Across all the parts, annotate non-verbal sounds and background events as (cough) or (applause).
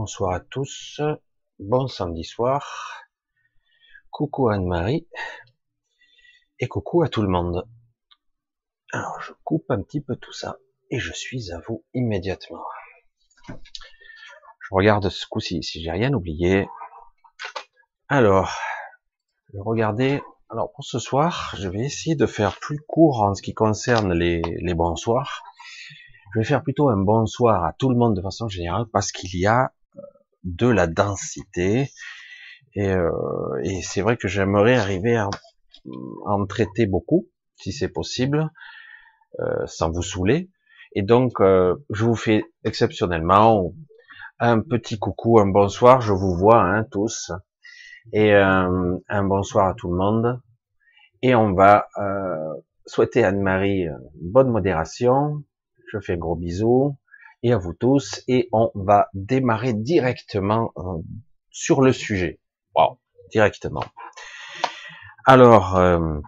Bonsoir à tous, bon samedi soir, coucou Anne-Marie, et coucou à tout le monde. Alors je coupe un petit peu tout ça, et je suis à vous immédiatement. Je regarde ce coup-ci, si j'ai rien oublié. Alors, regardez, alors pour ce soir, je vais essayer de faire plus court en ce qui concerne les, bonsoirs. Je vais faire plutôt un bonsoir à tout le monde de façon générale parce qu'il y a de la densité. Et, euh, et c'est vrai que j'aimerais arriver à, en traiter beaucoup si c'est possible euh, sans vous saouler. Et donc euh, je vous fais exceptionnellement un petit coucou un bonsoir. Je vous vois hein, tous. Et euh, un bonsoir à tout le monde. Et on va souhaiter à Anne-Marie bonne modération. Je fais gros bisous et à vous tous et on va démarrer directement euh, sur le sujet. Wow, directement. Alors, euh,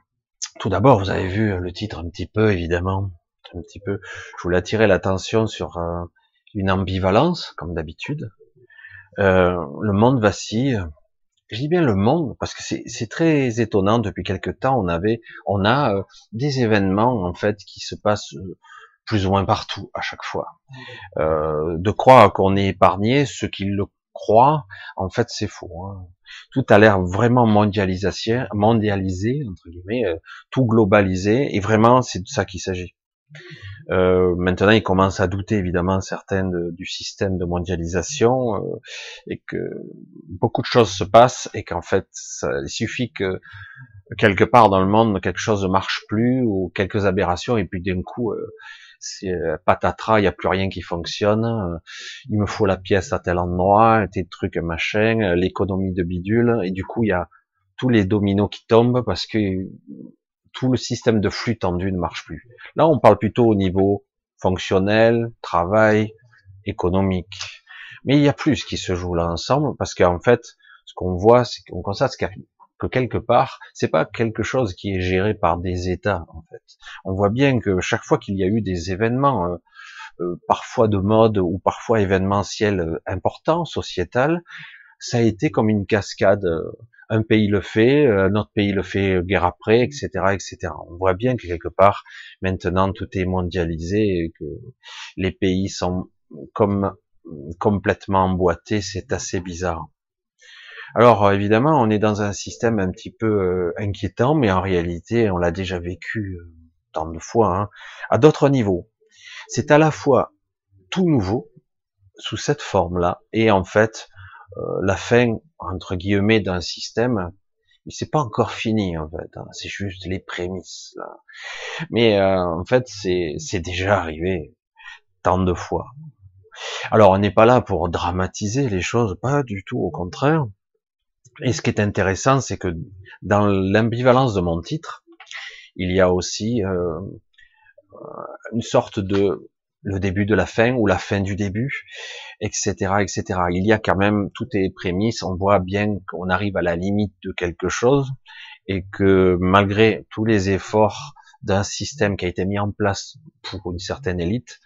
tout d'abord, vous avez vu le titre un petit peu, évidemment, un petit peu. Je voulais attirer l'attention sur euh, une ambivalence, comme d'habitude. le monde vacille. Je dis bien le monde parce que c'est très étonnant. Depuis quelque temps, on avait, on a des événements en fait qui se passent plus ou moins partout à chaque fois. Euh, de croire qu'on est épargné, ceux qui le croient, en fait c'est faux. Hein. Tout a l'air vraiment mondialisé, mondialisé entre guillemets, euh, tout globalisé, et vraiment c'est de ça qu'il s'agit. Euh, maintenant, ils commencent à douter évidemment certains du système de mondialisation euh, et que beaucoup de choses se passent et qu'en fait, ça, il suffit que quelque part dans le monde quelque chose ne marche plus ou quelques aberrations et puis d'un coup euh, c'est euh, patatras, il n'y a plus rien qui fonctionne, euh, il me faut la pièce à tel endroit, tel truc machin, euh, l'économie de bidule, et du coup il y a tous les dominos qui tombent parce que tout le système de flux tendu ne marche plus. Là on parle plutôt au niveau fonctionnel, travail, économique. Mais il y a plus qui se joue là ensemble parce qu'en fait, ce qu'on voit, c'est qu'on constate qu'il que quelque part, c'est pas quelque chose qui est géré par des États. En fait, on voit bien que chaque fois qu'il y a eu des événements, euh, euh, parfois de mode ou parfois événementiels euh, importants, sociétal, ça a été comme une cascade. Un pays le fait, un autre pays le fait guerre après, etc., etc. On voit bien que quelque part, maintenant, tout est mondialisé et que les pays sont comme complètement emboîtés. C'est assez bizarre. Alors euh, évidemment, on est dans un système un petit peu euh, inquiétant, mais en réalité, on l'a déjà vécu euh, tant de fois, hein, à d'autres niveaux. C'est à la fois tout nouveau sous cette forme-là, et en fait, la fin entre guillemets d'un système, mais c'est pas encore fini en fait. Hein, c'est juste les prémices. Mais en fait, c'est déjà arrivé tant de fois. Alors, on n'est pas là pour dramatiser les choses, pas du tout, au contraire. Et ce qui est intéressant, c'est que dans l'ambivalence de mon titre, il y a aussi euh, une sorte de le début de la fin ou la fin du début, etc., etc. Il y a quand même toutes les prémices. On voit bien qu'on arrive à la limite de quelque chose et que malgré tous les efforts d'un système qui a été mis en place pour une certaine élite,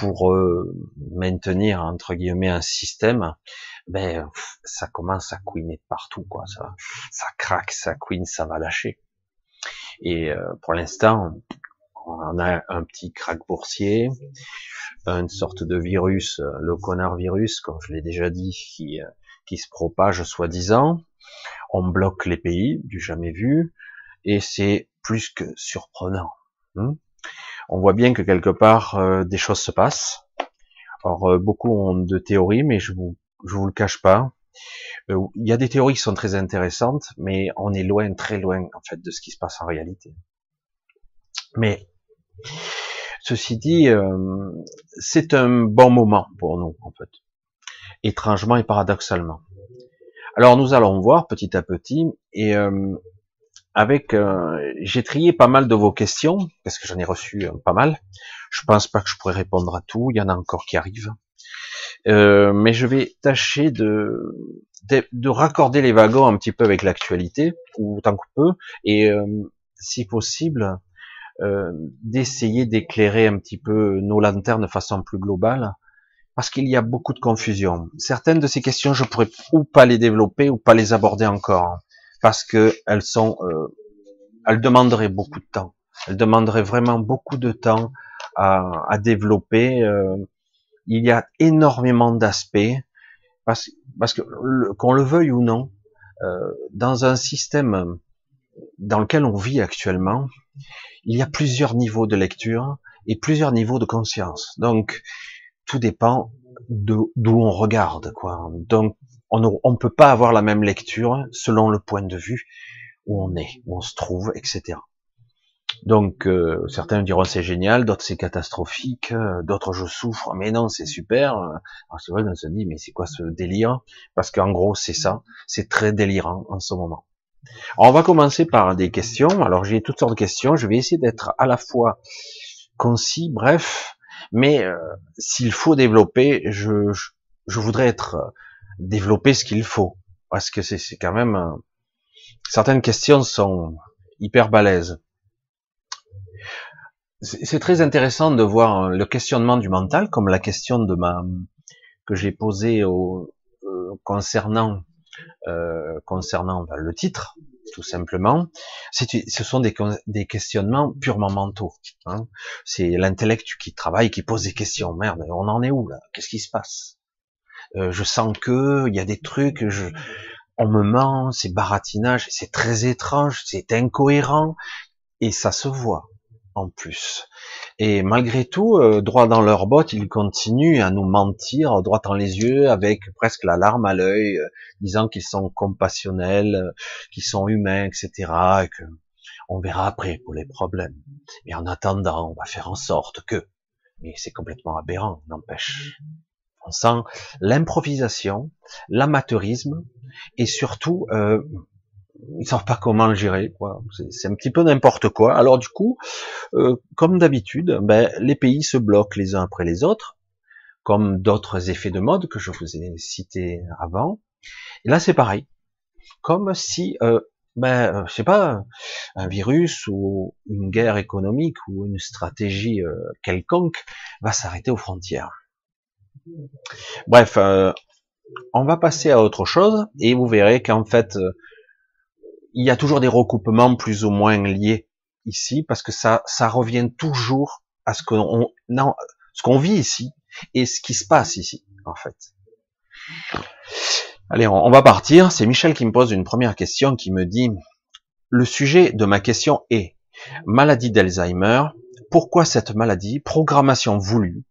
pour euh, maintenir entre guillemets un système, ben ça commence à couiner de partout, quoi. Ça, ça craque, ça couine, ça va lâcher. Et euh, pour l'instant, on a un petit crack boursier, une sorte de virus, euh, le connard virus, comme je l'ai déjà dit, qui, euh, qui se propage soi-disant. On bloque les pays, du jamais vu, et c'est plus que surprenant. Hein. on voit bien que quelque part des choses se passent. Alors beaucoup ont de théories, mais je vous je vous le cache pas. Euh, il y a des théories qui sont très intéressantes, mais on est loin, très loin, en fait, de ce qui se passe en réalité. Mais ceci dit, euh, c'est un bon moment pour nous, en fait, étrangement et paradoxalement. Alors nous allons voir petit à petit, et euh, avec, j'ai trié pas mal de vos questions parce que j'en ai reçu pas mal. Je pense pas que je pourrais répondre à tout. Il y en a encore qui arrivent. Euh, mais je vais tâcher de, de, raccorder les wagons un petit peu avec l'actualité, ou tant que peu, et euh, si possible, euh, d'essayer d'éclairer un petit peu nos lanternes de façon plus globale, parce qu'il y a beaucoup de confusion. Certaines de ces questions, je pourrais ou pas les développer ou pas les aborder encore, parce que elles sont, euh, elles demanderaient beaucoup de temps. Elles demanderaient vraiment beaucoup de temps à, à développer. Euh, il y a énormément d'aspects, parce, que qu'on le veuille ou non, euh, dans un système dans lequel on vit actuellement, il y a plusieurs niveaux de lecture et plusieurs niveaux de conscience. Donc, tout dépend d'où on regarde, quoi. Donc, on ne peut pas avoir la même lecture selon le point de vue où on est, où on se trouve, etc. Donc, euh, certains diront c'est génial, d'autres c'est catastrophique, euh, d'autres je souffre, mais non, c'est super. Alors c'est vrai qu'on se dit, mais c'est quoi ce délire? Parce qu'en gros, c'est ça, c'est très délirant en ce moment. Alors, on va commencer par des questions. Alors, j'ai toutes sortes de questions. Je vais essayer d'être à la fois concis, bref, mais euh, s'il faut développer, je, je, voudrais être euh, développer ce qu'il faut, parce que c'est quand même euh, certaines questions sont hyper balèzes. C'est très intéressant de voir le questionnement du mental, comme la question de ma que j'ai posée au, concernant euh, concernant ben, le titre, tout simplement. Ce sont des, des questionnements purement mentaux. Hein. C'est l'intellect qui travaille, qui pose des questions. Merde, on en est où là? Qu'est-ce qui se passe? Euh, Je sens que il y a des trucs. Je, on me ment, c'est baratinage, c'est très étrange, c'est incohérent, et ça se voit en plus. Et malgré tout, euh, droit dans leurs bottes, ils continuent à nous mentir droit dans les yeux, avec presque la larme à l'œil, euh, disant qu'ils sont compassionnels, euh, qu'ils sont humains, etc. Et que on verra après pour les problèmes. Mais en attendant, on va faire en sorte que. Mais c'est complètement aberrant, n'empêche. On sent l'improvisation, l'amateurisme et surtout ils savent pas comment le gérer. Quoi. C'est, un petit peu n'importe quoi. Alors du coup, euh, comme d'habitude, ben, les pays se bloquent les uns après les autres, comme d'autres effets de mode que je vous ai cités avant. Et là, c'est pareil. Comme si, euh, ben, euh, je sais pas, un virus ou une guerre économique ou une stratégie euh, quelconque va s'arrêter aux frontières. Bref, on va passer à autre chose et vous verrez qu'en fait, il y a toujours des recoupements plus ou moins liés ici parce que ça, ça revient toujours à ce qu'on, ce qu'on vit ici et ce qui se passe ici, en fait. Allez, on, va partir. C'est Michel qui me pose une première question qui me dit, le sujet de ma question est maladie d'Alzheimer. Pourquoi cette maladie? Programmation voulue.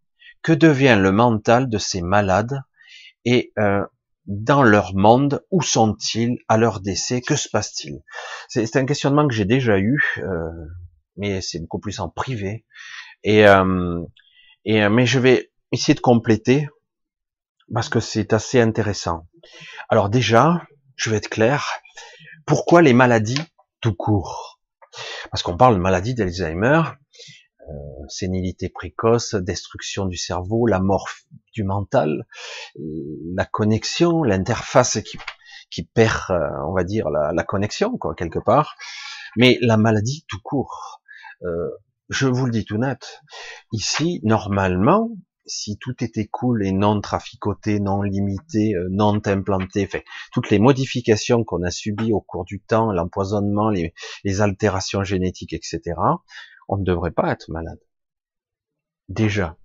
Que devient le mental de ces malades? Et euh, dans leur monde, où sont-ils à leur décès, que se passe-t-il? C'est un questionnement que j'ai déjà eu, euh, mais c'est beaucoup plus en privé. Et, euh, et euh, mais je vais essayer de compléter parce que c'est assez intéressant. Alors déjà, je vais être clair. Pourquoi les maladies tout court? Parce qu'on parle de maladie d'Alzheimer, euh, sénilité précoce, destruction du cerveau, la mort du mental, euh, la connexion, l'interface qui, qui perd, euh, on va dire, la, la, connexion, quoi, quelque part. Mais la maladie tout court. je vous le dis tout net. Ici, normalement, si tout était cool et non traficoté, non limité, non implanté, fait, toutes les modifications qu'on a subies au cours du temps, l'empoisonnement, les, les, altérations génétiques, etc., on ne devrait pas être malade. Déjà.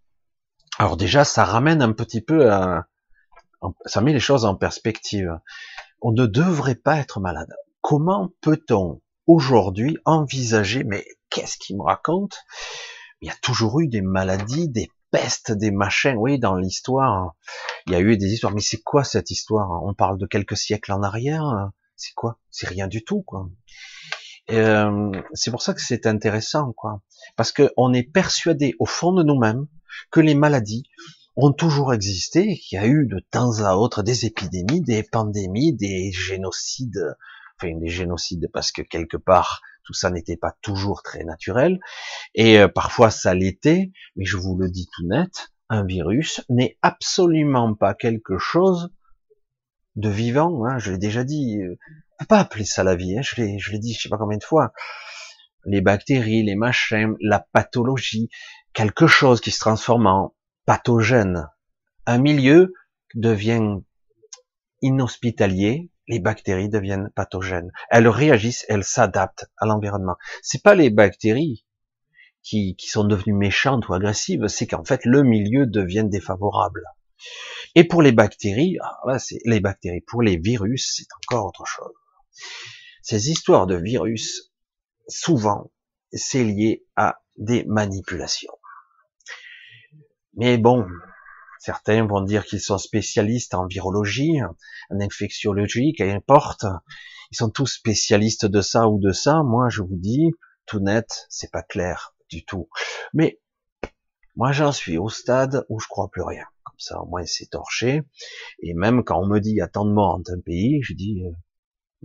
Alors déjà, ça ramène un petit peu ça met les choses en perspective. On ne devrait pas être malade. Comment peut-on aujourd'hui envisager, mais qu'est-ce qu'il me raconte? Il y a toujours eu des maladies, des pestes, des machins. Oui, dans l'histoire, il y a eu des histoires. Mais c'est quoi cette histoire? On parle de quelques siècles en arrière? C'est quoi? C'est rien du tout, quoi. Euh, c'est pour ça que c'est intéressant, quoi. Parce qu'on est persuadé au fond de nous-mêmes que les maladies ont toujours existé, qu'il y a eu de temps à autre des épidémies, des pandémies, des génocides, enfin des génocides parce que quelque part tout ça n'était pas toujours très naturel, et euh, parfois ça l'était, mais je vous le dis tout net, un virus n'est absolument pas quelque chose de vivant, hein, je l'ai déjà dit, euh, pas appeler ça la vie, hein, je l'ai, je l'ai dit, je sais pas combien de fois. Les bactéries, les machins, la pathologie, quelque chose qui se transforme en pathogène, Un milieu devient inhospitalier, les bactéries deviennent pathogènes. Elles réagissent, elles s'adaptent à l'environnement. C'est pas les bactéries qui, qui sont devenues méchantes ou agressives, c'est qu'en fait le milieu devient défavorable. Et pour les bactéries, là c'est les bactéries. Pour les virus, c'est encore autre chose. Ces histoires de virus, souvent, c'est lié à des manipulations. Mais bon, certains vont dire qu'ils sont spécialistes en virologie, en infectiologie, qu'importe. Ils sont tous spécialistes de ça ou de ça. Moi, je vous dis, tout net, c'est pas clair du tout. Mais moi, j'en suis au stade où je crois plus rien. Comme ça, au moins, c'est torché. Et même quand on me dit, il y de morts dans un pays, je dis, euh,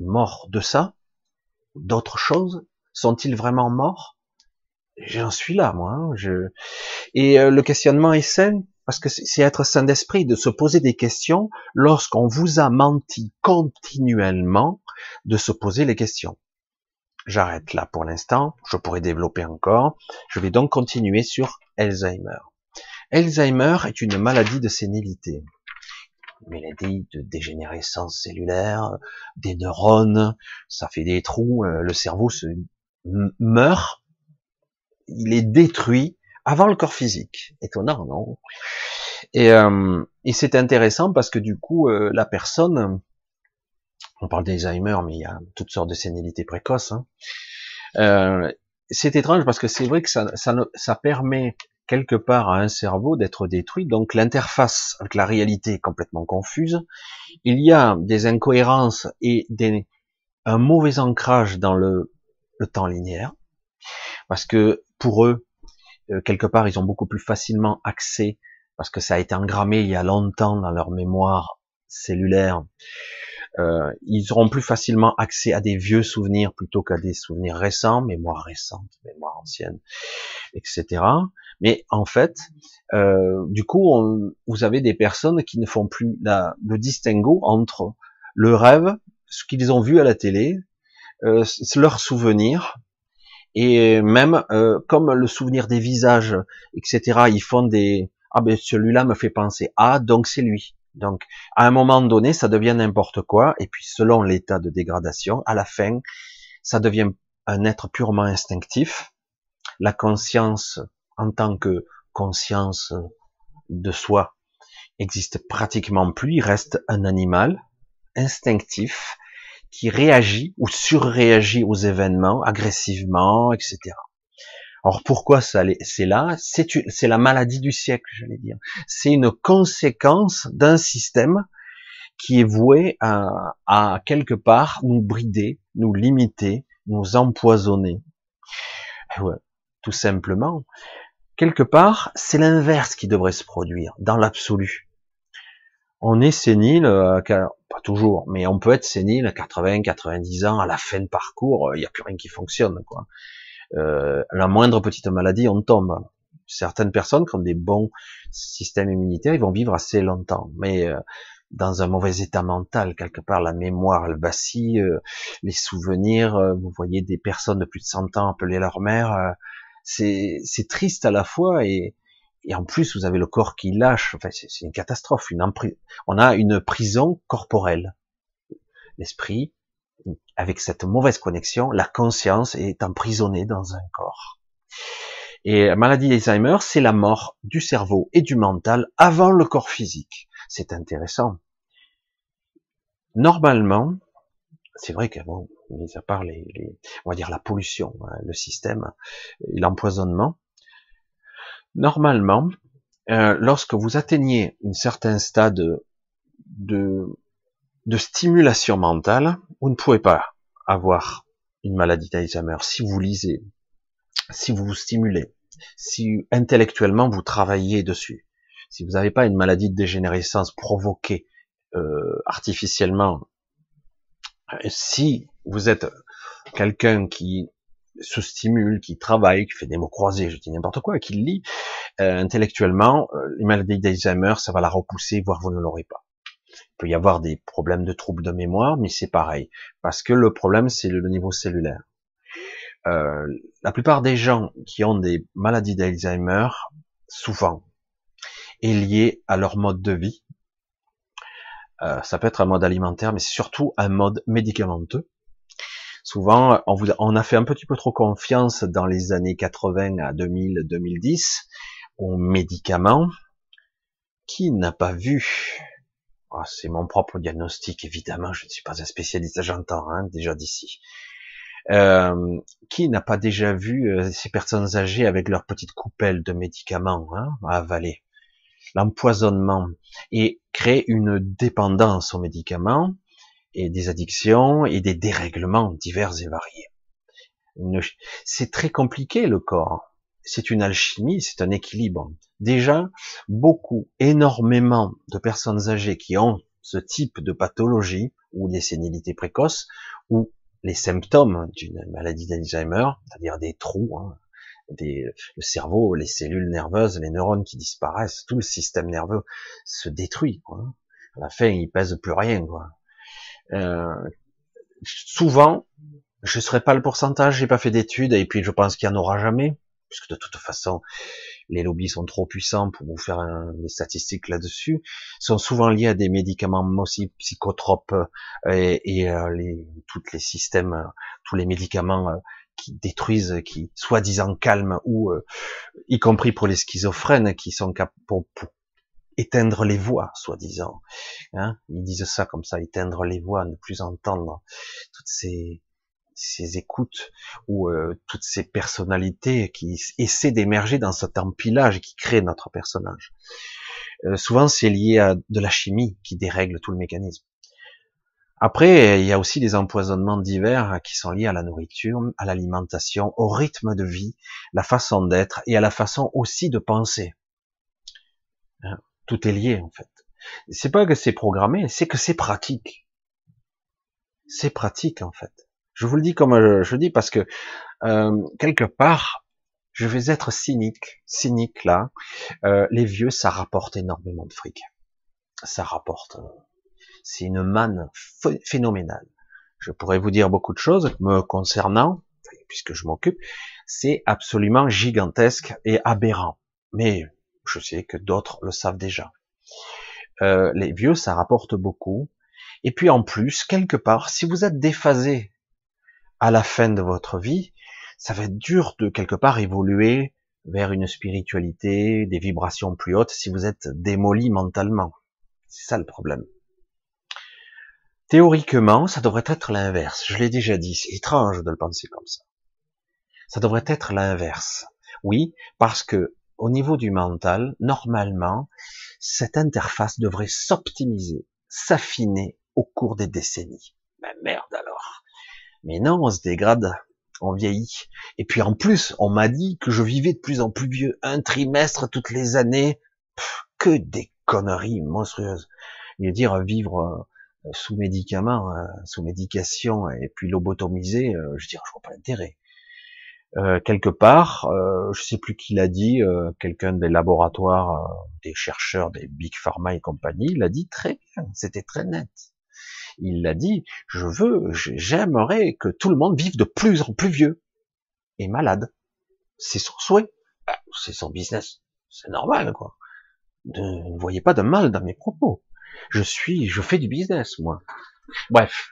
morts de ça? D'autres choses? Sont-ils vraiment morts? J'en suis là, moi. Hein. Et euh, le questionnement est sain, parce que c'est être sain d'esprit, de se poser des questions lorsqu'on vous a menti continuellement, de se poser les questions. J'arrête là pour l'instant, je pourrais développer encore. Je vais donc continuer sur Alzheimer. Alzheimer est une maladie de sénilité. Une maladie de dégénérescence cellulaire, des neurones, ça fait des trous, euh, le cerveau se meurt, il est détruit avant le corps physique. Étonnant, non? Et, euh, et c'est intéressant parce que du coup, euh, la personne, on parle d'Alzheimer, mais il y a toutes sortes de sénilité précoce. Hein. Euh, c'est étrange parce que c'est vrai que ça, ça, ça, permet quelque part à un cerveau d'être détruit, donc l'interface avec la réalité est complètement confuse. Il y a des incohérences et des, un mauvais ancrage dans le, le temps linéaire, parce que pour eux, euh, quelque part, ils ont beaucoup plus facilement accès, parce que ça a été engrammé il y a longtemps dans leur mémoire cellulaire, euh, ils auront plus facilement accès à des vieux souvenirs plutôt qu'à des souvenirs récents, mémoire récente, mémoire ancienne, etc. Mais en fait, euh, du coup, vous avez des personnes qui ne font plus la, le distinguo entre le rêve, ce qu'ils ont vu à la télé, euh, leurs souvenirs, et même euh, comme le souvenir des visages, etc. Ils font des ah ben celui-là me fait penser à donc c'est lui. Donc, à un moment donné, ça devient n'importe quoi, et puis selon l'état de dégradation, à la fin, ça devient un être purement instinctif. La conscience, en tant que conscience de soi, existe pratiquement plus, il reste un animal instinctif qui réagit ou surréagit aux événements agressivement, etc. Alors pourquoi ça c'est là C'est la maladie du siècle, j'allais dire. C'est une conséquence d'un système qui est voué à, à, quelque part nous brider, nous limiter, nous empoisonner. Ouais, tout simplement. Quelque part, c'est l'inverse qui devrait se produire dans l'absolu. On est sénile, euh, pas toujours, mais on peut être sénile à 80, 90 ans, à la fin de parcours, il n'y a plus rien qui fonctionne, quoi. Euh, la moindre petite maladie, on tombe. Certaines personnes qui ont des bons systèmes immunitaires, ils vont vivre assez longtemps, mais euh, dans un mauvais état mental, quelque part, la mémoire, elle vacille, euh, les souvenirs, vous voyez des personnes de plus de 100 ans appeler leur mère, c'est triste à la fois et, et en plus vous avez le corps qui lâche, enfin, c'est une catastrophe, une on a une prison corporelle. L'esprit, avec cette mauvaise connexion, la conscience est emprisonnée dans un corps. Et la maladie d'Alzheimer, c'est la mort du cerveau et du mental avant le corps physique. C'est intéressant. Normalement, c'est vrai que mis à part les, on va dire la pollution, hein, le système, l'empoisonnement, normalement, euh, lorsque vous atteignez un certain stade de de stimulation mentale, vous ne pouvez pas avoir une maladie d'Alzheimer si vous lisez, si vous vous stimulez, si intellectuellement vous travaillez dessus. Si vous n'avez pas une maladie de dégénérescence provoquée euh, artificiellement, si vous êtes quelqu'un qui se stimule, qui travaille, qui fait des mots croisés, je dis n'importe quoi, qui lit, euh, intellectuellement, euh, les maladies d'Alzheimer, ça va la repousser, voire vous ne l'aurez pas. Il peut y avoir des problèmes de troubles de mémoire, mais c'est pareil, parce que le problème, c'est le niveau cellulaire. Euh, la plupart des gens qui ont des maladies d'Alzheimer, souvent, est lié à leur mode de vie. Euh, ça peut être un mode alimentaire, mais c'est surtout un mode médicamenteux. Souvent, on, vous, on a fait un petit peu trop confiance dans les années 80 à 2000, 2010 aux médicaments. Qui n'a pas vu ah, C'est mon propre diagnostic, évidemment. Je ne suis pas un spécialiste, j'entends hein, déjà d'ici. Euh, qui n'a pas déjà vu euh, ces personnes âgées avec leur petite coupelle de médicaments hein, à avaler? L'empoisonnement et créer une dépendance aux médicaments et des addictions et des dérèglements divers et variés. C'est très compliqué le corps. C'est une alchimie, c'est un équilibre. Déjà, beaucoup, énormément de personnes âgées qui ont ce type de pathologie ou des sénilités précoces ou les symptômes d'une maladie d'Alzheimer, c'est-à-dire des trous, hein, des, le cerveau, les cellules nerveuses, les neurones qui disparaissent, tout le système nerveux se détruit. Quoi. À la fin, il pèse plus rien. Quoi. Euh, souvent, je ne serai pas le pourcentage, j'ai pas fait d'études, et puis je pense qu'il n'y en aura jamais, puisque de toute façon, les lobbies sont trop puissants pour vous faire des statistiques là-dessus, sont souvent liés à des médicaments aussi psychotropes et, et euh, les systèmes, euh, tous les médicaments euh, qui détruisent, qui soi-disant calment, ou y compris pour les schizophrènes qui sont capables pour, éteindre les voix, soi-disant. Hein Ils disent ça comme ça, éteindre les voix, ne plus entendre toutes ces ces écoutes ou euh, toutes ces personnalités qui essaient d'émerger dans cet empilage qui crée notre personnage. Euh, souvent, c'est lié à de la chimie qui dérègle tout le mécanisme. Après, il y a aussi des empoisonnements divers qui sont liés à la nourriture, à l'alimentation, au rythme de vie, la façon d'être et à la façon aussi de penser. Hein, tout est lié en fait. C'est pas que c'est programmé, c'est que c'est pratique. C'est pratique en fait. Je vous le dis comme euh, je, le dis parce que euh, quelque part, je vais être cynique, cynique là. Euh, les vieux, ça rapporte énormément de fric. Ça rapporte. C'est une manne phénoménale. Je pourrais vous dire beaucoup de choses me concernant, puisque je m'occupe. C'est absolument gigantesque et aberrant. Mais je sais que d'autres le savent déjà. les vieux, ça rapporte beaucoup. Et puis en plus, quelque part, si vous êtes déphasé à la fin de votre vie, ça va être dur de quelque part évoluer vers une spiritualité, des vibrations plus hautes si vous êtes démoli mentalement. C'est ça le problème. Théoriquement, ça devrait être l'inverse. Je l'ai déjà dit, c'est étrange de le penser comme ça. Ça devrait être l'inverse. Oui, parce que au niveau du mental, normalement, cette interface devrait s'optimiser, s'affiner au cours des décennies. Mais merde alors. Mais non, on se dégrade, on vieillit. Et puis en plus, on m'a dit que je vivais de plus en plus vieux, un trimestre toutes les années. que des conneries monstrueuses. Et dire vivre euh, sous médicaments, euh, sous médication, et puis lobotomiser, euh, je dirais, je vois pas l'intérêt. quelque part, je sais plus qui l'a dit, quelqu'un des laboratoires, des chercheurs, des big pharma et compagnie, l'a dit très bien, c'était très net il l'a dit, je veux, j'aimerais que tout le monde vive de plus en plus vieux et malade. C'est son souhait. Ah, c'est son business. C'est normal, quoi. Ne voyez pas de mal dans mes propos. Je suis, je fais du business, moi. Bref.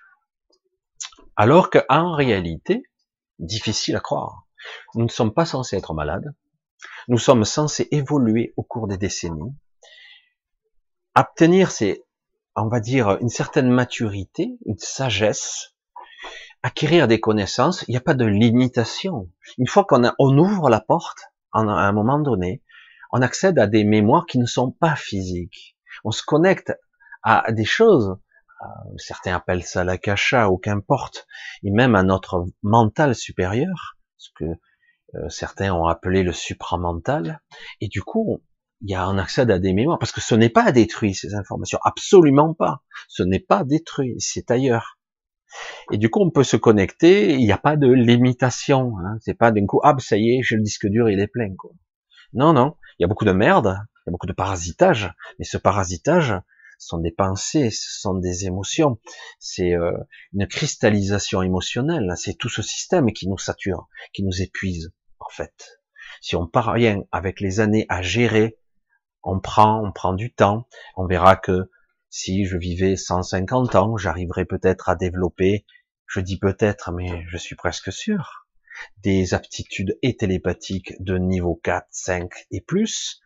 Alors que, en réalité, difficile à croire. Nous ne sommes pas censés être malades. Nous sommes censés évoluer au cours des décennies. Obtenir ces on va dire, une certaine maturité, une sagesse, acquérir des connaissances, il n'y a pas de limitation. Une fois qu'on on ouvre la porte, à un moment donné, on accède à des mémoires qui ne sont pas physiques. On se connecte à des choses, euh, certains appellent ça la cacha, ou qu'importe, et même à notre mental supérieur, ce que euh, certains ont appelé le supramental, et du coup, il y a un accès à des mémoires, parce que ce n'est pas détruit, ces informations, absolument pas. Ce n'est pas détruit, c'est ailleurs. Et du coup, on peut se connecter, il n'y a pas de limitation. Hein. C'est pas d'un coup, ah, ben, ça y est, j'ai le disque dur, il est plein. Quoi. Non, non, il y a beaucoup de merde, il y a beaucoup de parasitage, mais ce parasitage ce sont des pensées, ce sont des émotions, c'est euh, une cristallisation émotionnelle, c'est tout ce système qui nous sature, qui nous épuise, en fait. Si on parvient avec les années à gérer On prend, on prend du temps. On verra que si je vivais 150 ans, j'arriverais peut-être à développer, je dis peut-être, mais je suis presque sûr, des aptitudes et télépathiques de niveau 4, 5 et plus,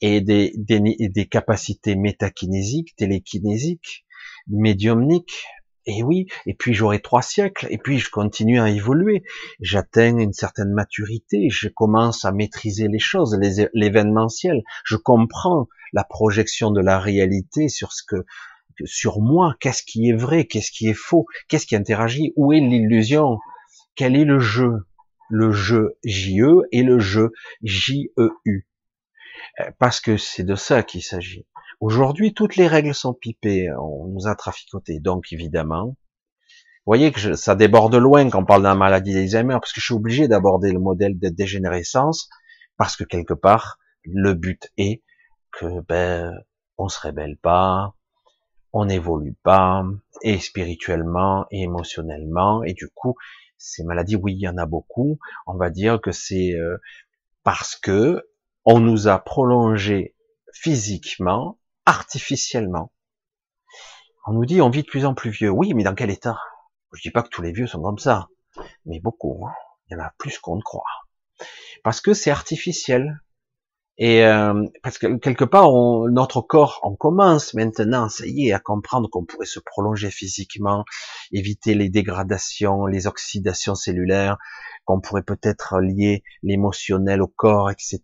et des, des, des capacités métakinésiques, télékinésiques, médiumniques, et oui, et puis j'aurai trois siècles, et puis je continue à évoluer. J'atteins une certaine maturité, je commence à maîtriser les choses, l'événementiel. Je comprends la projection de la réalité sur ce que, sur moi, qu'est-ce qui est vrai, qu'est-ce qui est faux, qu'est-ce qui interagit, où est l'illusion, quel est le jeu, le jeu JE et le jeu JEU. Euh, parce que c'est de ça qu'il s'agit. Aujourd'hui, toutes les règles sont pipées, on nous a traficoté. Donc, évidemment, vous voyez que ça déborde loin quand on parle de la maladie d'Alzheimer, parce que je suis obligé d'aborder le modèle de dégénérescence, parce que quelque part, le but est que, ben, on se rébelle pas, on n'évolue pas, et spirituellement, et émotionnellement, et du coup, ces maladies, oui, il y en a beaucoup. On va dire que c'est euh, parce que on nous a prolongé physiquement artificiellement. On nous dit on vit de plus en plus vieux. Oui, mais dans quel état? Je dis pas que tous les vieux sont comme ça, mais beaucoup. Hein. Il y en a plus qu'on ne croit. Parce que c'est artificiel. Et euh, parce que quelque part, notre corps, on commence maintenant, ça y est, à comprendre qu'on pourrait se prolonger physiquement, éviter les dégradations, les oxydations cellulaires, qu'on pourrait peut-être lier l'émotionnel au corps, etc.,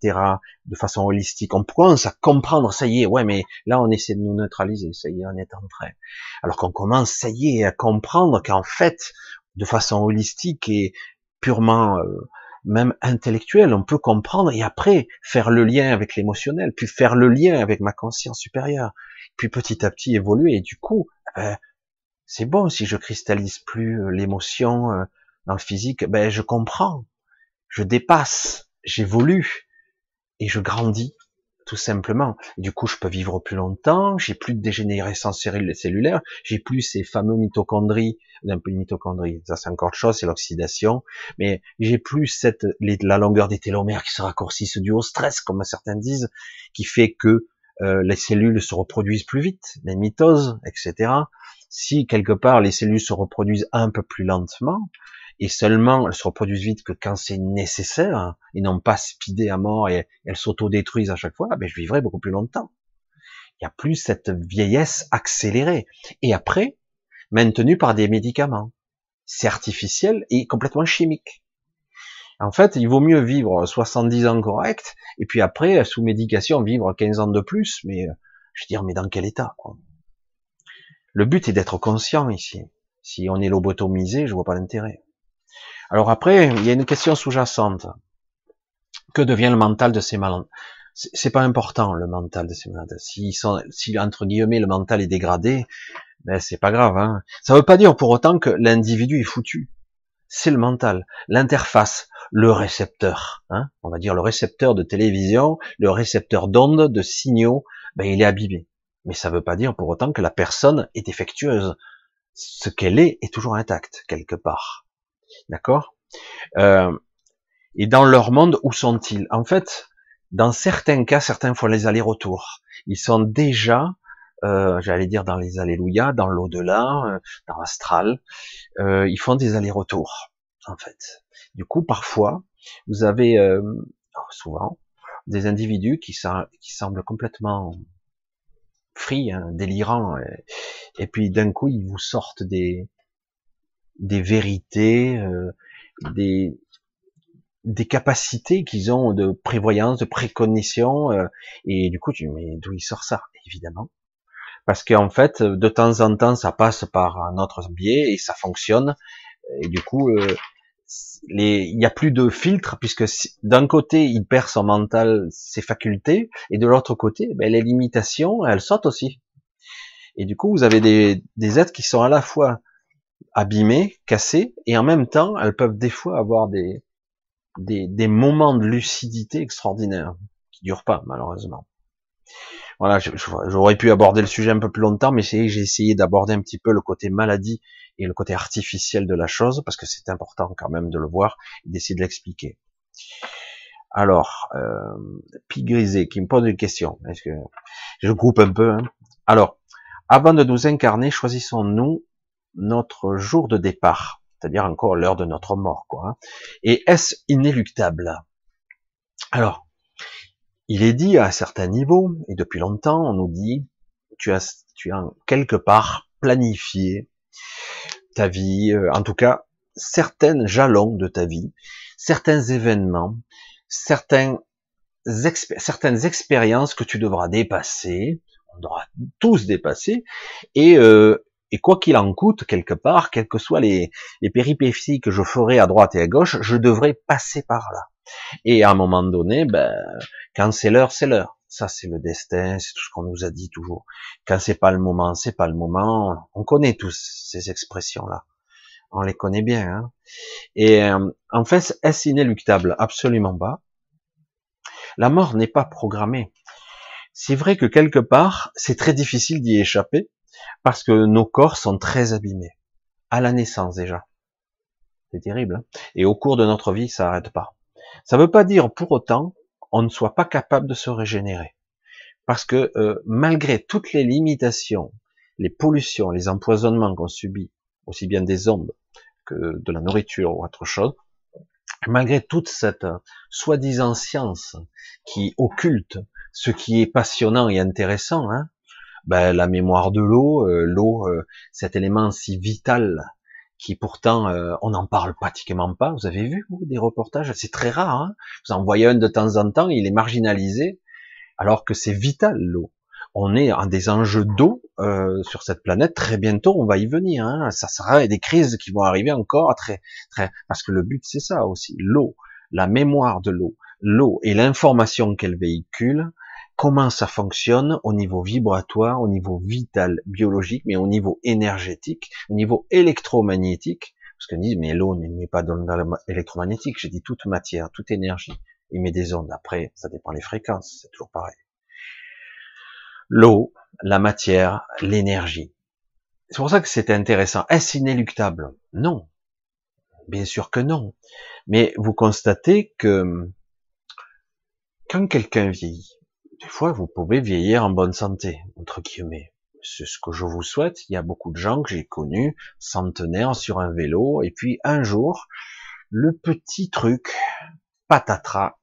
de façon holistique. On commence à comprendre, ça y est, ouais, mais là on essaie de nous neutraliser, ça y est, on est en train. Alors qu'on commence, ça y est, à comprendre qu'en fait, de façon holistique et purement euh, même intellectuelle, on peut comprendre et après faire le lien avec l'émotionnel, puis faire le lien avec ma conscience supérieure, puis petit à petit évoluer. Et du coup, euh, c'est bon si je cristallise plus euh, l'émotion, dans le physique, ben je comprends, je dépasse, j'évolue et je grandis tout simplement. Du coup, je peux vivre plus longtemps, j'ai plus de dégénérescence cellulaire, j'ai plus ces fameux mitochondries, un peu mitochondries, ça c'est encore autre chose, c'est l'oxydation, mais j'ai plus cette, la longueur des télomères qui se raccourcissent dû au stress, comme certains disent, qui fait que euh, les cellules se reproduisent plus vite, les mitoses, etc. Si quelque part les cellules se reproduisent un peu plus lentement, et seulement elles se reproduisent vite que quand c'est nécessaire, et non pas speedées à mort et elles s'autodétruisent à chaque fois, ben je vivrai beaucoup plus longtemps. Il n'y a plus cette vieillesse accélérée. Et après, maintenue par des médicaments. C'est artificiel et complètement chimique. En fait, il vaut mieux vivre 70 ans correct, et puis après, sous médication, vivre 15 ans de plus, mais je veux dire, mais dans quel état quoi? Le but est d'être conscient ici. Si on est lobotomisé, je vois pas l'intérêt. Alors après, il y a une question sous-jacente. Que devient le mental de ces malades? C'est pas important le mental de ces malades. Si, sont, si entre guillemets le mental est dégradé, ben c'est pas grave. Hein. Ça veut pas dire pour autant que l'individu est foutu. C'est le mental, l'interface, le récepteur. Hein on va dire le récepteur de télévision, le récepteur d'ondes, de signaux. Ben il est abîmé. Mais ça veut pas dire pour autant que la personne est défectueuse. Ce qu'elle est est toujours intact quelque part. D'accord? Euh, Et dans leur monde, où sont-ils? En fait, dans certains cas, certains font les allers-retours. Ils sont déjà, euh, j'allais dire dans les alléluia, dans l'au-delà, euh, dans l'astral. Euh, ils font des allers-retours, en fait. Du coup, parfois, vous avez euh, souvent des individus qui, qui semblent complètement free, hein, délirants, et puis d'un coup, ils vous sortent des, des vérités, euh, des, des capacités qu'ils ont de prévoyance, de précognition, euh, et du coup, tu mais d'où il sort ça Évidemment? Parce qu'en fait, de temps en temps, ça passe par un autre biais et ça fonctionne. Et du coup, euh, il n'y a plus de filtre puisque d'un côté, il perd son mental, ses facultés, et de l'autre côté, ben, les limitations, elles sautent aussi. Et du coup, vous avez des, des êtres qui sont à la fois abîmées, cassées, et en même temps, elles peuvent des fois avoir des, des, moments de lucidité extraordinaires, qui durent pas, malheureusement. Voilà, j'aurais pu aborder le sujet un peu plus longtemps, mais j'ai essayé d'aborder un petit peu le côté maladie et le côté artificiel de la chose, parce que c'est important quand même de le voir et d'essayer de l'expliquer. Alors, euh, Grisé qui me pose une question. Est-ce que je coupe un peu hein? Alors, avant de nous incarner, choisissons-nous notre jour de départ, c'est-à-dire encore l'heure de notre mort, quoi. Hein. Et est-ce inéluctable? Alors, il est dit à certains niveaux, et depuis longtemps, on nous dit, tu as, tu as quelque part planifié ta vie, euh, en tout cas, certains jalons de ta vie, certains événements, certains certaines expériences que tu devras dépasser, on devra tous dépasser, et, euh, et quoi qu'il en coûte, quelque part, quelles que soient les, les péripéties que je ferai à droite et à gauche, je devrais passer par là. Et à un moment donné, ben, quand c'est l'heure, c'est l'heure. Ça, c'est le destin, c'est tout ce qu'on nous a dit toujours. Quand c'est pas le moment, c'est pas le moment. On connaît tous ces expressions-là. On les connaît bien. Hein et euh, en fait, est-ce inéluctable? Absolument pas. La mort n'est pas programmée. C'est vrai que quelque part, c'est très difficile d'y échapper parce que nos corps sont très abîmés à la naissance déjà. C'est terrible. Hein. Et au cours de notre vie, ça n'arrête pas. Ça ne veut pas dire pour autant on ne soit pas capable de se régénérer. Parce que euh, malgré toutes les limitations, les pollutions, les empoisonnements qu'on subit, aussi bien des ondes que de la nourriture ou autre chose, malgré toute cette euh, soi-disant science qui occulte ce qui est passionnant et intéressant, hein, ben, la mémoire de l'eau, euh, l'eau, euh, cet élément si vital qui pourtant on n'en parle pratiquement pas. Vous avez vu des reportages, c'est très rare. Hein vous en voyez un de temps en temps, il est marginalisé, alors que c'est vital l'eau on est en des enjeux d'eau euh, sur cette planète. Très bientôt, on va y venir. Hein. Ça sera des crises qui vont arriver encore très, très, parce que le but c'est ça aussi, l'eau, la mémoire de l'eau, l'eau et l'information qu'elle véhicule, comment ça fonctionne au niveau vibratoire, au niveau vital, biologique, mais au niveau énergétique, au niveau électromagnétique. Parce qu'on dit, mais l'eau n'est pas dans l'électromagnétique. J'ai dit toute matière, toute énergie. Il met des ondes. Après, ça dépend les fréquences. C'est toujours pareil l'eau, la matière, l'énergie. C'est pour ça que c'est intéressant. Est-ce inéluctable? Non. Bien sûr que non. Mais vous constatez que quand quelqu'un vieillit, des fois vous pouvez vieillir en bonne santé, entre guillemets. C'est ce que je vous souhaite. Il y a beaucoup de gens que j'ai connus, centenaires sur un vélo, et puis un jour, le petit truc, patatras,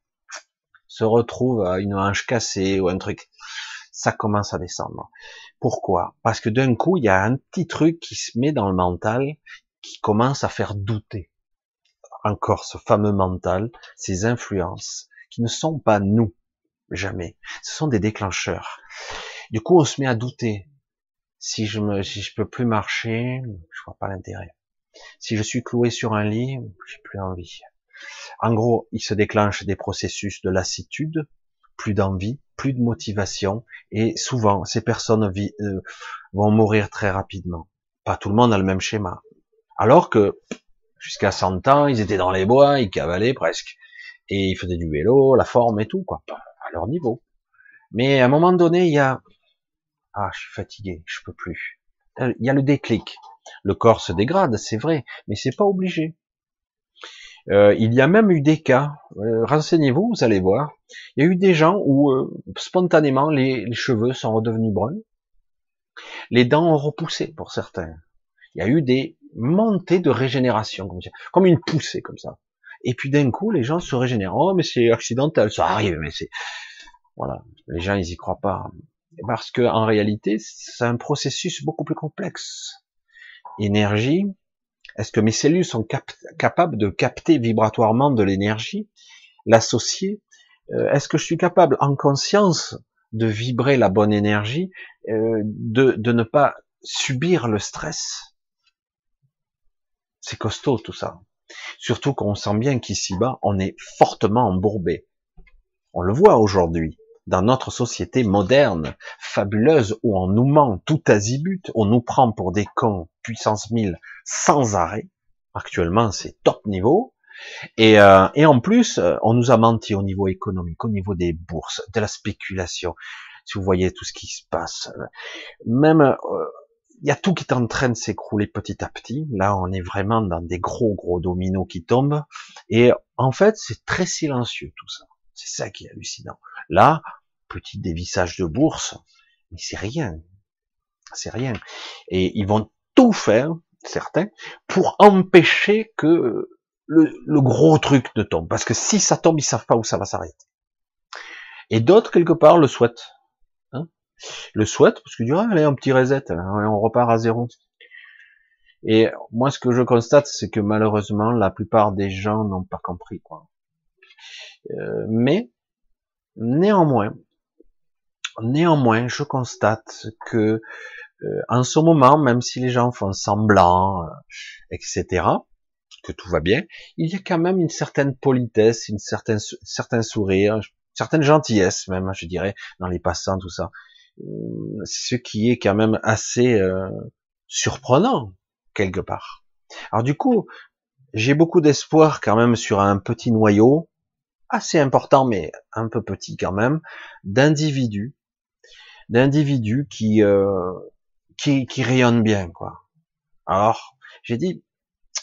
se retrouve à une hanche cassée ou un truc ça commence à descendre. Pourquoi? Parce que d'un coup, il y a un petit truc qui se met dans le mental, qui commence à faire douter. Encore ce fameux mental, ces influences, qui ne sont pas nous, jamais. Ce sont des déclencheurs. Du coup, on se met à douter. Si je me, si peux plus marcher, je vois pas l'intérêt. Si je suis cloué sur un lit, j'ai plus envie. En gros, il se déclenche des processus de lassitude, plus d'envie, plus de motivation, et souvent ces personnes euh, vont mourir très rapidement. Pas tout le monde a le même schéma. Alors que jusqu'à 100 ans, ils étaient dans les bois, ils cavalaient presque, et ils faisaient du vélo, la forme et tout, quoi, leur niveau. Mais à un moment donné, il y a ah, je suis fatigué, je peux plus. Il y a le déclic. Le corps se dégrade, c'est vrai, mais c'est pas obligé. Euh, il y a même eu des cas, euh, renseignez-vous, vous allez voir, il y a eu des gens où euh, spontanément les, cheveux sont redevenus bruns, les dents ont repoussé pour certains. Il y a eu des montées de régénération, comme, comme une poussée comme ça. Et puis d'un coup, les gens se régénèrent. Oh, mais c'est accidentel, ça arrive, mais c'est voilà. Les gens, ils y croient pas, parce que en réalité, c'est un processus beaucoup plus complexe. Énergie, est-ce que mes cellules sont capables de capter vibratoirement de l'énergie, l'associer euh, Est-ce que je suis capable, en conscience, de vibrer la bonne énergie, euh, de, de ne pas subir le stress? C'est costaud tout ça. Surtout qu'on sent bien qu'ici-bas, on est fortement embourbé. On le voit aujourd'hui dans notre société moderne, fabuleuse, où on nous ment tout azimut, on nous prend pour des cons puissance 1000 sans arrêt. Actuellement, c'est top niveau. Et, euh, et en plus, euh, on nous a menti au niveau économique, au niveau des bourses, de la spéculation. Si vous voyez tout ce qui se passe, euh, même il y a tout qui est en train de s'écrouler petit à petit. Là, on est vraiment dans des gros gros dominos qui tombent. Et en fait, c'est très silencieux tout ça. C'est ça qui est hallucinant. Là, petit dévissage de bourse, mais c'est rien. C'est rien. Et ils vont tout faire, certains, pour empêcher que le, gros truc ne tombe. Parce que si ça tombe, ils savent pas où ça va s'arrêter. Et d'autres, quelque part, le souhaitent. Le souhaitent, parce qu'ils disent, ah, allez, un petit reset, on repart à zéro. Et moi, ce que je constate, c'est que malheureusement, la plupart des gens n'ont pas compris. Quoi. Euh, mais, néanmoins, néanmoins, je constate que euh, en ce moment, même si les gens font semblant, euh, etc., que tout va bien, il y a quand même une certaine politesse, une certaine, certain sourire, certaine gentillesse même, je dirais, dans les passants, tout ça. Ce qui est quand même assez surprenant quelque part. Alors du coup, j'ai beaucoup d'espoir quand même sur un petit noyau, assez important mais un peu petit quand même, d'individus, d'individus qui, euh, qui qui rayonnent bien quoi. Alors j'ai dit,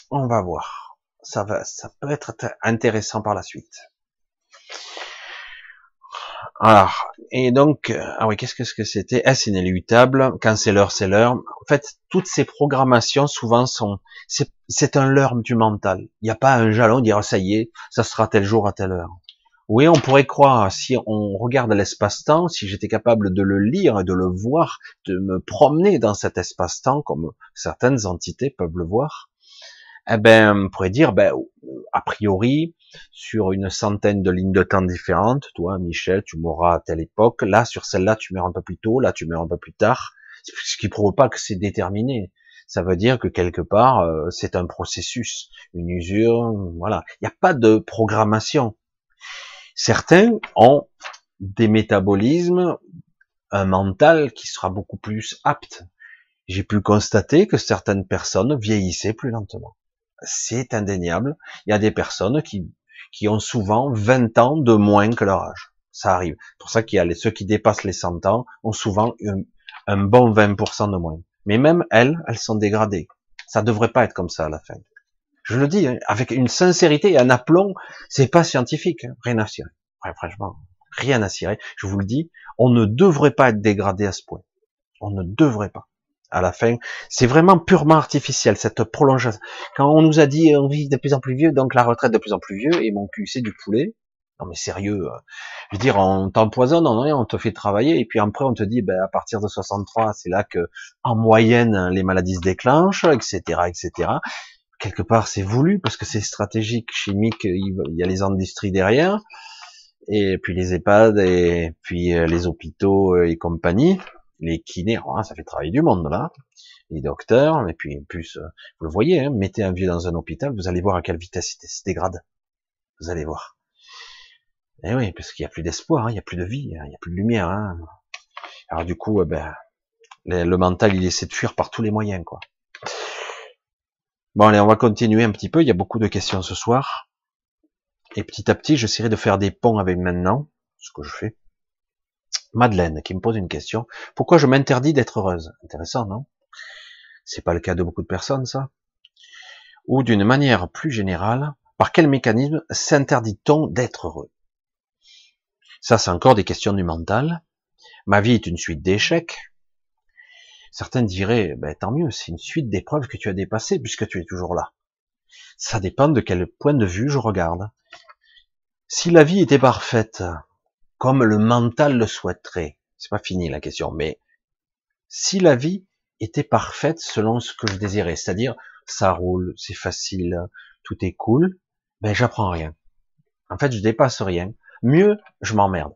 on va voir, ça va, ça peut être intéressant par la suite. Alors, et donc, euh, ah oui, qu'est-ce que c'était Est-ce inéluctable Quand c'est l'heure, c'est l'heure. En fait, toutes ces programmations, souvent, sont, c'est un leurre du mental. Il n'y a pas un jalon, dire, ça y est, ça sera tel jour à telle heure. Oui, on pourrait croire, si on regarde l'espace-temps, si j'étais capable de le lire et de le voir, de me promener dans cet espace-temps, comme certaines entités peuvent le voir, eh ben, on pourrait dire, ben, a priori, sur une centaine de lignes de temps différentes, toi, Michel, tu mourras à telle époque, là, sur celle-là, tu meurs un peu plus tôt, là, tu meurs un peu plus tard, ce qui prouve pas que c'est déterminé. Ça veut dire que quelque part, euh, c'est un processus, une usure, voilà. Il n'y a pas de programmation. Certains ont des métabolismes, un mental qui sera beaucoup plus apte. J'ai pu constater que certaines personnes vieillissaient plus lentement c'est indéniable. Il y a des personnes qui, qui ont souvent 20 ans de moins que leur âge. Ça arrive. C'est pour ça qu'il y a les, ceux qui dépassent les 100 ans ont souvent un, bon 20% de moins. Mais même elles, elles sont dégradées. Ça devrait pas être comme ça à la fin. Je le dis, hein, avec une sincérité et un aplomb, c'est pas scientifique, hein. rien à cirer. franchement, rien à cirer. Je vous le dis, on ne devrait pas être dégradé à ce point. On ne devrait pas à la fin. C'est vraiment purement artificiel, cette prolongation. Quand on nous a dit on vit de plus en plus vieux, donc la retraite de plus en plus vieux, et mon cul c'est du poulet. Non mais sérieux, euh, je veux dire, on t'empoisonne, on, te fait travailler, et puis après on te dit, ben, à partir de 63, c'est là que, en moyenne, les maladies se déclenchent, etc., etc. Quelque part, c'est voulu parce que c'est stratégique, chimique, il y a les industries derrière, et puis les EHPAD, et puis euh, les hôpitaux euh, et compagnie les kinés, hein, ça fait travailler du monde là, les docteurs, et puis en plus, euh, vous le voyez, hein, mettez un vieux dans un hôpital, vous allez voir à quelle vitesse il se dégrade. Vous allez voir. Eh oui, parce qu'il n'y a plus d'espoir, hein, il n'y a plus de vie, il n'y a plus de lumière. Alors du coup, eh ben, le mental, il essaie de fuir par tous les moyens, quoi. Bon, allez, on va continuer un petit peu. Il y a beaucoup de questions ce soir. Et petit à petit, j'essaierai de faire des ponts avec maintenant, ce que je fais. Madeleine qui me pose une question. Pourquoi je m'interdis d'être heureuse? Intéressant, non? C'est pas le cas de beaucoup de personnes, ça Ou d'une manière plus générale, par quel mécanisme s'interdit-on d'être heureux? Ça, c'est encore des questions du mental. Ma vie est une suite d'échecs. Certains diraient, ben, tant mieux, c'est une suite d'épreuves que tu as dépassées puisque tu es toujours là. Ça dépend de quel point de vue je regarde. Si la vie était parfaite, comme le mental le souhaiterait. C'est pas fini la question, mais si la vie était parfaite selon ce que je désirais, c'est-à-dire ça roule, c'est facile, tout est cool, ben j'apprends rien. En fait, je dépasse rien. Mieux, je m'emmerde.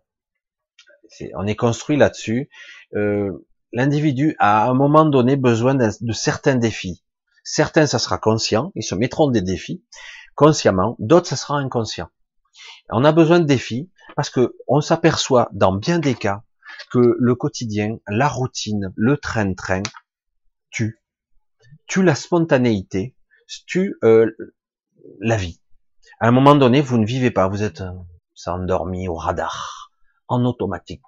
on est construit là-dessus. Euh, L'individu a à un moment donné besoin de certains défis. Certains, ça sera conscient, ils se mettront des défis consciemment. D'autres, ça sera inconscient. On a besoin de défis parce que on s'aperçoit dans bien des cas que le quotidien, la routine, le train-train tue, tue la spontanéité, tue euh, la vie. À un moment donné, vous ne vivez pas, vous êtes euh, endormi au radar, en automatique.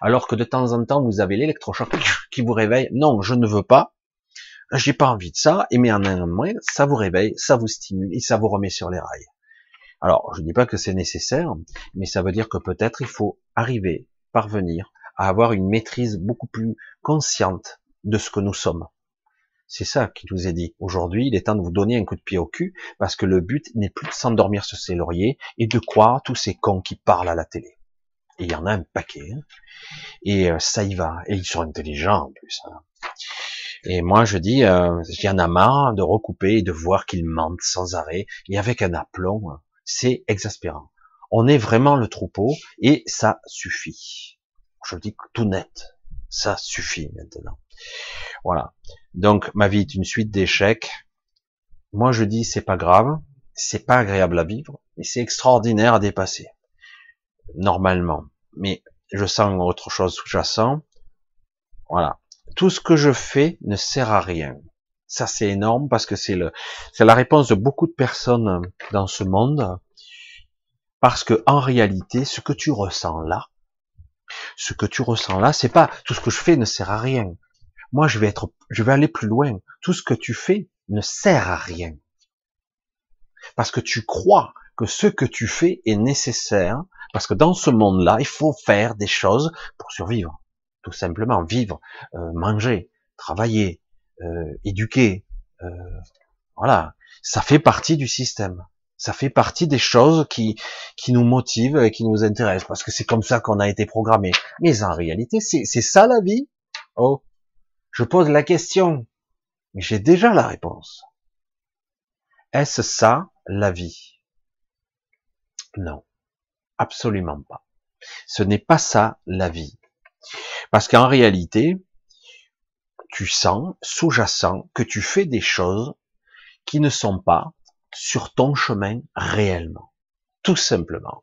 Alors que de temps en temps, vous avez l'électrochoc qui vous réveille. Non, je ne veux pas. J'ai pas envie de ça. Et mais en un moment, ça vous réveille, ça vous stimule et ça vous remet sur les rails. Alors, je ne dis pas que c'est nécessaire, mais ça veut dire que peut-être il faut arriver, parvenir à avoir une maîtrise beaucoup plus consciente de ce que nous sommes. C'est ça qui nous est dit. Aujourd'hui, il est temps de vous donner un coup de pied au cul, parce que le but n'est plus de s'endormir sur ses lauriers et de croire tous ces cons qui parlent à la télé. Et il y en a un paquet. Hein. Et euh, ça y va. Et ils sont intelligents en plus. Hein. Et moi, je dis, euh, en a marre de recouper et de voir qu'ils mentent sans arrêt et avec un aplomb. C'est exaspérant. On est vraiment le troupeau et ça suffit. Je dis tout net. Ça suffit maintenant. Voilà. Donc, ma vie est une suite d'échecs. Moi, je dis, c'est pas grave. C'est pas agréable à vivre, mais c'est extraordinaire à dépasser. Normalement. Mais je sens autre chose sous-jacent. Voilà tout ce que je fais ne sert à rien. Ça, c'est énorme parce que c'est le, c'est la réponse de beaucoup de personnes dans ce monde. Parce que, en réalité, ce que tu ressens là, ce que tu ressens là, c'est pas tout ce que je fais ne sert à rien. Moi, je vais être, je vais aller plus loin. Tout ce que tu fais ne sert à rien. Parce que tu crois que ce que tu fais est nécessaire, parce que dans ce monde-là, il faut faire des choses pour survivre tout simplement vivre, euh, manger, travailler, euh, éduquer, euh, voilà, ça fait partie du système. Ça fait partie des choses qui qui nous motivent et qui nous intéressent parce que c'est comme ça qu'on a été programmé. Mais en réalité, c'est ça la vie. Oh, je pose la question, mais j'ai déjà la réponse. Est-ce ça la vie? Non, absolument pas. Ce n'est pas ça la vie. Parce qu'en réalité, tu sens, sous-jacent, que tu fais des choses qui ne sont pas sur ton chemin réellement. Tout simplement.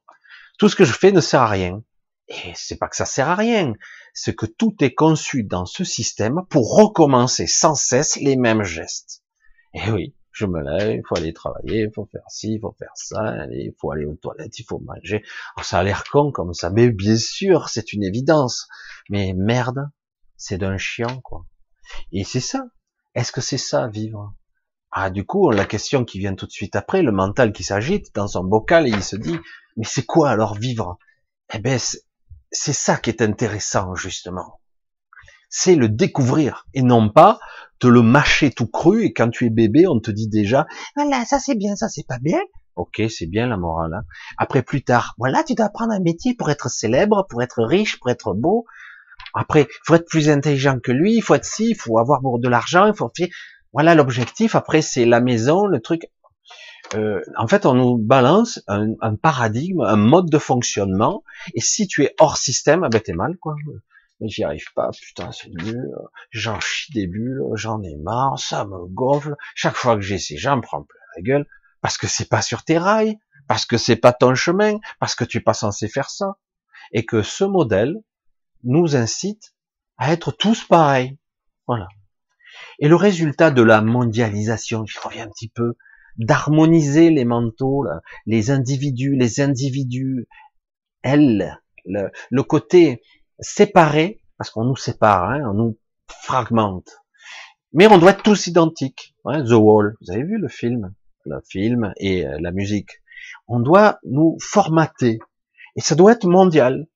Tout ce que je fais ne sert à rien. Et c'est pas que ça sert à rien. C'est que tout est conçu dans ce système pour recommencer sans cesse les mêmes gestes. Et oui, je me lève, il faut aller travailler, il faut faire ci, il faut faire ça, il faut aller aux toilettes, il faut manger. ça a l'air con comme ça, mais bien sûr, c'est une évidence. Mais merde, c'est d'un chiant, quoi. Et c'est ça. Est-ce que c'est ça, vivre? Ah, du coup, la question qui vient tout de suite après, le mental qui s'agite dans son bocal et il se dit, mais c'est quoi alors vivre? Eh ben, c'est ça qui est intéressant, justement. C'est le découvrir et non pas te le mâcher tout cru et quand tu es bébé, on te dit déjà, voilà, ça c'est bien, ça c'est pas bien. Ok, c'est bien la morale. Hein. Après, plus tard, voilà, tu dois apprendre un métier pour être célèbre, pour être riche, pour être beau. Après, il faut être plus intelligent que lui, il faut être ci, il faut avoir de l'argent, il faut. Voilà l'objectif. Après, c'est la maison, le truc. Euh, en fait, on nous balance un, un, paradigme, un mode de fonctionnement. Et si tu es hors système, ah ben t'es mal, quoi. J'y arrive pas, putain, c'est nul. J'en chie des bulles, j'en ai marre, ça me gonfle. Chaque fois que j'essaie, j'en prends plein la gueule parce que c'est pas sur tes rails, parce que c'est pas ton chemin, parce que tu es pas censé faire ça, et que ce modèle nous incite à être tous pareils. Voilà. Et le résultat de la mondialisation, je reviens un petit peu, d'harmoniser les manteaux, les individus, les individus, elles, le, côté séparé, parce qu'on nous sépare, hein, on nous fragmente. Mais on doit être tous identiques. Hein, The Wall, vous avez vu le film? Le film et euh, la musique. On doit nous formater. Et ça doit être mondial.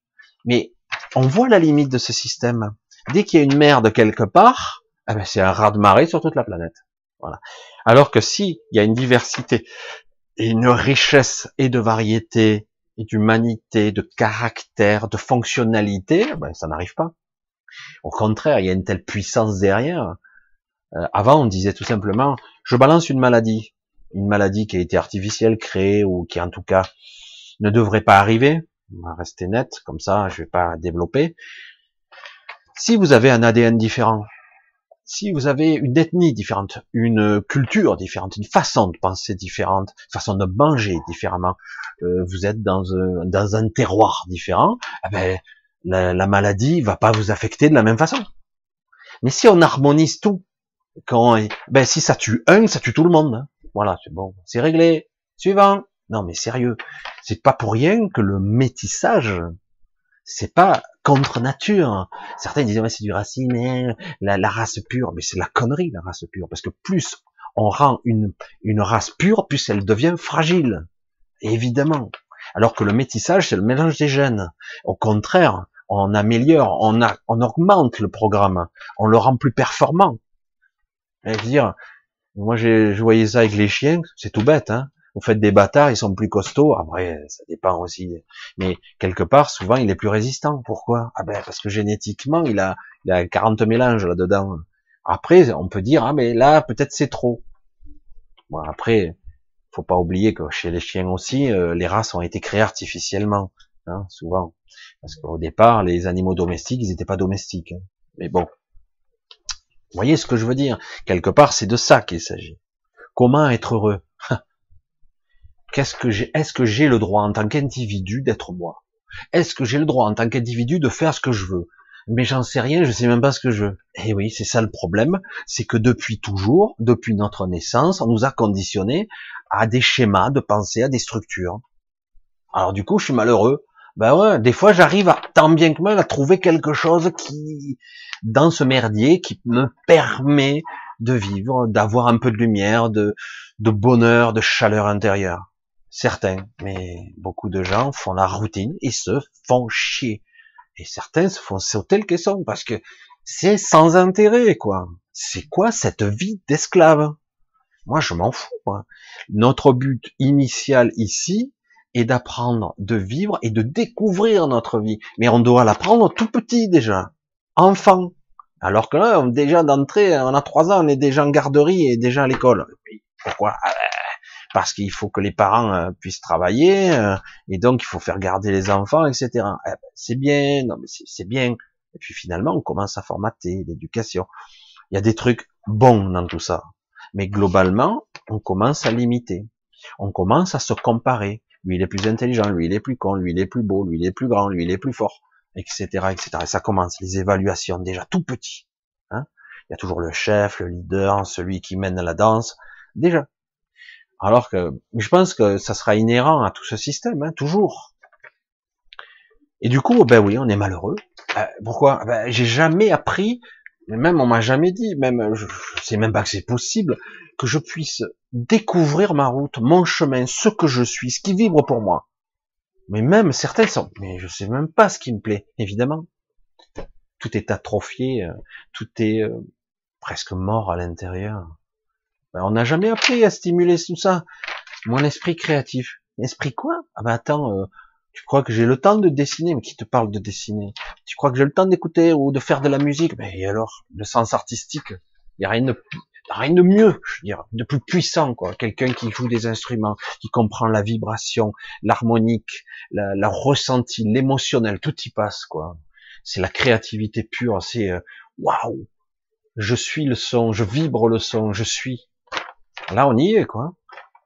Mais on voit la limite de ce système. Dès qu'il y a une merde quelque part, eh ben c'est un raz de marée sur toute la planète. Voilà. Alors que si il y a une diversité et une richesse et de variété et d'humanité, de caractère, de fonctionnalité, ben ça n'arrive pas. Au contraire, il y a une telle puissance derrière. Euh, avant, on disait tout simplement, je balance une maladie, une maladie qui a été artificielle, créée ou qui en tout cas ne devrait pas arriver on va rester net, comme ça je vais pas développer. Si vous avez un ADN différent, si vous avez une ethnie différente, une culture différente, une façon de penser différente, une façon de manger différemment, euh, vous êtes dans un, dans un terroir différent, eh ben, la, la, maladie va pas vous affecter de la même façon. Mais si on harmonise tout, quand, ben si ça tue un, ça tue tout le monde. Hein. Voilà, c'est bon, c'est réglé. Suivant. Non mais sérieux, c'est pas pour rien que le métissage, c'est pas contre nature. Certains disent c'est du racisme, la, la, race pure, mais c'est la connerie la race pure, parce que plus on rend une, une race pure, plus elle devient fragile. évidemment. Alors que le métissage, c'est le mélange des gènes. Au contraire, on améliore, on, augmente le programme, on le rend plus performant. Et dire, moi je voyais ça avec les chiens, c'est tout bête, hein. Vous faites des bâtards, ils sont plus costauds. Après, ça dépend aussi. Mais quelque part, souvent, il est plus résistant. Pourquoi? Ah ben parce que génétiquement, il a, il a 40 mélanges là-dedans. Après, on peut dire ah mais là, peut-être c'est trop. Bon après, faut pas oublier que chez les chiens aussi, euh, les races ont été créées artificiellement, hein, souvent. Parce qu'au départ, les animaux domestiques, ils n'étaient pas domestiques. Hein. Mais bon, vous voyez ce que je veux dire? Quelque part, c'est de ça qu'il s'agit. Comment être heureux? (laughs) Qu'est-ce que j'ai Est-ce que j'ai le droit en tant qu'individu d'être moi? Est-ce que j'ai le droit en tant qu'individu de faire ce que je veux? Mais j'en sais rien, je sais même pas ce que je veux. Et eh oui, c'est ça le problème, c'est que depuis toujours, depuis notre naissance, on nous a conditionnés à des schémas de pensée, à des structures. Alors du coup, je suis malheureux. Ben ouais, des fois j'arrive à tant bien que mal à trouver quelque chose qui, dans ce merdier, qui me permet de vivre, d'avoir un peu de lumière, de, de bonheur, de chaleur intérieure. Certains, mais beaucoup de gens font la routine et se font chier. Et certains se font sauter le caisson parce que c'est sans intérêt, quoi. C'est quoi cette vie d'esclave? Moi, je m'en fous. Notre but initial ici, et d'apprendre de vivre et de découvrir notre vie. Mais on doit l'apprendre tout petit déjà, enfant. Alors que là, déjà d'entrée, on a trois ans, on est déjà en garderie et déjà à l'école. Pourquoi? Ah ben, Parce qu'il faut que les parents euh, puissent travailler euh, et donc il faut faire garder les enfants, etc. Eh ben, c'est bien, non mais c'est bien. Et puis finalement, on commence à formater l'éducation. Il y a des trucs bons dans tout ça, mais globalement, on commence à limiter. On commence à se comparer lui il est plus intelligent, lui il est plus con, lui il est plus beau, lui il est plus grand, lui il est plus fort, etc., etc. Et ça commence les évaluations déjà tout petit. Hein il y a toujours le chef, le leader, celui qui mène la danse, déjà. Alors que je pense que ça sera inhérent à tout ce système, hein, toujours. Et du coup, ben oui, on est malheureux. Euh, pourquoi? Ben, J'ai jamais appris même on m'a jamais dit, même je, sais même pas que c'est possible que je puisse découvrir ma route, mon chemin, ce que je suis, ce qui vibre pour moi. Mais même certains sont, mais je sais même pas ce qui me plaît, évidemment. Tout est atrophié, euh, tout est euh, presque mort à l'intérieur. Ben, on n'a jamais appris à stimuler tout ça. Mon esprit créatif. Esprit quoi? Ah ben attends, euh, tu crois que j'ai le temps de dessiner? Mais qui te parle de dessiner? Tu crois que j'ai le temps d'écouter ou de faire de la musique? Mais et alors? Le sens artistique, il n'y a rien de, rien de mieux, je veux dire, de plus puissant, quoi. Quelqu'un qui joue des instruments, qui comprend la vibration, l'harmonique, la, la ressenti, l'émotionnel, tout y passe, quoi. C'est la créativité pure, c'est euh, waouh, je suis le son, je vibre le son, je suis. Là, on y est, quoi.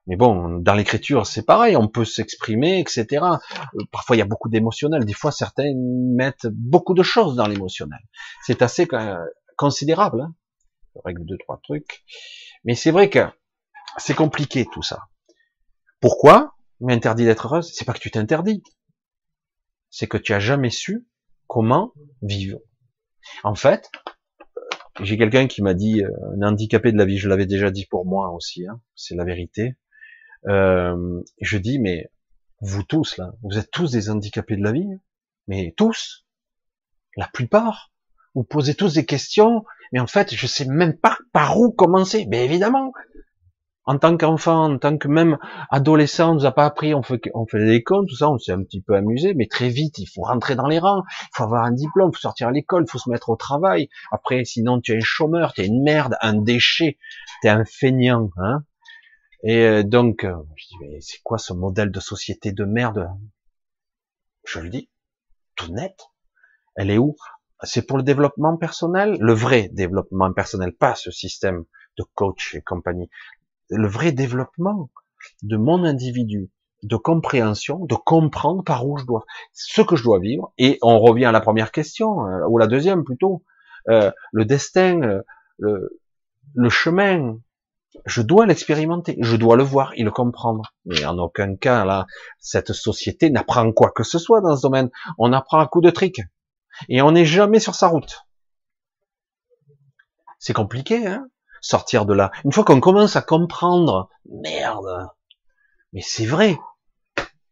Mais bon, dans l'écriture, c'est pareil, on peut s'exprimer, etc. Euh, parfois, il y a beaucoup d'émotionnel. Des fois, certains mettent beaucoup de choses dans l'émotionnel. C'est assez euh, considérable. Hein règle deux, trois trucs. Mais c'est vrai que c'est compliqué tout ça. Pourquoi m'interdit d'être heureuse C'est pas que tu t'interdis. C'est que tu as jamais su comment vivre. En fait, j'ai quelqu'un qui m'a dit, euh, un handicapé de la vie, je l'avais déjà dit pour moi aussi, hein, c'est la vérité. Euh, je dis, mais vous tous là, vous êtes tous des handicapés de la vie, mais tous, la plupart, vous posez tous des questions, mais en fait, je sais même pas par où commencer. Mais évidemment, en tant qu'enfant, en tant que même adolescent, on nous a pas appris, on fait, on fait des tout ça, on s'est un petit peu amusé, mais très vite, il faut rentrer dans les rangs, il faut avoir un diplôme, il faut sortir à l'école, il faut se mettre au travail. Après, sinon, tu es un chômeur, tu es une merde, un déchet, tu es un feignant, hein. Et euh, donc, euh, c'est quoi ce modèle de société de merde? Je le dis, tout net. Elle est où? C'est pour le développement personnel, le vrai développement personnel, pas ce système de coach et compagnie. Le vrai développement de mon individu, de compréhension, de comprendre par où je dois, ce que je dois vivre. Et on revient à la première question, euh, ou la deuxième plutôt, le destin, le, le chemin, je dois l'expérimenter, je dois le voir et le comprendre. Mais en aucun cas, là, cette société n'apprend quoi que ce soit dans ce domaine. On apprend un coup de trick. Et on n'est jamais sur sa route. C'est compliqué, hein Sortir de là. Une fois qu'on commence à comprendre, merde, mais c'est vrai.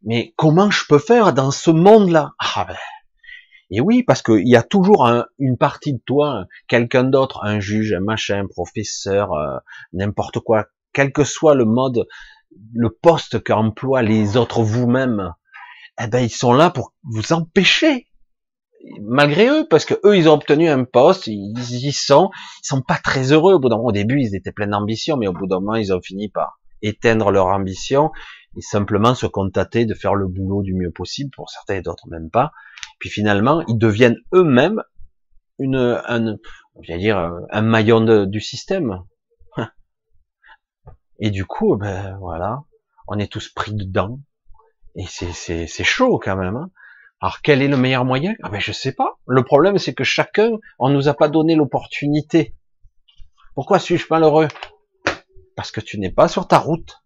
Mais comment je peux faire dans ce monde-là? Ah ben, et oui, parce qu'il y a toujours une partie de toi, quelqu'un d'autre, un juge, un machin, un professeur, euh, n'importe quoi, quel que soit le mode, le poste qu'emploient les autres vous-même, eh ben ils sont là pour vous empêcher, malgré eux, parce que eux ils ont obtenu un poste, ils y sont, ils sont pas très heureux. Au bout d'un moment, au début ils étaient pleins d'ambition, mais au bout d'un moment ils ont fini par éteindre leur ambition et simplement se contenter de faire le boulot du mieux possible pour certains et d'autres même pas. Puis finalement, ils deviennent eux-mêmes une, un, dire, un maillon du système. (laughs) Et du coup, ben voilà, on est tous pris dedans. Et c'est chaud quand même. Hein. Alors quel est le meilleur moyen? Ah ben je sais pas. Le problème c'est que chacun, on nous a pas donné l'opportunité. Pourquoi suis-je malheureux? Parce que tu n'es pas sur ta route.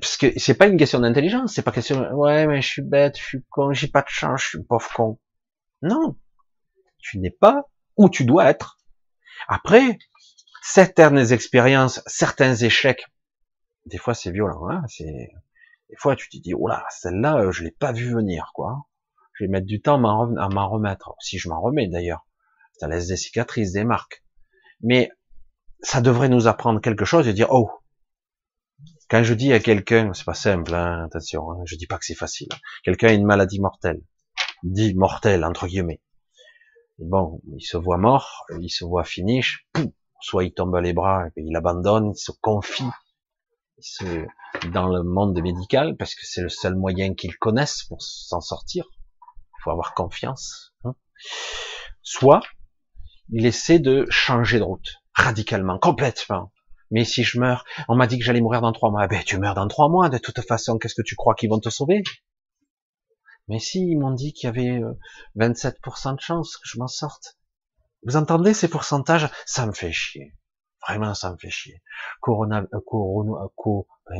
Parce que c'est pas une question d'intelligence, c'est pas question, ouais, mais je suis bête, je suis con, j'ai pas de chance, je suis pauvre con. Non. Tu n'es pas où tu dois être. Après, certaines expériences, certains échecs, des fois c'est violent, hein, c'est, des fois tu te dis, là, celle-là, euh, je l'ai pas vu venir, quoi. Je vais mettre du temps à m'en remettre. Si je m'en remets d'ailleurs. Ça laisse des cicatrices, des marques. Mais ça devrait nous apprendre quelque chose et dire, oh, quand je dis à quelqu'un, c'est pas simple, hein, attention, hein, je dis pas que c'est facile. Quelqu'un a une maladie mortelle, dit mortelle entre guillemets. bon, il se voit mort, il se voit finish, soit il tombe à les bras, il abandonne, il se confie dans le monde médical parce que c'est le seul moyen qu'ils connaissent pour s'en sortir. Il faut avoir confiance. Hein. Soit il essaie de changer de route radicalement, complètement. Mais si je meurs, on m'a dit que j'allais mourir dans trois mois. Eh ben, tu meurs dans trois mois, de toute façon. Qu'est-ce que tu crois qu'ils vont te sauver? Mais si, ils m'ont dit qu'il y avait 27% euh, de chance que je m'en sorte. Vous entendez ces pourcentages? Ça me fait chier. Vraiment, ça me fait chier. Corona, euh, corona, euh,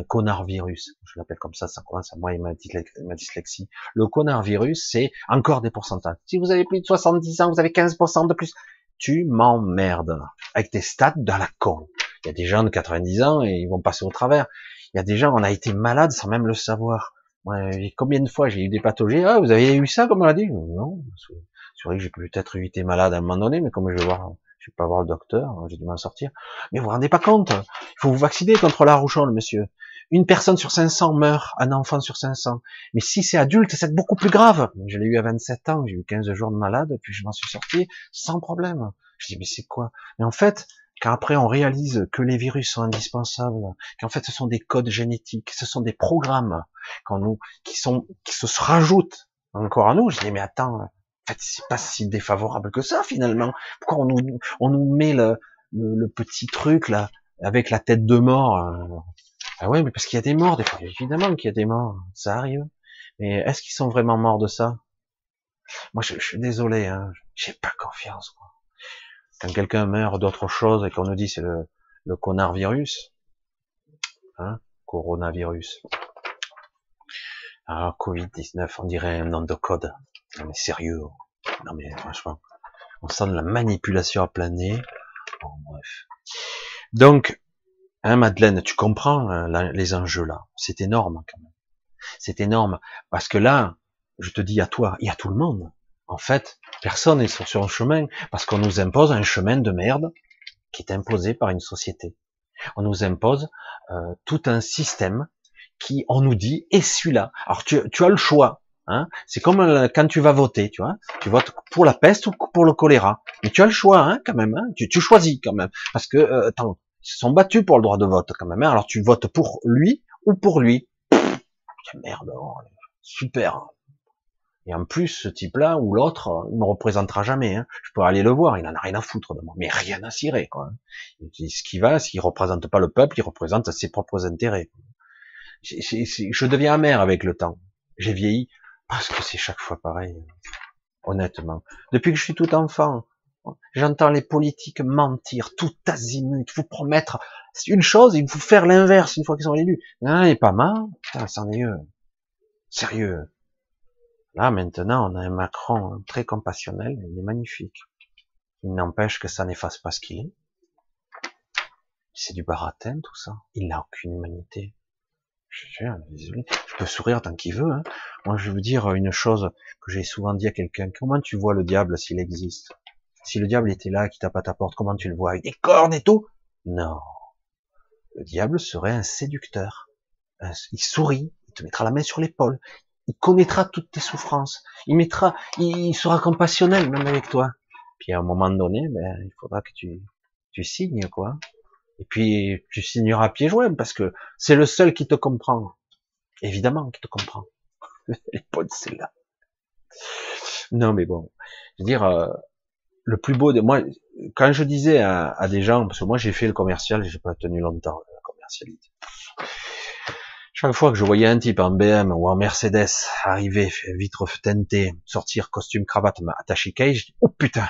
co, virus. Je l'appelle comme ça, ça commence à moi et ma, dyslexie. Le virus, c'est encore des pourcentages. Si vous avez plus de 70 ans, vous avez 15% de plus. Tu m'emmerdes. Avec tes stats de la con. Il y a des gens de 90 ans et ils vont passer au travers. Il y a des gens, on a été malade sans même le savoir. Ouais, combien de fois j'ai eu des pathologies? Ah, vous avez eu ça, comme on l'a dit? Non, c'est vrai que j'ai peut-être eu été malade à un moment donné, mais comme je vais voir, je vais pas voir le docteur, j'ai dû m'en sortir. Mais vous vous rendez pas compte Il faut vous vacciner contre la rougeole, monsieur. Une personne sur 500 meurt, un enfant sur 500. Mais si c'est adulte, c'est beaucoup plus grave. Je l'ai eu à 27 ans, j'ai eu 15 jours de malade, puis je m'en suis sorti sans problème. Je dis, mais c'est quoi? Mais en fait, car après on réalise que les virus sont indispensables, qu'en fait ce sont des codes génétiques, ce sont des programmes nous, qui qui se rajoutent encore à nous. Je dis mais attends, en fait c'est pas si défavorable que ça finalement. Pourquoi on nous, on nous met le, le, petit truc là avec la tête de mort euh? Ah ouais, mais parce qu'il y a des morts des fois. Évidemment qu'il y a des morts, ça arrive. Mais est-ce qu'ils sont vraiment morts de ça? Moi, je, je, suis désolé, hein, j'ai pas confiance. Quoi quand quelqu'un meurt d'autre chose et qu'on nous dit c'est le, le connard virus, hein, coronavirus. Ah, Covid-19, on dirait un nom de code. Non mais sérieux. Non mais franchement, on sent de la manipulation à planer. Bon, bref. Donc, hein, Madeleine, tu comprends hein, les enjeux là. C'est énorme quand même. C'est énorme parce que là, je te dis à toi et à tout le monde, en fait, personne n'est sur un chemin parce qu'on nous impose un chemin de merde qui est imposé par une société. On nous impose euh, tout un système qui, on nous dit, est celui-là. Alors tu, as le choix. Hein c'est comme euh, quand tu vas voter, tu vois. Tu votes pour la peste ou pour le choléra. Mais tu as le choix, hein, quand même. Hein tu, tu, choisis quand même. Parce que, euh, ils se sont battus pour le droit de vote quand même. Hein Alors tu votes pour lui ou pour lui. merde, oh, super. Et en plus, ce type-là ou l'autre, il me représentera jamais. Hein. Je pourrais aller le voir, il en a rien à foutre de moi, mais rien à cirer. Quoi. ce qui va, s'il représente pas le peuple, il représente ses propres intérêts. je deviens amer avec le temps. J'ai vieilli parce que c'est chaque fois pareil. Honnêtement, depuis que je suis tout enfant, j'entends les politiques mentir, tout azimut, vous promettre une chose et vous faire l'inverse une fois qu'ils sont élus. Non, il est pas mal, c'en est eux. Sérieux. Là, maintenant, on a un Macron très compassionnel, il est magnifique. Il n'empêche que ça n'efface pas ce qu'il est. C'est du baratin, tout ça. Il n'a aucune humanité. Je, désolé, je peux sourire tant qu'il veut. Hein. Moi, je veux dire une chose que j'ai souvent dit à quelqu'un. Comment tu vois le diable s'il existe? Si le diable était là, qui tape à ta porte, comment tu le vois? Avec des cornes et tout? Non. Le diable serait un séducteur. Il sourit, il te mettra la main sur l'épaule, il connaîtra toutes tes souffrances, il mettra, il sera compassionnel même avec toi. Puis à un moment donné, ben, il faudra que tu, tu signes quoi. Et puis tu signeras pieds joints parce que c'est le seul qui te comprend. Évidemment qui te comprend. (laughs) Elle est bonne celle-là. Non mais bon, je veux dire, euh, le plus beau de moi, quand je disais à, à des gens, parce que moi j'ai fait le commercial, j'ai pas tenu longtemps la commercialité. Chaque fois que je voyais un type en BM ou en Mercedes arriver, vitre teintée, sortir costume cravate, attaché cage, je dis, oh putain,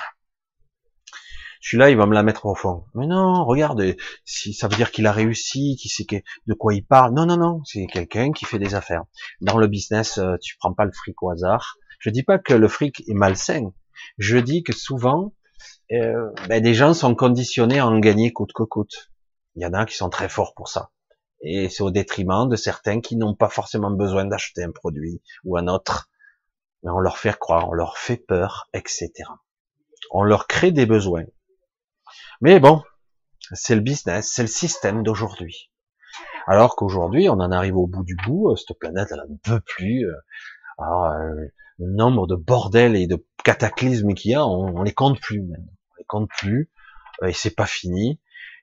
celui-là, il va me la mettre au fond. Mais non, regarde, si ça veut dire qu'il a réussi, qui sait de quoi il parle. Non, non, non, c'est quelqu'un qui fait des affaires. Dans le business, euh, tu prends pas le fric au hasard. Je dis pas que le fric est malsain. Je dis que souvent, euh, ben, des gens sont conditionnés à en gagner coûte que coûte. Il y en a qui sont très forts pour ça et c'est au détriment de certains qui n'ont pas forcément besoin d'acheter un produit ou un autre. On leur fait croire, on leur fait peur, etc. On leur crée des besoins. Mais bon, c'est le business, c'est le système d'aujourd'hui. Alors qu'aujourd'hui, on en arrive au bout du bout, euh, cette planète, elle ne veut plus. Euh, euh, le nombre de bordels et de cataclysmes qu'il y a, on, les compte plus. Même. On les compte plus, et c'est pas fini.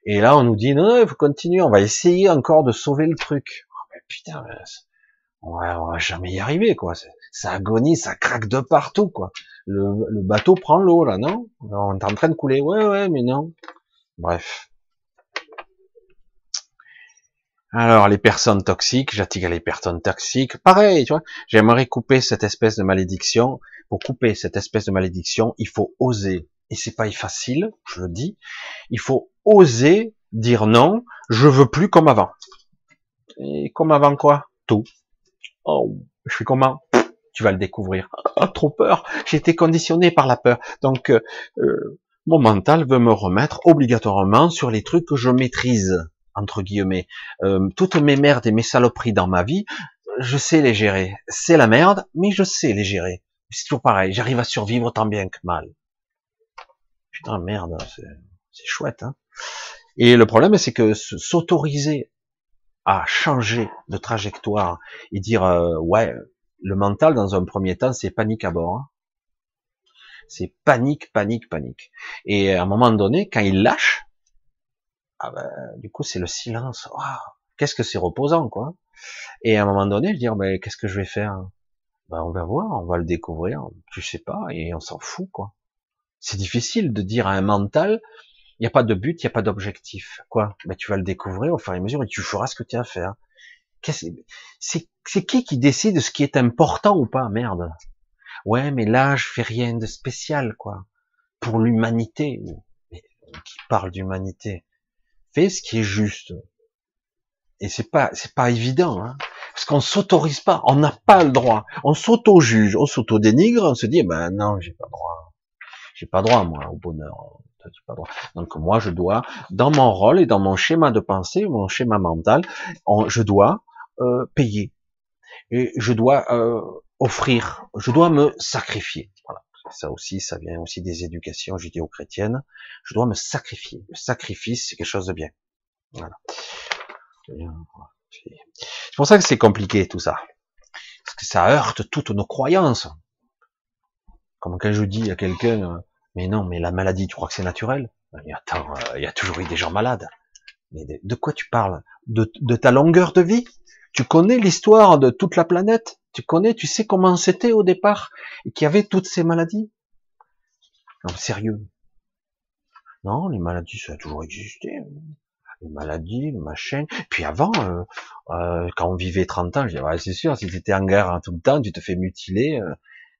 Et là, on nous dit, non, il faut continuer, on va essayer encore de sauver le truc. Oh, mais putain, on va, va jamais y arriver, quoi. Ça agonise, ça craque de partout, quoi. Le, bateau prend l'eau, là, non? On est en train de couler. Ouais, ouais, mais non. Bref. Alors, les personnes toxiques, j'attire les personnes toxiques. Pareil, tu vois. J'aimerais couper cette espèce de malédiction. Pour couper cette espèce de malédiction, il faut oser. Et c'est pas facile, je le dis. Il faut oser dire non, je veux plus comme avant. Et comme avant quoi? Tout. Oh, je fais comment? Tu vas le découvrir. Oh, trop peur. J'ai été conditionné par la peur. Donc, euh, euh, mon mental veut me remettre obligatoirement sur les trucs que je maîtrise, entre guillemets. Euh, toutes mes merdes et mes saloperies dans ma vie, je sais les gérer. C'est la merde, mais je sais les gérer. C'est toujours pareil. J'arrive à survivre tant bien que mal. Putain, merde, c'est chouette. Hein et le problème, c'est que s'autoriser à changer de trajectoire et dire ouais, le mental dans un premier temps, c'est panique à bord. Hein. C'est panique, panique, panique. Et à un moment donné, quand il lâche, ah ben, du coup, c'est le silence. Qu'est-ce que c'est reposant, quoi. Et à un moment donné, je dis, ben, qu'est-ce que je vais faire ben, On va voir, on va le découvrir. Je sais pas, et on s'en fout, quoi. C'est difficile de dire à un mental, il n'y a pas de but, il n'y a pas d'objectif. Quoi ben, Tu vas le découvrir au fur et à mesure et tu feras ce que tu as à faire. C'est qui qui décide ce qui est important ou pas Merde? Ouais, mais là, je fais rien de spécial, quoi. Pour l'humanité. Qui parle d'humanité Fais ce qui est juste. Et c'est pas, c'est pas évident, hein, parce qu'on s'autorise pas, on n'a pas le droit. On s'auto-juge, on s'auto-dénigre, on se dit, ben non, j'ai pas droit, j'ai pas droit moi au bonheur. Donc moi, je dois, dans mon rôle et dans mon schéma de pensée, mon schéma mental, je dois euh, payer. Et je dois euh, offrir, je dois me sacrifier. Voilà. Ça aussi, ça vient aussi des éducations judéo-chrétiennes. Je dois me sacrifier. Le sacrifice, c'est quelque chose de bien. Voilà. C'est pour ça que c'est compliqué tout ça. Parce que ça heurte toutes nos croyances. Comme quand je dis à quelqu'un, euh, mais non, mais la maladie, tu crois que c'est naturel? Attends, euh, il y a toujours eu des gens malades. Mais de, quoi tu parles? De, ta longueur de vie? Tu connais l'histoire de toute la planète? Tu connais, tu sais comment c'était au départ et qu'il y avait toutes ces maladies? Non, sérieux. Non, les maladies, ça a toujours existé. Les maladies, le machin. Puis avant, euh, euh, quand on vivait 30 ans, je disais, ouais, c'est sûr, si tu étais en guerre tout le temps, tu te fais mutiler,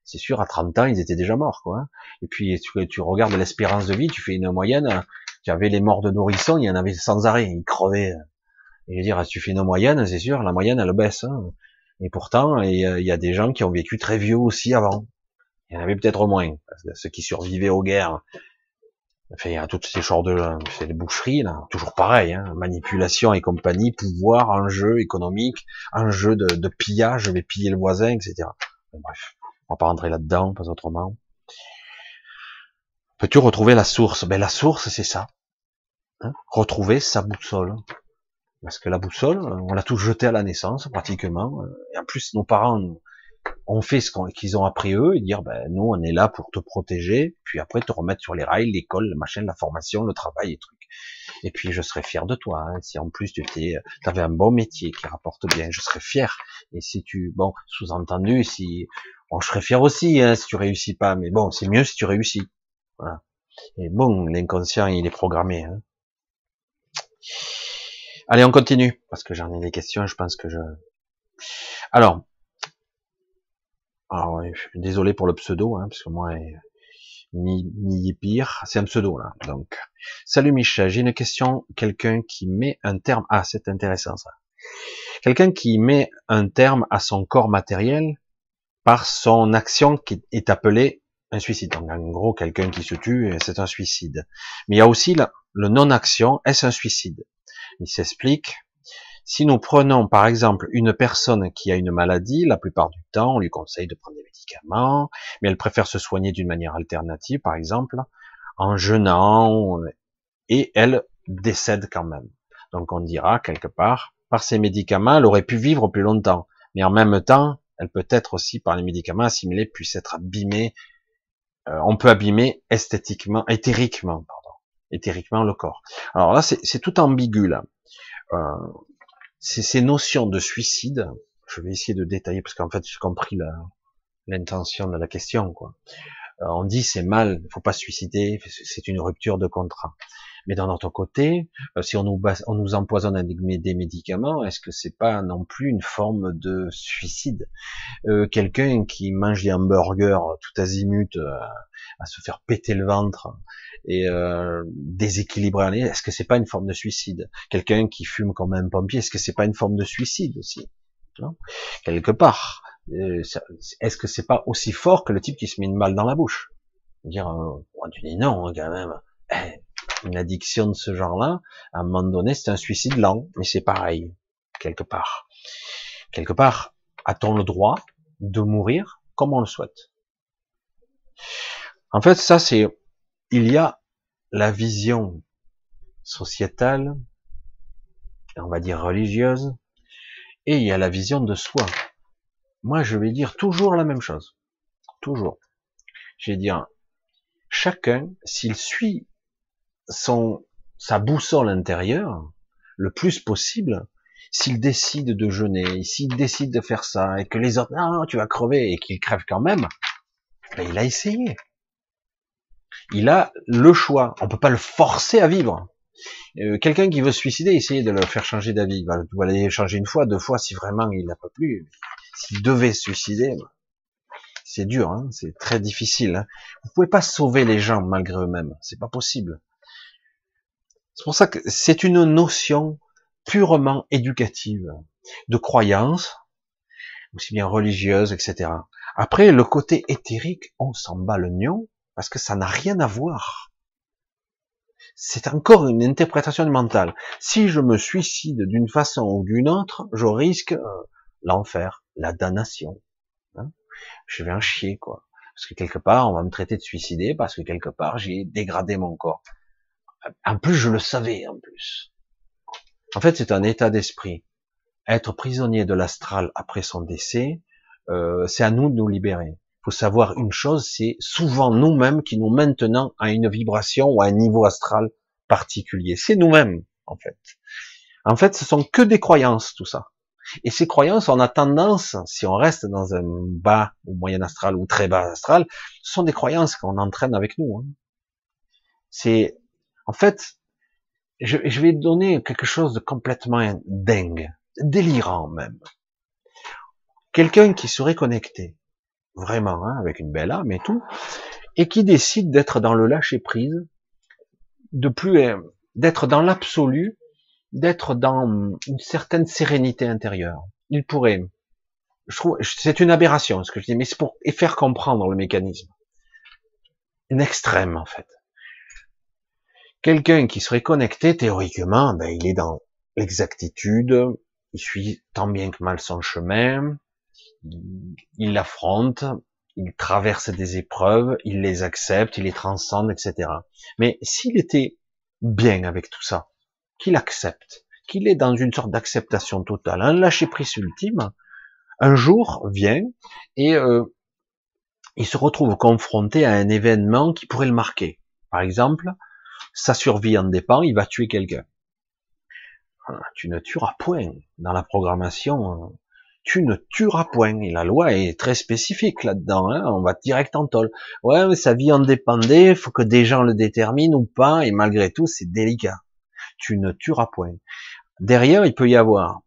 c'est sûr, à 30 ans, ils étaient déjà morts, quoi. Hein. Et puis, tu, tu regardes l'espérance de vie, tu fais une moyenne, tu avais les morts de nourrissons, il y en avait sans arrêt, ils crevaient. Et je veux dire, tu fais une moyenne, c'est sûr, la moyenne, elle baisse. Hein. Et pourtant, il y, a des gens qui ont vécu très vieux aussi avant. Il y en avait peut-être moins, ceux qui survivaient aux guerres. Enfin, il y a toutes ces genres de, c'est des boucheries, là. Toujours pareil, hein. Manipulation et compagnie, pouvoir, enjeu économique, enjeu de, de pillage, je vais piller le voisin, etc. bref. On va pas rentrer là-dedans, pas autrement. Peux-tu retrouver la source? Ben, la source, c'est ça. Hein? Retrouver sa boussole. Parce que la boussole, on l'a tous jetée à la naissance, pratiquement. Et en plus, nos parents ont fait ce qu'ils ont appris eux, et dire, ben, nous, on est là pour te protéger, puis après te remettre sur les rails, l'école, le machin, la formation, le travail et trucs. Et puis, je serais fier de toi, hein, si en plus tu avais un bon métier qui rapporte bien, je serais fier. Et si tu, bon, sous-entendu, si, bon, je serais fier aussi, hein, si tu réussis pas, mais bon, c'est mieux si tu réussis. Voilà. Et bon, l'inconscient, il est programmé. Hein. Allez, on continue, parce que j'en ai des questions, je pense que je... Alors, alors désolé pour le pseudo, hein, parce que moi, ni, ni pire, c'est un pseudo là. Donc, salut Michel, j'ai une question. Quelqu'un qui met un terme, ah c'est intéressant ça. Quelqu'un qui met un terme à son corps matériel par son action qui est appelée un suicide. Donc en gros, quelqu'un qui se tue, c'est un suicide. Mais il y a aussi le non-action, est-ce un suicide? Il s'explique. Si nous prenons par exemple une personne qui a une maladie, la plupart du temps, on lui conseille de prendre des médicaments, mais elle préfère se soigner d'une manière alternative, par exemple, en jeûnant, et elle décède quand même. Donc on dira quelque part, par ces médicaments, elle aurait pu vivre plus longtemps, mais en même temps, elle peut être aussi par les médicaments assimilée, puisse être abîmée. Euh, on peut abîmer esthétiquement, éthériquement, pardon, éthériquement le corps. Alors là, c'est tout ambigu là. Euh, ces notions de suicide. Je vais essayer de détailler parce qu'en fait, j'ai compris l'intention de la question. Quoi. Euh, on dit c'est mal, il faut pas se suicider, c'est une rupture de contrat. Mais d'un autre côté, euh, si on nous, on nous empoisonne avec des médicaments, est-ce que c'est pas non plus une forme de suicide? Euh, Quelqu'un qui mange des hamburgers tout azimut euh, à se faire péter le ventre et euh, déséquilibrer, est-ce que c'est pas une forme de suicide? Quelqu'un qui fume comme un pompier, est-ce que c'est pas une forme de suicide aussi? Non? Quelque part, est-ce que c'est pas aussi fort que le type qui se met une balle dans la bouche? Dire, euh, tu dis non quand même. Eh, une addiction de ce genre-là, à un moment donné, c'est un suicide lent, mais c'est pareil, quelque part. Quelque part, a-t-on le droit de mourir comme on le souhaite? En fait, ça, c'est, il y a la vision sociétale, on va dire religieuse, et il y a la vision de soi. Moi, je vais dire toujours la même chose. Toujours. Je vais dire, chacun, s'il suit son, sa boussole intérieure le plus possible, s'il décide de jeûner, s'il décide de faire ça, et que les autres, non, tu vas crever, et qu'il crève quand même, ben, il a essayé. Il a le choix. On peut pas le forcer à vivre. Euh, quelqu'un qui veut se suicider, essayer de le faire changer d'avis. Il va, aller changer une fois, deux fois, si vraiment il n'a pas plus. S'il devait se suicider, c'est dur, hein c'est très difficile. Hein Vous pouvez pas sauver les gens malgré eux-mêmes, c'est pas possible. C'est pour ça que c'est une notion purement éducative, de croyance, aussi bien religieuse, etc. Après, le côté éthérique, on s'en bat le nion, parce que ça n'a rien à voir. C'est encore une interprétation mentale. Si je me suicide d'une façon ou d'une autre, je risque euh, l'enfer, la damnation. Hein je vais en chier, quoi. Parce que quelque part, on va me traiter de suicider parce que quelque part, j'ai dégradé mon corps. En plus, je le savais, en plus. En fait, c'est un état d'esprit. Être prisonnier de l'astral après son décès, euh, c'est à nous de nous libérer. Faut savoir une chose, c'est souvent nous-mêmes qui nous maintenons à une vibration ou à un niveau astral particulier. C'est nous-mêmes, en fait. En fait, ce sont que des croyances, tout ça. Et ces croyances, on a tendance, si on reste dans un bas ou moyen astral ou très bas astral, ce sont des croyances qu'on entraîne avec nous. Hein. C'est en fait, je, vais donner quelque chose de complètement dingue, délirant même. Quelqu'un qui serait connecté, vraiment, hein, avec une belle âme et tout, et qui décide d'être dans le lâcher prise, de plus, euh, d'être dans l'absolu, d'être dans une certaine sérénité intérieure. Il pourrait, je trouve, c'est une aberration ce que je dis, mais c'est pour faire comprendre le mécanisme. Une extrême en fait Quelqu'un qui serait connecté, théoriquement, ben, il est dans l'exactitude, il suit tant bien que mal son chemin, il l'affronte, il traverse des épreuves, il les accepte, il les transcende, etc. Mais s'il était bien avec tout ça, qu'il accepte, qu'il est dans une sorte d'acceptation totale, un lâcher prise ultime, un jour vient et euh, il se retrouve confronté à un événement qui pourrait le marquer. Par exemple, sa survie en dépend, il va tuer quelqu'un. Ah, tu ne tueras point dans la programmation. Hein. Tu ne tueras point. Et la loi est très spécifique là-dedans. Hein. On va direct en tôle. Ouais, mais sa vie en dépendait. Il faut que des gens le déterminent ou pas. Et malgré tout, c'est délicat. Tu ne tueras point. Derrière, il peut y avoir.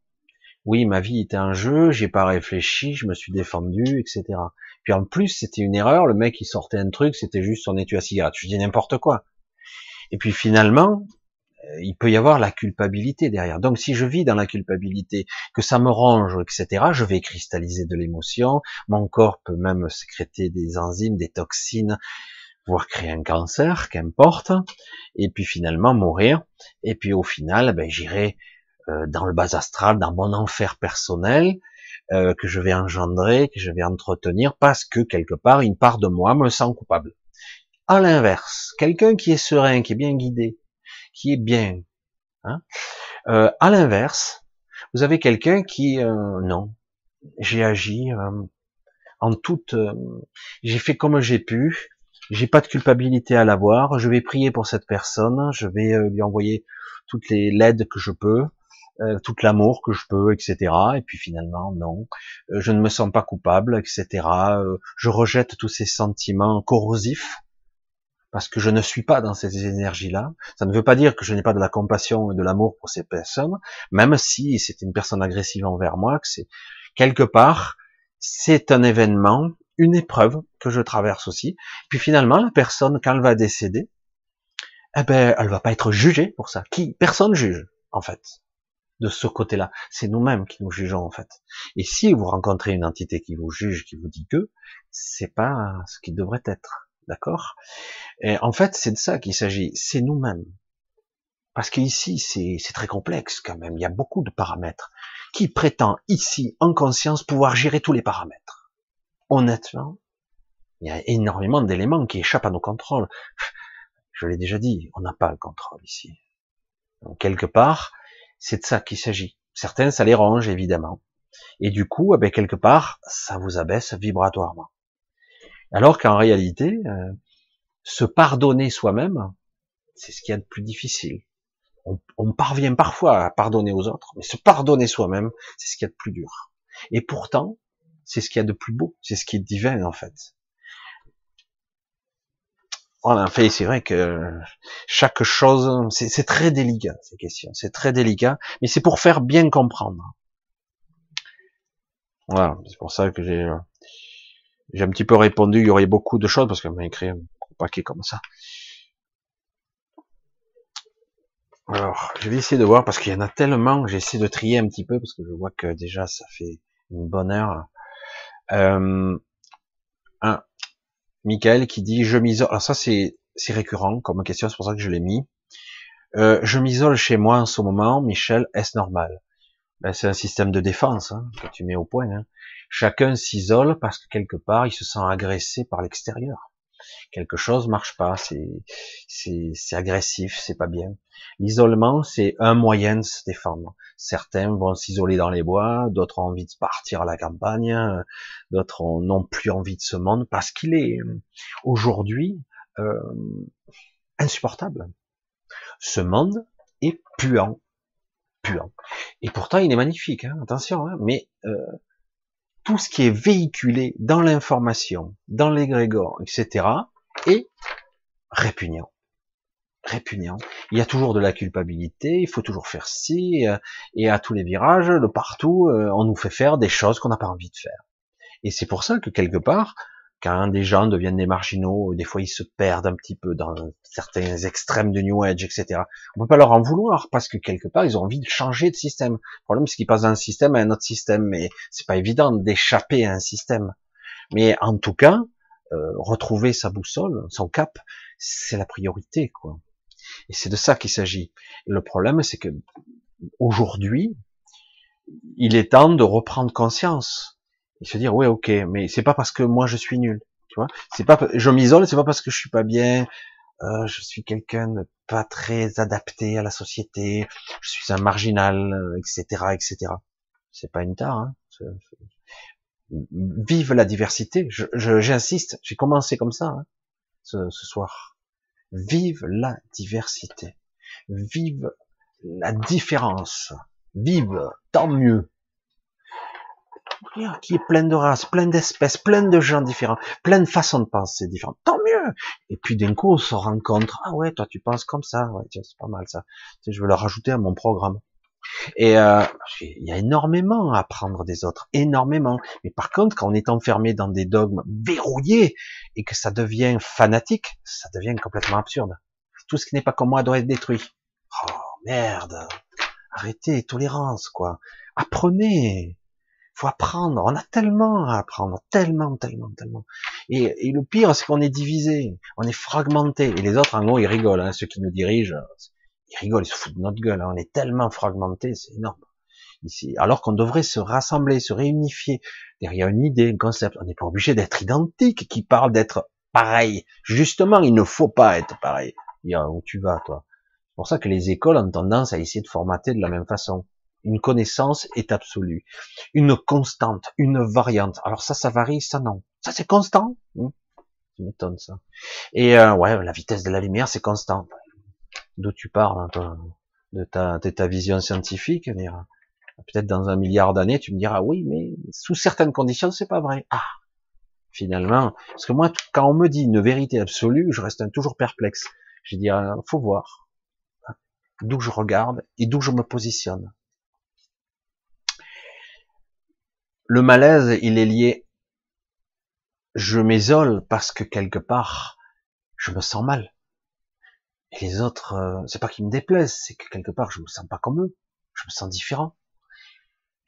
Oui, ma vie était un jeu. J'ai pas réfléchi. Je me suis défendu, etc. Puis en plus, c'était une erreur. Le mec, il sortait un truc. C'était juste son étui à cigarette. Je dis n'importe quoi. Et puis finalement, euh, il peut y avoir la culpabilité derrière. Donc si je vis dans la culpabilité, que ça me ronge, etc., je vais cristalliser de l'émotion, mon corps peut même sécréter des enzymes, des toxines, voire créer un cancer, qu'importe, et puis finalement mourir, et puis au final, ben, j'irai euh, dans le bas astral, dans mon enfer personnel, euh, que je vais engendrer, que je vais entretenir, parce que quelque part, une part de moi me sent coupable. À l'inverse, quelqu'un qui est serein, qui est bien guidé, qui est bien, hein, euh, à l'inverse, vous avez quelqu'un qui, euh, non, j'ai agi euh, en toute, j'ai fait comme j'ai pu, j'ai pas de culpabilité à l'avoir, je vais prier pour cette personne, je vais lui envoyer toutes les l'aide que je peux, tout l'amour que je peux, etc. Et puis finalement, non, je ne me sens pas coupable, etc. je rejette tous ces sentiments corrosifs parce que je ne suis pas dans ces énergies-là. Ça ne veut pas dire que je n'ai pas de la compassion et de l'amour pour ces personnes, même si c'est une personne agressive envers moi, que c'est quelque part, c'est un événement, une épreuve que je traverse aussi. Puis finalement, la personne, quand elle va décéder, eh ben, elle va pas être jugée pour ça. Qui? Personne juge, en fait, de ce côté-là. C'est nous-mêmes qui nous jugeons, en fait. Et si vous rencontrez une entité qui vous juge, qui vous dit que, c'est pas ce qui devrait être. D'accord? En fait, c'est de ça qu'il s'agit. C'est nous-mêmes. Parce qu'ici, c'est très complexe quand même. Il y a beaucoup de paramètres. Qui prétend ici, en conscience, pouvoir gérer tous les paramètres? Honnêtement, il y a énormément d'éléments qui échappent à nos contrôles. Je l'ai déjà dit, on n'a pas le contrôle ici. Donc, quelque part, c'est de ça qu'il s'agit. Certains, ça les ronge, évidemment. Et du coup, eh ben, quelque part, ça vous abaisse vibratoirement. Alors qu'en réalité, euh, se pardonner soi-même, c'est ce qu'il y a de plus difficile. On, parvient parfois à pardonner aux autres, mais se pardonner soi-même, c'est ce qu'il y a de plus dur. Et pourtant, c'est ce qu'il y a de plus beau, c'est ce qui est divin en fait. En fait, c'est vrai que chaque chose, c'est très délicat ces questions, c'est très délicat, mais c'est pour faire bien comprendre. Voilà, c'est pour ça que j'ai j'ai un petit peu répondu, il y aurait beaucoup de choses, parce qu'elle m'a écrit un paquet comme ça. Alors, je vais essayer de voir, parce qu'il y en a tellement, j'essaie de trier un petit peu, parce que je vois que déjà, ça fait une bonne heure. Euh, un, Michael qui dit, je m'isole, alors ça c'est, c'est récurrent comme question, c'est pour ça que je l'ai mis. Euh, je m'isole chez moi en ce moment, Michel, est-ce normal? Ben, C'est un système de défense hein, que tu mets au point. Hein. Chacun s'isole parce que quelque part il se sent agressé par l'extérieur. Quelque chose marche pas, c'est agressif, c'est pas bien. L'isolement, c'est un moyen de se défendre. Certains vont s'isoler dans les bois, d'autres ont envie de partir à la campagne, d'autres n'ont plus envie de ce monde parce qu'il est aujourd'hui euh, insupportable. Ce monde est puant, puant. Et pourtant, il est magnifique. Hein, attention, hein, mais euh, tout ce qui est véhiculé dans l'information, dans l'égrégore, etc., est répugnant. Répugnant. Il y a toujours de la culpabilité, il faut toujours faire ci, euh, et à tous les virages, de partout, euh, on nous fait faire des choses qu'on n'a pas envie de faire. Et c'est pour ça que quelque part, quand des gens deviennent des marginaux, des fois ils se perdent un petit peu dans certains extrêmes de New Age, etc. On peut pas leur en vouloir parce que quelque part ils ont envie de changer de système. Le problème c'est qu'ils passent d'un système à un autre système, mais c'est pas évident d'échapper à un système. Mais en tout cas, euh, retrouver sa boussole, son cap, c'est la priorité, quoi. Et c'est de ça qu'il s'agit. Le problème, c'est que aujourd'hui, il est temps de reprendre conscience et se dire, oui, ok, mais c'est pas parce que moi je suis nul, tu vois. C'est pas, je m'isole, c'est pas parce que je suis pas bien, euh, je suis quelqu'un de pas très adapté à la société, je suis un marginal, etc., etc. C'est pas une tare. Hein. Vive la diversité. J'insiste, je, j'ai commencé comme ça hein, ce, ce soir. Vive la diversité. Vive la différence. Vive, tant mieux qui est plein de races, plein d'espèces, plein de gens différents, plein de façons de penser différentes. Tant mieux. Et puis d'un coup, on se rencontre. Ah ouais, toi tu penses comme ça. Ouais, c'est pas mal ça. je veux le rajouter à mon programme. Et euh, il y a énormément à apprendre des autres, énormément. Mais par contre, quand on est enfermé dans des dogmes verrouillés et que ça devient fanatique, ça devient complètement absurde. Tout ce qui n'est pas comme moi doit être détruit. Oh merde Arrêtez, tolérance quoi. Apprenez, faut apprendre. On a tellement à apprendre, tellement, tellement, tellement. Et, le pire, c'est qu'on est divisé, on est fragmenté. Et les autres, en gros, ils rigolent. Hein, ceux qui nous dirigent, ils rigolent, ils se foutent de notre gueule. Hein. On est tellement fragmenté, c'est énorme. Ici, alors qu'on devrait se rassembler, se réunifier derrière une idée, un concept. On n'est pas obligé d'être identique, qui parle d'être pareil. Justement, il ne faut pas être pareil. Dire où tu vas, toi? C'est pour ça que les écoles ont tendance à essayer de formater de la même façon. Une connaissance est absolue. Une constante, une variante. Alors ça, ça varie, ça non. Ça c'est constant. Hum, ça m'étonne ça. Et euh, ouais, la vitesse de la lumière, c'est constant. D'où tu parles, hein, toi, de ta, de ta vision scientifique. Peut-être dans un milliard d'années, tu me diras oui, mais sous certaines conditions, c'est pas vrai. Ah, finalement, parce que moi, quand on me dit une vérité absolue, je reste toujours perplexe. Je dis, euh, faut voir d'où je regarde et d'où je me positionne. Le malaise, il est lié. Je m'isole parce que quelque part, je me sens mal. Et les autres, euh, c'est pas qu'ils me déplaisent, c'est que quelque part, je me sens pas comme eux. Je me sens différent.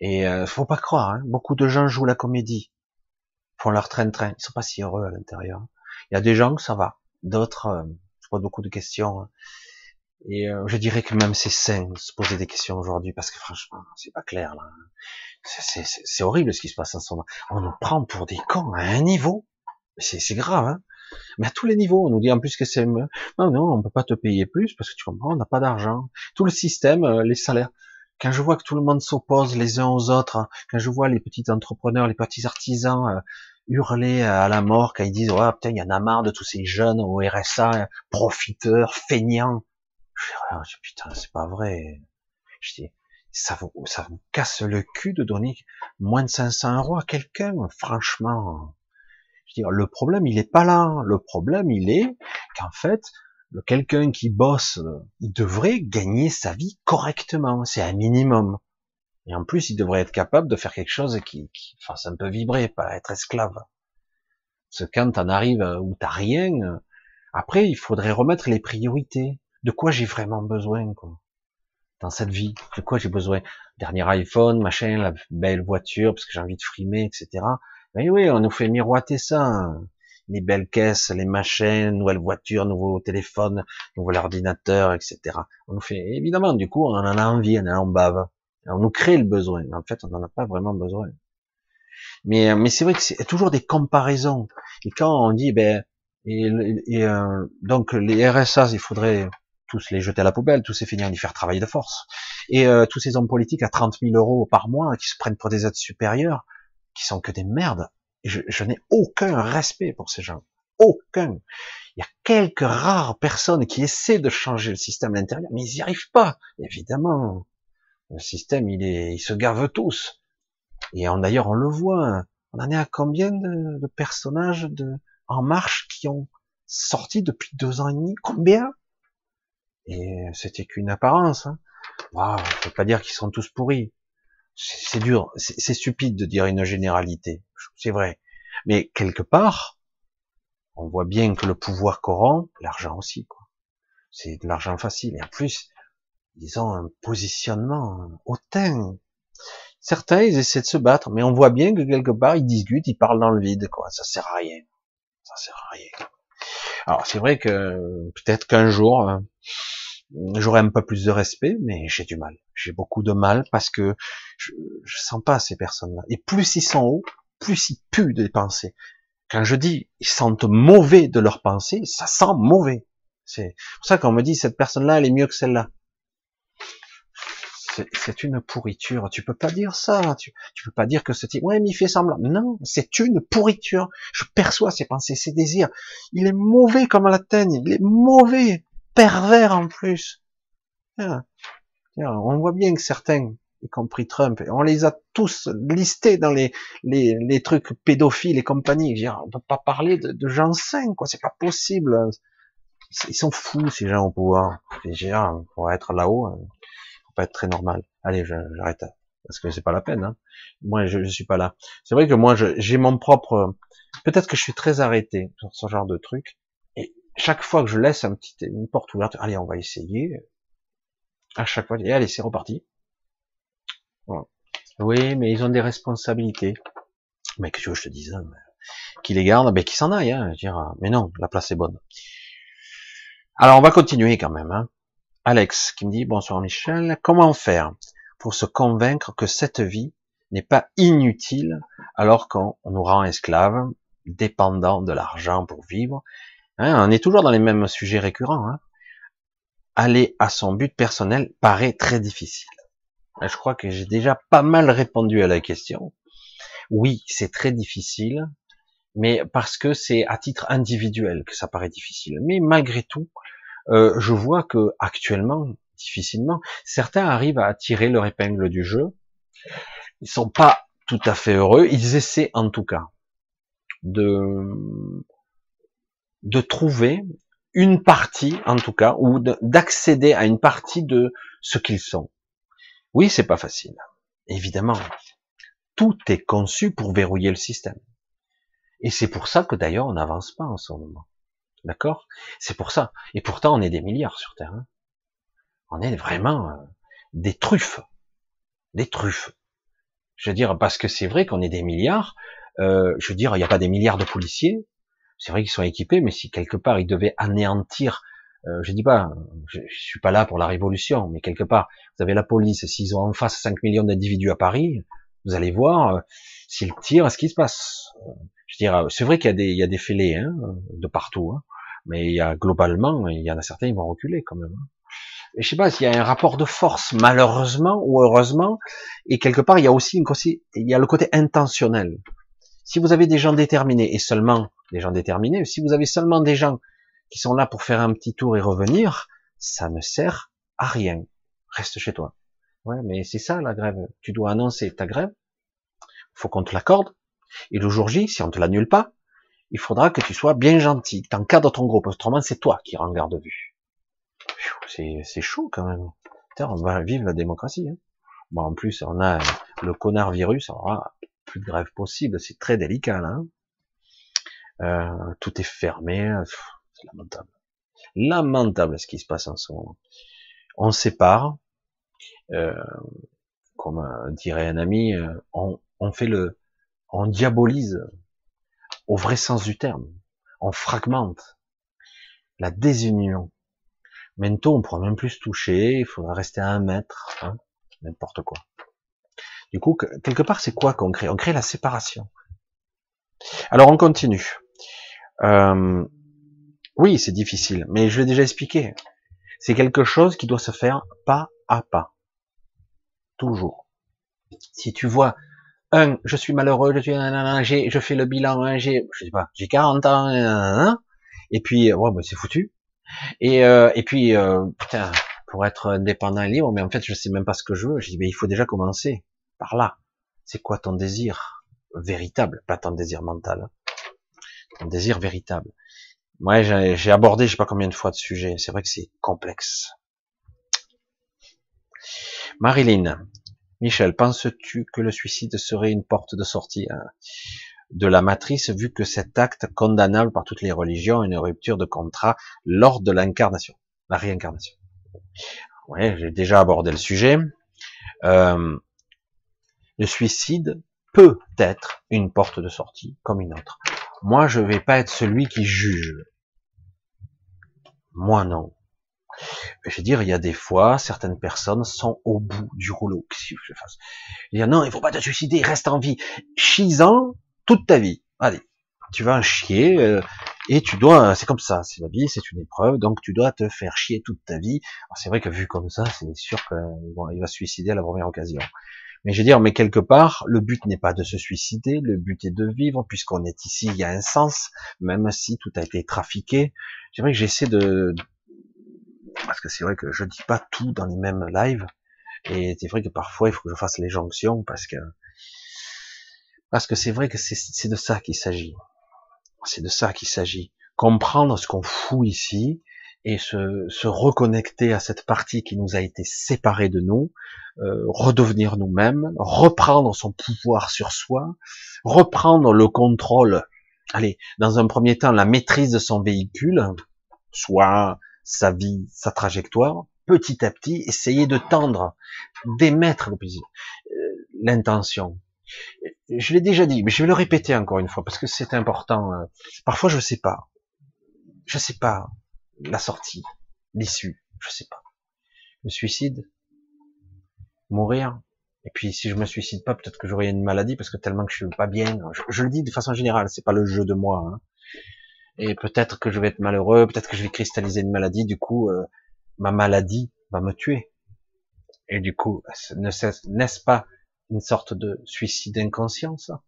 Et euh, faut pas croire, hein, beaucoup de gens jouent la comédie, font leur train-train. Ils sont pas si heureux à l'intérieur. Il y a des gens que ça va, d'autres, euh, je pose beaucoup de questions. Hein. Et euh, je dirais que même c'est sain de se poser des questions aujourd'hui parce que franchement, c'est pas clair là. C'est horrible ce qui se passe en ce moment. On nous prend pour des cons à un niveau. C'est grave, hein. Mais à tous les niveaux, on nous dit en plus que c'est non, non, on peut pas te payer plus parce que tu comprends, on n'a pas d'argent. Tout le système, euh, les salaires. Quand je vois que tout le monde s'oppose les uns aux autres, hein, quand je vois les petits entrepreneurs, les petits artisans euh, hurler à la mort quand ils disent ouais putain il y en a marre de tous ces jeunes au RSA profiteurs, feignants. Je dis, putain c'est pas vrai. Je dis ça vous, ça vous casse le cul de donner moins de 500 euros à quelqu'un, franchement. Je dire, le problème, il est pas là. Le problème, il est qu'en fait, quelqu'un qui bosse, il devrait gagner sa vie correctement. C'est un minimum. Et en plus, il devrait être capable de faire quelque chose qui, qui fasse un peu vibrer, pas être esclave. Parce que quand t'en arrives où t'as rien, après, il faudrait remettre les priorités. De quoi j'ai vraiment besoin, quoi? Dans cette vie De quoi j'ai besoin? Dernier iPhone, machin, la belle voiture, parce que j'ai envie de frimer, etc. Mais oui, on nous fait miroiter ça. Hein. Les belles caisses, les machins, nouvelles voitures, nouveaux téléphones, nouvel ordinateur, etc. On nous fait, évidemment, du coup, on en a envie, on en bave. On nous crée le besoin. En fait, on n'en a pas vraiment besoin. Mais, mais c'est vrai que c'est toujours des comparaisons. Et quand on dit, ben, et euh, donc les RSA, il faudrait tous les jeter à la poubelle, tous ces finir d'y faire travailler de force. Et euh, tous ces hommes politiques à 30 000 euros par mois qui se prennent pour des aides supérieures, qui sont que des merdes. Je, je n'ai aucun respect pour ces gens. Aucun. Il y a quelques rares personnes qui essaient de changer le système à l'intérieur, mais ils n'y arrivent pas. Évidemment, le système, il, est, il se gave tous. Et d'ailleurs, on le voit. On en est à combien de, de personnages de En Marche qui ont sorti depuis deux ans et demi? Combien? Et c'était qu'une apparence. Hein. Ne peut pas dire qu'ils sont tous pourris. C'est dur, c'est stupide de dire une généralité. C'est vrai. Mais quelque part, on voit bien que le pouvoir corrompt, l'argent aussi. C'est de l'argent facile. Et en plus, ils ont un positionnement hautain. Certains, ils essaient de se battre, mais on voit bien que quelque part, ils discutent, ils parlent dans le vide. quoi. Ça sert à rien. Ça sert à rien. Alors c'est vrai que peut-être qu'un jour, hein, J'aurais un peu plus de respect, mais j'ai du mal. J'ai beaucoup de mal parce que je, je sens pas ces personnes-là. Et plus ils sont hauts, plus ils puent des pensées. Quand je dis ils sentent mauvais de leurs pensées, ça sent mauvais. C'est pour ça qu'on me dit cette personne-là, elle est mieux que celle-là. C'est une pourriture. Tu peux pas dire ça. Tu, tu peux pas dire que ce type, ouais, mais il fait semblant. Non, c'est une pourriture. Je perçois ses pensées, ses désirs. Il est mauvais comme la teigne. Il est mauvais, pervers en plus. On voit bien que certains, y compris Trump, on les a tous listés dans les, les, les trucs pédophiles et compagnie. Je on peut pas parler de, de gens sains, quoi. C'est pas possible. Ils sont fous, ces gens au pouvoir. Pour être là-haut, euh, pas être très normal. Allez, j'arrête. Parce que c'est pas la peine. Hein. Moi, je, je suis pas là. C'est vrai que moi, j'ai mon propre... Peut-être que je suis très arrêté sur ce genre de truc. Et chaque fois que je laisse un petit, une porte ouverte, allez, on va essayer. À chaque fois, et allez, c'est reparti. Oui, mais ils ont des responsabilités. Mais que tu veux je te dise hein, Qui les garde, ben qui s'en aille. Hein, dire, mais non, la place est bonne. Alors on va continuer quand même. Hein. Alex qui me dit bonsoir Michel, comment faire pour se convaincre que cette vie n'est pas inutile alors qu'on nous rend esclaves, dépendants de l'argent pour vivre? Hein, on est toujours dans les mêmes sujets récurrents. Hein. Aller à son but personnel paraît très difficile. Je crois que j'ai déjà pas mal répondu à la question. Oui, c'est très difficile, mais parce que c'est à titre individuel que ça paraît difficile. Mais malgré tout, euh, je vois que actuellement, difficilement, certains arrivent à tirer leur épingle du jeu. Ils sont pas tout à fait heureux. Ils essaient en tout cas de de trouver une partie, en tout cas, ou d'accéder à une partie de ce qu'ils sont. Oui, c'est pas facile. Évidemment, tout est conçu pour verrouiller le système. Et c'est pour ça que d'ailleurs on n'avance pas en ce moment. D'accord? C'est pour ça. Et pourtant on est des milliards sur Terre. Hein. on est vraiment euh, des truffes. Des truffes. Je veux dire, parce que c'est vrai qu'on est des milliards. Euh, je veux dire, il n'y a pas des milliards de policiers. C'est vrai qu'ils sont équipés, mais si quelque part ils devaient anéantir euh, je dis pas, je, je, suis pas là pour la révolution, mais quelque part, vous avez la police, s'ils ont en face 5 millions d'individus à Paris, vous allez voir, s'ils tirent, ce qui se passe. Je veux dire, c'est vrai qu'il y a des, il fêlés hein, de partout, hein, mais il y a globalement, il y en a certains qui vont reculer quand même. Hein. Et je sais pas s'il y a un rapport de force, malheureusement ou heureusement, et quelque part il y a aussi une, il y a le côté intentionnel. Si vous avez des gens déterminés et seulement des gens déterminés, si vous avez seulement des gens qui sont là pour faire un petit tour et revenir, ça ne sert à rien. Reste chez toi. Ouais, mais c'est ça la grève. Tu dois annoncer ta grève. Faut qu'on te l'accorde. Et le jour J, si on te l'annule pas, il faudra que tu sois bien gentil, que tu ton groupe. Autrement, c'est toi qui rends garde vue. C'est chaud quand même. on va vivre la démocratie. Hein. Bon, en plus, on a le connard virus, on aura plus de grève possible. C'est très délicat. Hein. Euh, tout est fermé. C'est lamentable. Lamentable ce qui se passe en ce moment. On sépare, euh, comme euh, dirait un ami, euh, on, on, fait le, on diabolise au vrai sens du terme. On fragmente la désunion. Maintenant, on pourra même plus se toucher, il faudra rester à un mètre, hein, n'importe quoi. Du coup, quelque part, c'est quoi qu'on crée? On crée la séparation. Alors, on continue. Euh, oui, c'est difficile, mais je l'ai déjà expliqué. C'est quelque chose qui doit se faire pas à pas. Toujours. Si tu vois, un, je suis malheureux, je suis, je fais le bilan, j'ai, je sais pas, j'ai 40 ans, et puis, ouais, bah, c'est foutu. Et, euh, et puis, euh, putain, pour être indépendant et libre, mais en fait, je sais même pas ce que je veux. Je dis, mais il faut déjà commencer par là. C'est quoi ton désir véritable, pas ton désir mental, ton désir véritable. Moi, j'ai abordé, je sais pas combien de fois de sujet. C'est vrai que c'est complexe. Marilyn, Michel, penses-tu que le suicide serait une porte de sortie hein, de la matrice, vu que cet acte condamnable par toutes les religions est une rupture de contrat lors de l'incarnation, la réincarnation? Ouais, j'ai déjà abordé le sujet. Euh, le suicide peut être une porte de sortie comme une autre. Moi, je vais pas être celui qui juge. Moi, non. Je veux dire, il y a des fois, certaines personnes sont au bout du rouleau. Qu'est-ce que je fasse? Il y a non, il faut pas te suicider, reste en vie. Chis-en toute ta vie. Allez, tu vas en chier euh, et tu dois, c'est comme ça, c'est la vie, c'est une épreuve, donc tu dois te faire chier toute ta vie. C'est vrai que vu comme ça, c'est sûr qu'il va se suicider à la première occasion. Mais je veux dire, mais quelque part, le but n'est pas de se suicider, le but est de vivre, puisqu'on est ici, il y a un sens, même si tout a été trafiqué. C'est vrai que j'essaie de, parce que c'est vrai que je dis pas tout dans les mêmes lives, et c'est vrai que parfois il faut que je fasse les jonctions, parce que, parce que c'est vrai que c'est de ça qu'il s'agit. C'est de ça qu'il s'agit. Comprendre ce qu'on fout ici, et se, se, reconnecter à cette partie qui nous a été séparée de nous, euh, redevenir nous-mêmes, reprendre son pouvoir sur soi, reprendre le contrôle, allez, dans un premier temps, la maîtrise de son véhicule, soit sa vie, sa trajectoire, petit à petit, essayer de tendre, d'émettre euh, l'intention. Je l'ai déjà dit, mais je vais le répéter encore une fois parce que c'est important. Euh. Parfois, je sais pas. Je sais pas la sortie, l'issue, je sais pas. Le suicide, mourir. Et puis si je me suicide pas, peut-être que j'aurai une maladie parce que tellement que je suis pas bien. Je, le dis de façon générale, c'est pas le jeu de moi. Hein. Et peut-être que je vais être malheureux, peut-être que je vais cristalliser une maladie. Du coup, euh, ma maladie va me tuer. Et du coup, n'est-ce pas une sorte de suicide inconscient ça?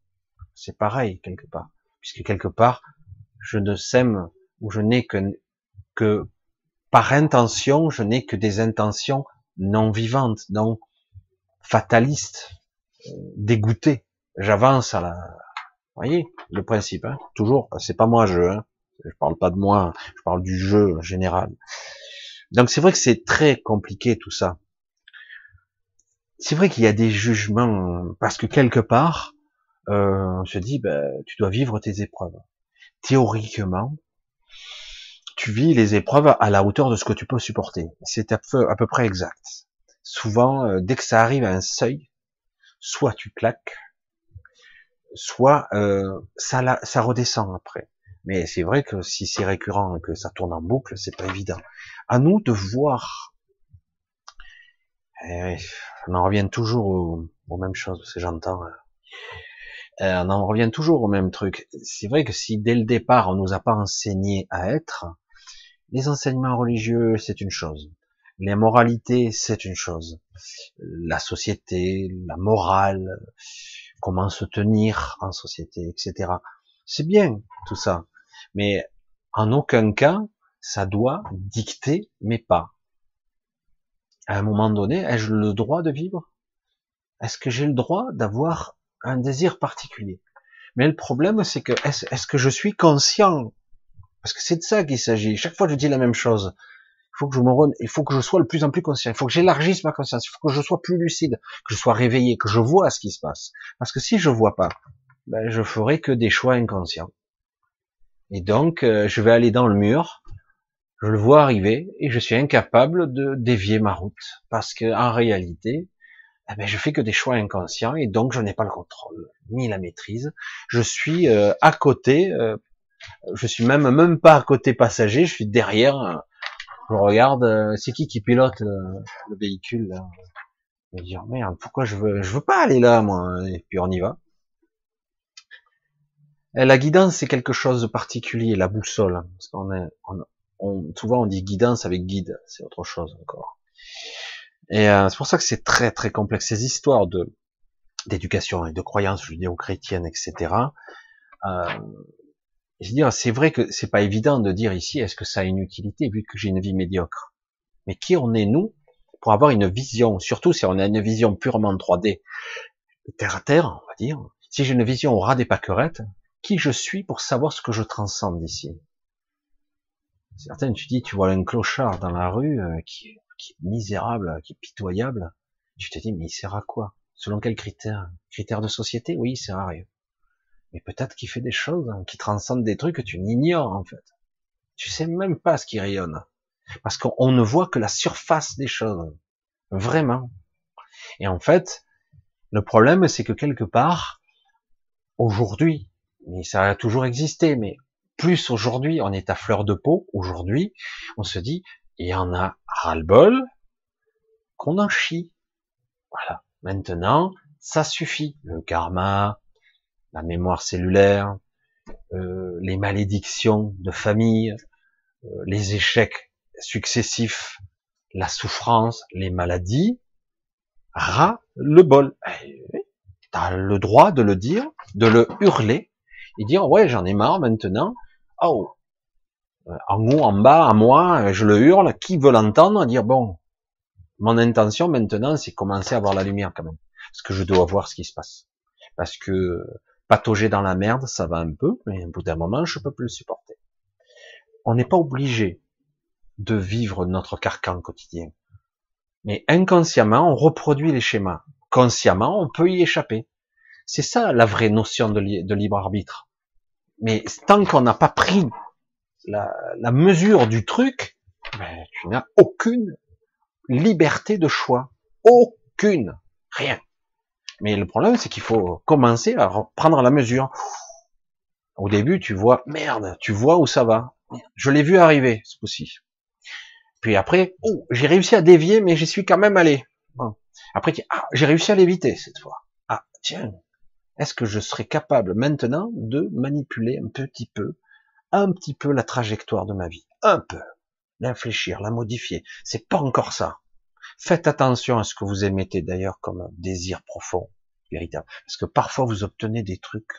C'est pareil quelque part, puisque quelque part, je ne sème ou je n'ai que que par intention, je n'ai que des intentions non vivantes, non fatalistes, euh, dégoûtées. J'avance à la, vous voyez, le principe, hein, toujours, c'est pas moi je, hein, je parle pas de moi, je parle du jeu en général. Donc c'est vrai que c'est très compliqué tout ça. C'est vrai qu'il y a des jugements, parce que quelque part, euh, on se dit, ben, tu dois vivre tes épreuves. Théoriquement, tu vis les épreuves à la hauteur de ce que tu peux supporter. C'est à peu, près exact. Souvent, euh, dès que ça arrive à un seuil, soit tu claques, soit euh, ça, ça redescend après. Mais c'est vrai que si c'est récurrent et que ça tourne en boucle, c'est pas évident. À nous de voir. Eh on en revient toujours aux, aux mêmes choses, c'est j'entends. Hein. Euh, on en revient toujours au même truc. C'est vrai que si dès le départ on nous a pas enseigné à être, les enseignements religieux, c'est une chose. Les moralités, c'est une chose. La société, la morale, comment se tenir en société, etc. C'est bien tout ça. Mais en aucun cas, ça doit dicter mes pas. À un moment donné, ai-je le droit de vivre? Est-ce que j'ai le droit d'avoir un désir particulier? Mais le problème, c'est que est-ce que je suis conscient? Parce que c'est de ça qu'il s'agit. Chaque fois, je dis la même chose. Il faut que je me rende, il faut que je sois le plus en plus conscient. Il faut que j'élargisse ma conscience. Il faut que je sois plus lucide, que je sois réveillé, que je vois ce qui se passe. Parce que si je vois pas, ben, je ferai que des choix inconscients. Et donc, euh, je vais aller dans le mur. Je le vois arriver et je suis incapable de dévier ma route parce que en réalité, eh ben, je fais que des choix inconscients et donc je n'ai pas le contrôle ni la maîtrise. Je suis euh, à côté, euh, je suis même même pas à côté passager, je suis derrière. Je regarde, euh, c'est qui qui pilote le, véhicule là Je me dire merde, pourquoi je veux, je veux pas aller là moi. Et puis on y va. Et la guidance c'est quelque chose de particulier, la boussole, parce qu'on est, on, souvent on dit guidance avec guide, c'est autre chose encore. Et euh, c'est pour ça que c'est très très complexe ces histoires de d'éducation et de croyances judéo-chrétiennes, etc. Euh, je dire, c'est vrai que c'est pas évident de dire ici, est-ce que ça a une utilité vu que j'ai une vie médiocre? Mais qui on est nous pour avoir une vision, surtout si on a une vision purement 3D, terre à terre, on va dire. Si j'ai une vision au ras des pâquerettes, qui je suis pour savoir ce que je transcende d'ici Certaines, tu dis, tu vois un clochard dans la rue euh, qui, qui, est misérable, qui est pitoyable. Tu te dis, mais il sert à quoi? Selon quels critères? Critères de société? Oui, il sert à rien. Mais peut-être qu'il fait des choses hein, qui transcendent des trucs que tu n'ignores en fait. Tu sais même pas ce qui rayonne, parce qu'on ne voit que la surface des choses, vraiment. Et en fait, le problème, c'est que quelque part, aujourd'hui, mais ça a toujours existé, mais plus aujourd'hui, on est à fleur de peau, aujourd'hui, on se dit, il y en a ras-le-bol, qu'on en chie. Voilà. Maintenant, ça suffit. Le karma, la mémoire cellulaire, euh, les malédictions de famille, euh, les échecs successifs, la souffrance, les maladies, ras le bol. Eh, T'as le droit de le dire, de le hurler et dire ouais j'en ai marre maintenant. Oh, en haut, en bas, à moi, je le hurle. Qui veut l'entendre Dire bon, mon intention maintenant, c'est commencer à voir la lumière quand même, parce que je dois voir ce qui se passe. Parce que patauger dans la merde, ça va un peu, mais au bout d'un moment, je peux plus le supporter. On n'est pas obligé de vivre notre carcan quotidien. Mais inconsciemment, on reproduit les schémas. Consciemment, on peut y échapper. C'est ça la vraie notion de, libre arbitre. Mais tant qu'on n'a pas pris la, mesure du truc, ben, tu n'as aucune liberté de choix. Aucune. Rien. Mais le problème, c'est qu'il faut commencer à prendre la mesure. Au début, tu vois, merde, tu vois où ça va. Je l'ai vu arriver, ce coup-ci. Puis après, oh, j'ai réussi à dévier, mais j'y suis quand même allé. Après, ah, j'ai réussi à l'éviter cette fois. Ah, tiens, est-ce que je serais capable maintenant de manipuler un petit peu, un petit peu la trajectoire de ma vie, un peu, l'infléchir, la modifier. C'est pas encore ça. Faites attention à ce que vous émettez d'ailleurs comme désir profond, véritable, parce que parfois vous obtenez des trucs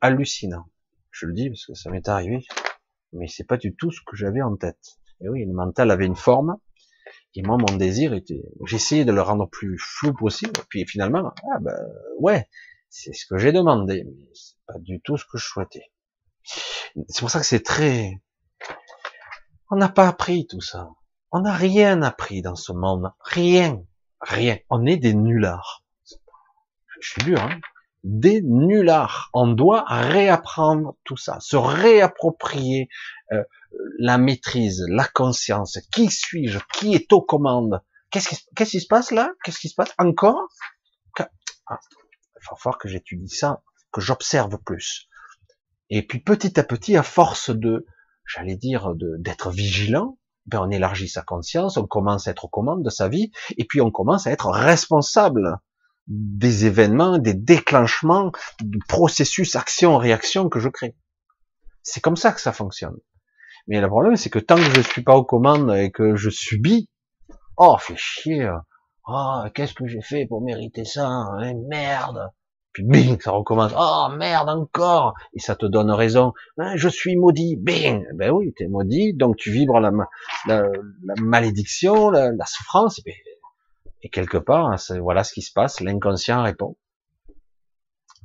hallucinants. Je le dis parce que ça m'est arrivé, mais c'est pas du tout ce que j'avais en tête. Et oui, le mental avait une forme, et moi, mon désir était, j'essayais de le rendre plus flou possible, puis finalement, ah ben, ouais, c'est ce que j'ai demandé, mais c'est pas du tout ce que je souhaitais. C'est pour ça que c'est très, on n'a pas appris tout ça. On n'a rien appris dans ce monde. Rien. Rien. On est des nullards. Je suis dur, hein des nullards. On doit réapprendre tout ça, se réapproprier euh, la maîtrise, la conscience. Qui suis-je? Qui est aux commandes? Qu'est-ce qui, se passe là? Qu'est-ce qui se passe? Encore? Ah, Il va falloir que j'étudie ça, que j'observe plus. Et puis petit à petit, à force de, j'allais dire, d'être vigilant, ben on élargit sa conscience, on commence à être aux commandes de sa vie, et puis on commence à être responsable des événements, des déclenchements, du processus action-réaction que je crée. C'est comme ça que ça fonctionne. Mais le problème, c'est que tant que je suis pas aux commandes et que je subis, oh, fait chier, oh, qu'est-ce que j'ai fait pour mériter ça, hein, merde. Puis bing, ça recommence, oh, merde encore, et ça te donne raison, hein, je suis maudit, bing, ben oui, t'es maudit, donc tu vibres la, la, malédiction, la, souffrance, et et quelque part, hein, voilà ce qui se passe, l'inconscient répond.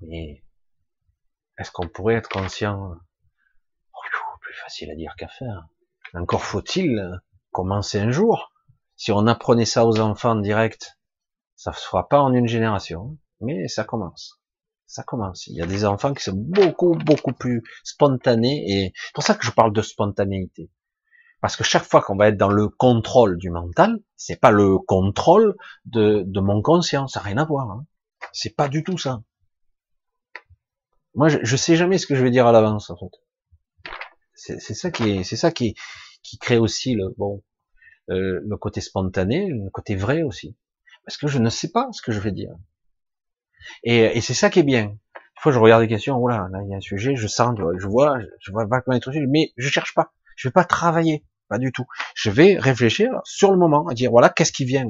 Mais est-ce qu'on pourrait être conscient? Oh, Plus facile à dire qu'à faire. Encore faut-il commencer un jour. Si on apprenait ça aux enfants direct, ça se fera pas en une génération, mais ça commence. Ça commence. Il y a des enfants qui sont beaucoup, beaucoup plus spontanés, et c'est pour ça que je parle de spontanéité. Parce que chaque fois qu'on va être dans le contrôle du mental, c'est pas le contrôle de, mon conscience, ça n'a rien à voir. Hein. C'est pas du tout ça. Moi, je, sais jamais ce que je vais dire à l'avance, en fait. C'est ça qui est, c'est ça qui, crée aussi le bon, euh, le côté spontané, le côté vrai aussi. Parce que je ne sais pas ce que je vais dire. Et, c'est ça qui est bien. Une fois, je regarde des questions, oh là, là, il y a un sujet, je sens, je vois, je vois vaguement les trucs, mais je cherche pas. Je vais pas travailler, pas du tout. Je vais réfléchir sur le moment, à dire voilà, qu'est-ce qui vient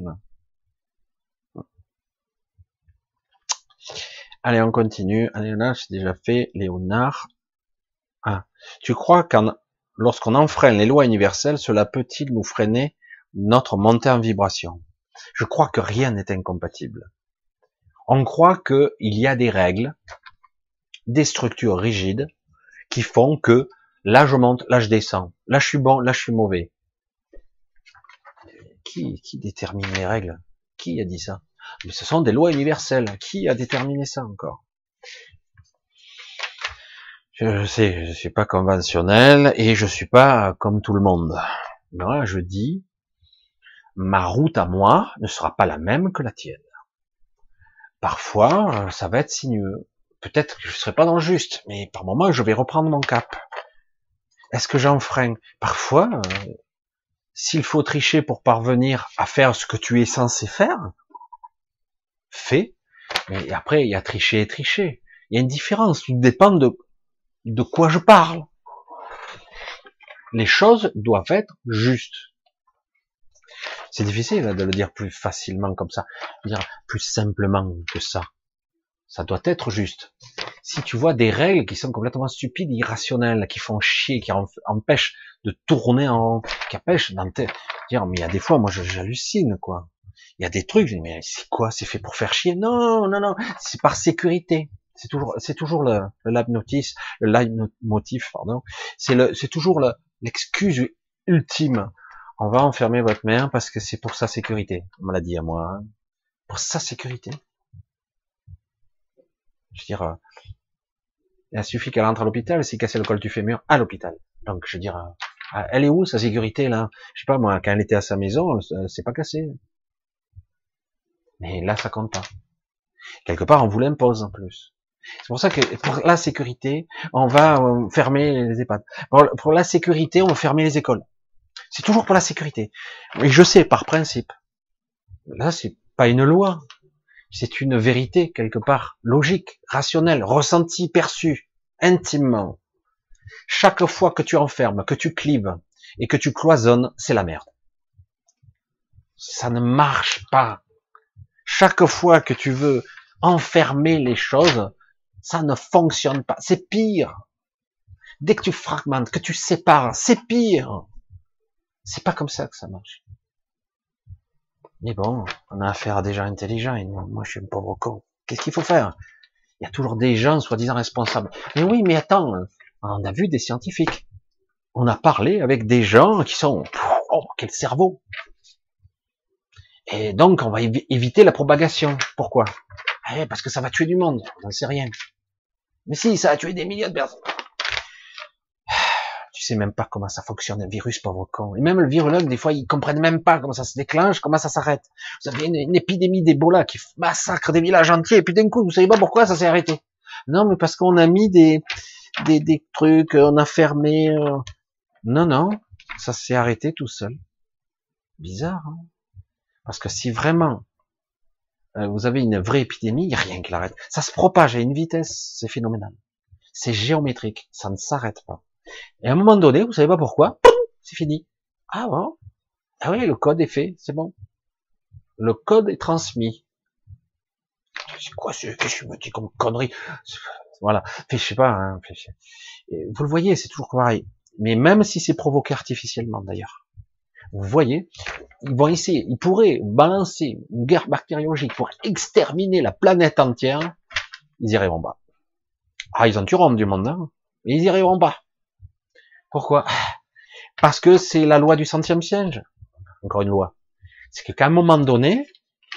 Allez, on continue. Allez, là, j'ai déjà fait Léonard. Ah. Tu crois qu'en lorsqu'on enfreint les lois universelles, cela peut-il nous freiner notre montée en vibration? Je crois que rien n'est incompatible. On croit qu'il y a des règles, des structures rigides qui font que Là, je monte, là, je descends. Là, je suis bon, là, je suis mauvais. Qui, détermine les règles? Qui a dit ça? Mais ce sont des lois universelles. Qui a déterminé ça encore? Je sais, je suis pas conventionnel et je suis pas comme tout le monde. Moi, je dis, ma route à moi ne sera pas la même que la tienne. Parfois, ça va être sinueux. Peut-être que je serai pas dans le juste, mais par moment, je vais reprendre mon cap. Est-ce que j'enfreins? Parfois, euh, S'il faut tricher pour parvenir à faire ce que tu es censé faire, fais. Mais après, il y a tricher et tricher. Il y a une différence. Tout dépend de, de quoi je parle. Les choses doivent être justes. C'est difficile de le dire plus facilement comme ça, dire plus simplement que ça. Ça doit être juste. Si tu vois des règles qui sont complètement stupides, irrationnelles, qui font chier, qui empêchent de tourner en qui empêchent dans dire, mais il y a des fois, moi, j'hallucine, quoi. Il y a des trucs, je dis, mais c'est quoi? C'est fait pour faire chier? Non, non, non, c'est par sécurité. C'est toujours, c'est toujours le, le le motif, pardon. C'est le, c'est toujours l'excuse ultime. On va enfermer votre mère parce que c'est pour sa sécurité. On me l'a dit à moi. Hein. Pour sa sécurité. Je veux dire, euh, il suffit qu'elle entre à l'hôpital, si cassé le col du fémur, à l'hôpital. Donc, je veux dire, euh, elle est où sa sécurité là? Je sais pas moi, quand elle était à sa maison, c'est pas cassé. Mais là, ça compte pas. Quelque part, on vous l'impose en plus. C'est pour ça que pour la sécurité, on va euh, fermer les EHPAD. Pour, la sécurité, on va les écoles. C'est toujours pour la sécurité. Et je sais, par principe. Là, c'est pas une loi. C'est une vérité, quelque part, logique, rationnelle, ressentie, perçue, intimement. Chaque fois que tu enfermes, que tu clives et que tu cloisonnes, c'est la merde. Ça ne marche pas. Chaque fois que tu veux enfermer les choses, ça ne fonctionne pas. C'est pire. Dès que tu fragmentes, que tu sépares, c'est pire. C'est pas comme ça que ça marche. Mais bon, on a affaire à des gens intelligents et moi je suis un pauvre con. Qu'est-ce qu'il faut faire? Il y a toujours des gens soi-disant responsables. Mais oui, mais attends, on a vu des scientifiques. On a parlé avec des gens qui sont... Oh, quel cerveau Et donc, on va éviter la propagation. Pourquoi? Eh, Parce que ça va tuer du monde. On n'en sait rien. Mais si, ça a tué des millions de personnes tu sais même pas comment ça fonctionne un virus, pauvre con. Et même le virologue, des fois, ils comprennent même pas comment ça se déclenche, comment ça s'arrête. Vous avez une, épidémie d'Ebola qui massacre des villages entiers, et puis d'un coup, vous savez pas pourquoi ça s'est arrêté. Non, mais parce qu'on a mis des, des, des trucs, on a fermé. Euh. Non, non, ça s'est arrêté tout seul. Bizarre, hein Parce que si vraiment euh, vous avez une vraie épidémie, il n'y a rien qui l'arrête. Ça se propage à une vitesse, c'est phénoménal. C'est géométrique, ça ne s'arrête pas. Et à un moment donné, vous savez pas pourquoi, c'est fini. Ah bon? Ah oui, le code est fait, c'est bon. Le code est transmis. C'est quoi ce que je me dis comme connerie? Voilà. je sais pas. Hein, vous le voyez, c'est toujours pareil. Mais même si c'est provoqué artificiellement, d'ailleurs. Vous voyez, ils vont essayer, ils pourraient balancer une guerre bactériologique pour exterminer la planète entière. Ils y arriveront pas. Ah, ils en tueront du monde, hein, mais ils y arriveront pas. Pourquoi? Parce que c'est la loi du centième siège. Encore une loi. C'est qu'à un moment donné,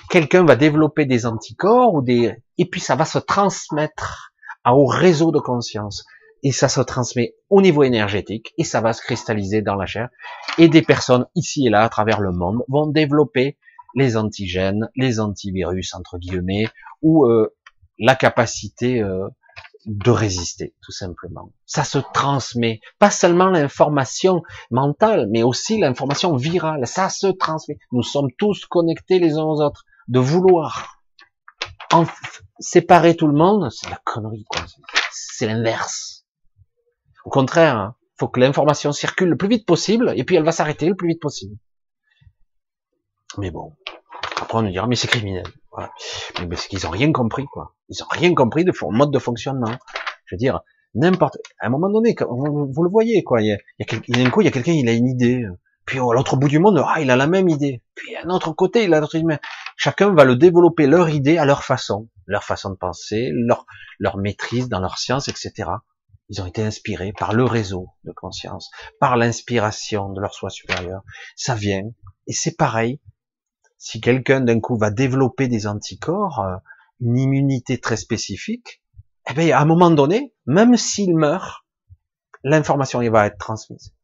quelqu'un va développer des anticorps ou des, et puis ça va se transmettre au réseau de conscience. Et ça se transmet au niveau énergétique et ça va se cristalliser dans la chair. Et des personnes ici et là à travers le monde vont développer les antigènes, les antivirus entre guillemets, ou euh, la capacité euh, de résister, tout simplement. Ça se transmet. Pas seulement l'information mentale, mais aussi l'information virale. Ça se transmet. Nous sommes tous connectés les uns aux autres. De vouloir séparer tout le monde, c'est la connerie, quoi. C'est l'inverse. Au contraire, hein, faut que l'information circule le plus vite possible, et puis elle va s'arrêter le plus vite possible. Mais bon, après on nous dira, mais c'est criminel. Voilà. Mais parce qu'ils ont rien compris, quoi. Ils ont rien compris de mode de fonctionnement. Je veux dire, n'importe, à un moment donné, vous, le voyez, quoi. Il y a, il y il y a quelqu'un, il a une idée. Puis à l'autre bout du monde, ah, il a la même idée. Puis à un autre côté, il a l'autre idée. Chacun va le développer leur idée à leur façon, leur façon de penser, leur, leur maîtrise dans leur science, etc. Ils ont été inspirés par le réseau de conscience, par l'inspiration de leur soi supérieur. Ça vient. Et c'est pareil si quelqu'un d'un coup va développer des anticorps, euh, une immunité très spécifique, eh bien, à un moment donné, même s'il meurt, l'information va être transmise.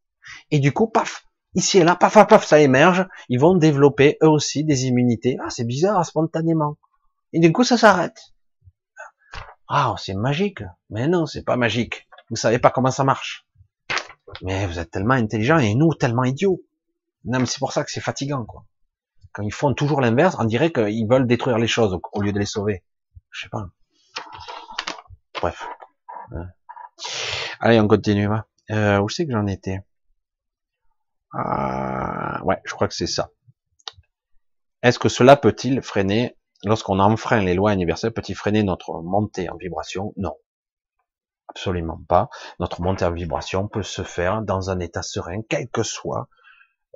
Et du coup, paf, ici et là, paf, paf, paf, ça émerge, ils vont développer eux aussi des immunités. Ah, c'est bizarre, spontanément. Et du coup, ça s'arrête. Ah, c'est magique. Mais non, c'est pas magique. Vous savez pas comment ça marche. Mais vous êtes tellement intelligent et nous tellement idiots. Non, c'est pour ça que c'est fatigant, quoi. Quand ils font toujours l'inverse, on dirait qu'ils veulent détruire les choses au lieu de les sauver. Je sais pas. Bref. Allez, on continue. Euh, où c'est que j'en étais? Euh, Ouais, je crois que c'est ça. Est-ce que cela peut-il freiner, lorsqu'on enfreint les lois universelles, peut-il freiner notre montée en vibration? Non. Absolument pas. Notre montée en vibration peut se faire dans un état serein, quel que soit,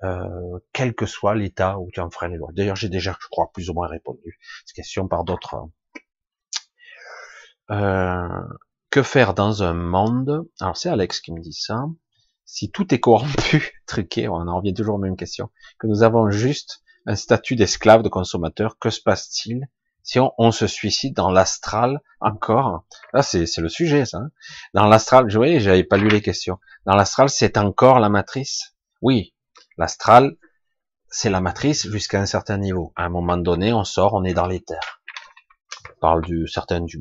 euh, quel que soit l'état où tu enfreins les lois. D'ailleurs, j'ai déjà, je crois, plus ou moins répondu cette question par d'autres. Euh, que faire dans un monde? Alors c'est Alex qui me dit ça. Si tout est corrompu, (laughs) truqué, on en revient toujours aux mêmes questions, que nous avons juste un statut d'esclave, de consommateur, que se passe-t-il si on, se suicide dans l'astral? Encore? Là, c'est le sujet, ça. Hein. dans l'astral, je voyais, j'avais pas lu les questions. Dans l'astral, c'est encore la matrice? Oui, l'astral, c'est la matrice jusqu'à un certain niveau. À un moment donné, on sort, on est dans l'éther. On parle du certain du,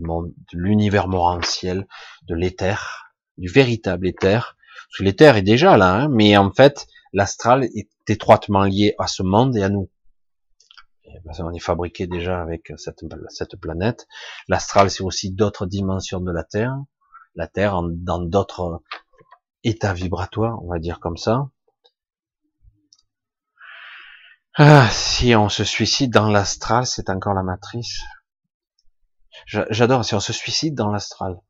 monde, de l'univers morantiel, de l'éther, du véritable éther. Parce que l'éther est déjà là, hein, mais en fait, l'astral est étroitement lié à ce monde et à nous. Ben, on est fabriqué déjà avec cette, cette planète. L'astral, c'est aussi d'autres dimensions de la Terre. La Terre dans d'autres états vibratoires, on va dire comme ça. Ah, si on se suicide dans l'astral, c'est encore la matrice. J'adore si on se suicide dans l'astral.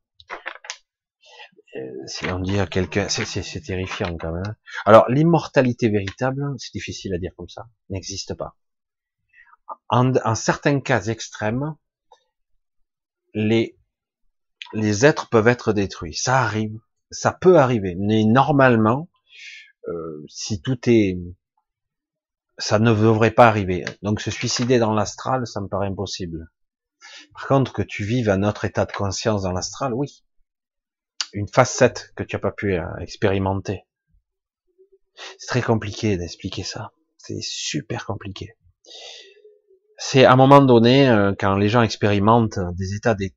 Euh, si on dit à quelqu'un, c'est terrifiant quand même. Hein. Alors l'immortalité véritable, c'est difficile à dire comme ça, n'existe pas. En, en, certains cas extrêmes, les les êtres peuvent être détruits. Ça arrive, ça peut arriver, mais normalement, euh, si tout est, ça ne devrait pas arriver. Donc se suicider dans l'astral, ça me paraît impossible. Par contre, que tu vives un autre état de conscience dans l'astral, oui. Une facette que tu n'as pas pu euh, expérimenter. C'est très compliqué d'expliquer ça. C'est super compliqué. C'est à un moment donné, euh, quand les gens expérimentent des états de,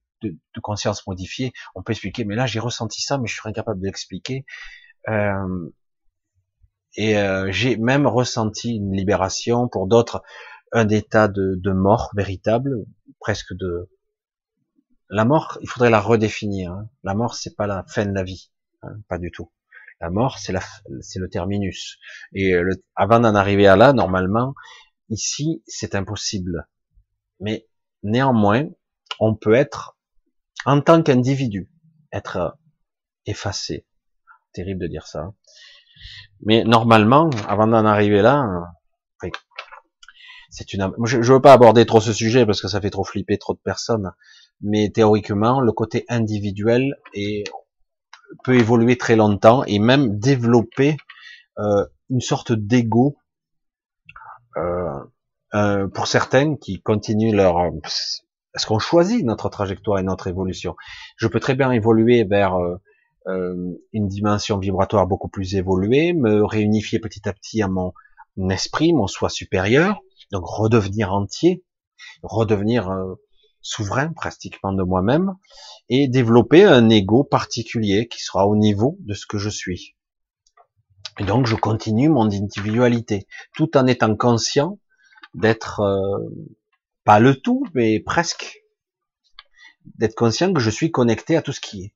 conscience modifiés, on peut expliquer, mais là j'ai ressenti ça, mais je suis incapable de l'expliquer. Euh, et j'ai même ressenti une libération pour d'autres, un état de, de mort véritable, presque de la mort, il faudrait la redéfinir. Hein. La mort, c'est pas la fin de la vie, hein, pas du tout. La mort, c'est la, c'est le terminus. Et le, avant d'en arriver à là, normalement, ici, c'est impossible. Mais néanmoins, on peut être, en tant qu'individu, être effacé. Terrible de dire ça. Mais normalement, avant d'en arriver là, c'est une. Je, je veux pas aborder trop ce sujet parce que ça fait trop flipper trop de personnes. Mais théoriquement, le côté individuel peut évoluer très longtemps et même développer euh, une sorte d'ego euh, euh, pour certains qui continuent leur est-ce qu'on choisit notre trajectoire et notre évolution? Je peux très bien évoluer vers une dimension vibratoire beaucoup plus évoluée, me réunifier petit à petit à mon esprit, mon soi supérieur, donc redevenir entier, redevenir euh, souverain pratiquement de moi-même, et développer un ego particulier qui sera au niveau de ce que je suis. Et donc je continue mon individualité, tout en étant conscient d'être euh, pas le tout, mais presque, d'être conscient que je suis connecté à tout ce qui est,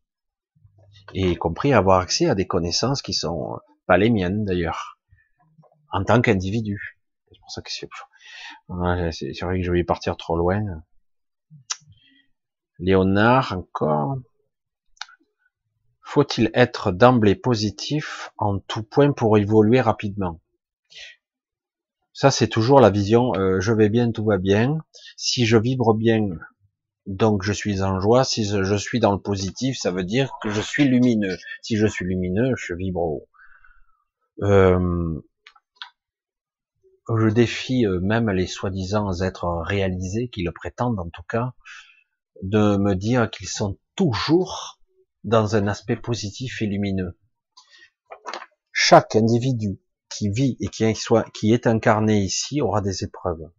et y compris avoir accès à des connaissances qui sont pas les miennes d'ailleurs, en tant qu'individu. C'est pour ça que c'est c'est vrai que je vais partir trop loin. Léonard, encore. Faut-il être d'emblée positif en tout point pour évoluer rapidement? Ça, c'est toujours la vision euh, je vais bien, tout va bien. Si je vibre bien, donc je suis en joie. Si je suis dans le positif, ça veut dire que je suis lumineux. Si je suis lumineux, je vibre haut. Euh, je défie euh, même les soi-disant êtres réalisés, qui le prétendent en tout cas, de me dire qu'ils sont toujours dans un aspect positif et lumineux. Chaque individu qui vit et qui, est incarné ici aura des épreuves.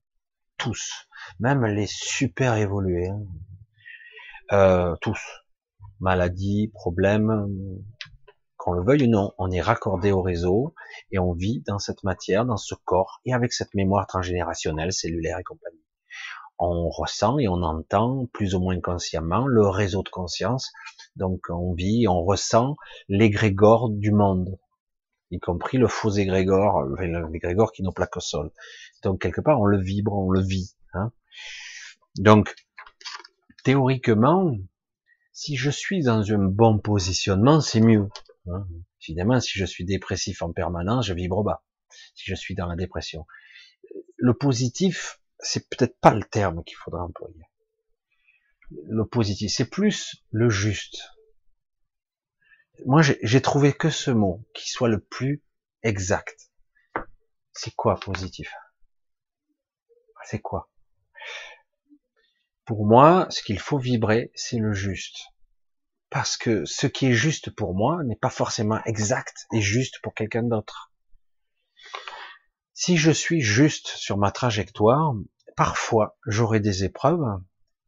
Tous. Même les super évolués. Hein. Euh, tous. Maladies, problèmes, Qu'on le veuille ou non, on est raccordé au réseau et on vit dans cette matière, dans ce corps et avec cette mémoire transgénérationnelle, cellulaire et compagnie. On ressent et on entend plus ou moins consciemment le réseau de conscience. Donc on vit, on ressent l'égrégore du monde, y compris le faux égrégore, l'égrégore qui nous plaque au sol. Donc quelque part on le vibre, on le vit. Hein. Donc théoriquement, si je suis dans un bon positionnement, c'est mieux. Hein. Évidemment, si je suis dépressif en permanence, je vibre bas. Si je suis dans la dépression, le positif, c'est peut-être pas le terme qu'il faudra employer. Le positif, c'est plus le juste. Moi, j'ai trouvé que ce mot qui soit le plus exact. C'est quoi positif? C'est quoi? Pour moi, ce qu'il faut vibrer, c'est le juste. Parce que ce qui est juste pour moi n'est pas forcément exact et juste pour quelqu'un d'autre. Si je suis juste sur ma trajectoire, parfois j'aurai des épreuves,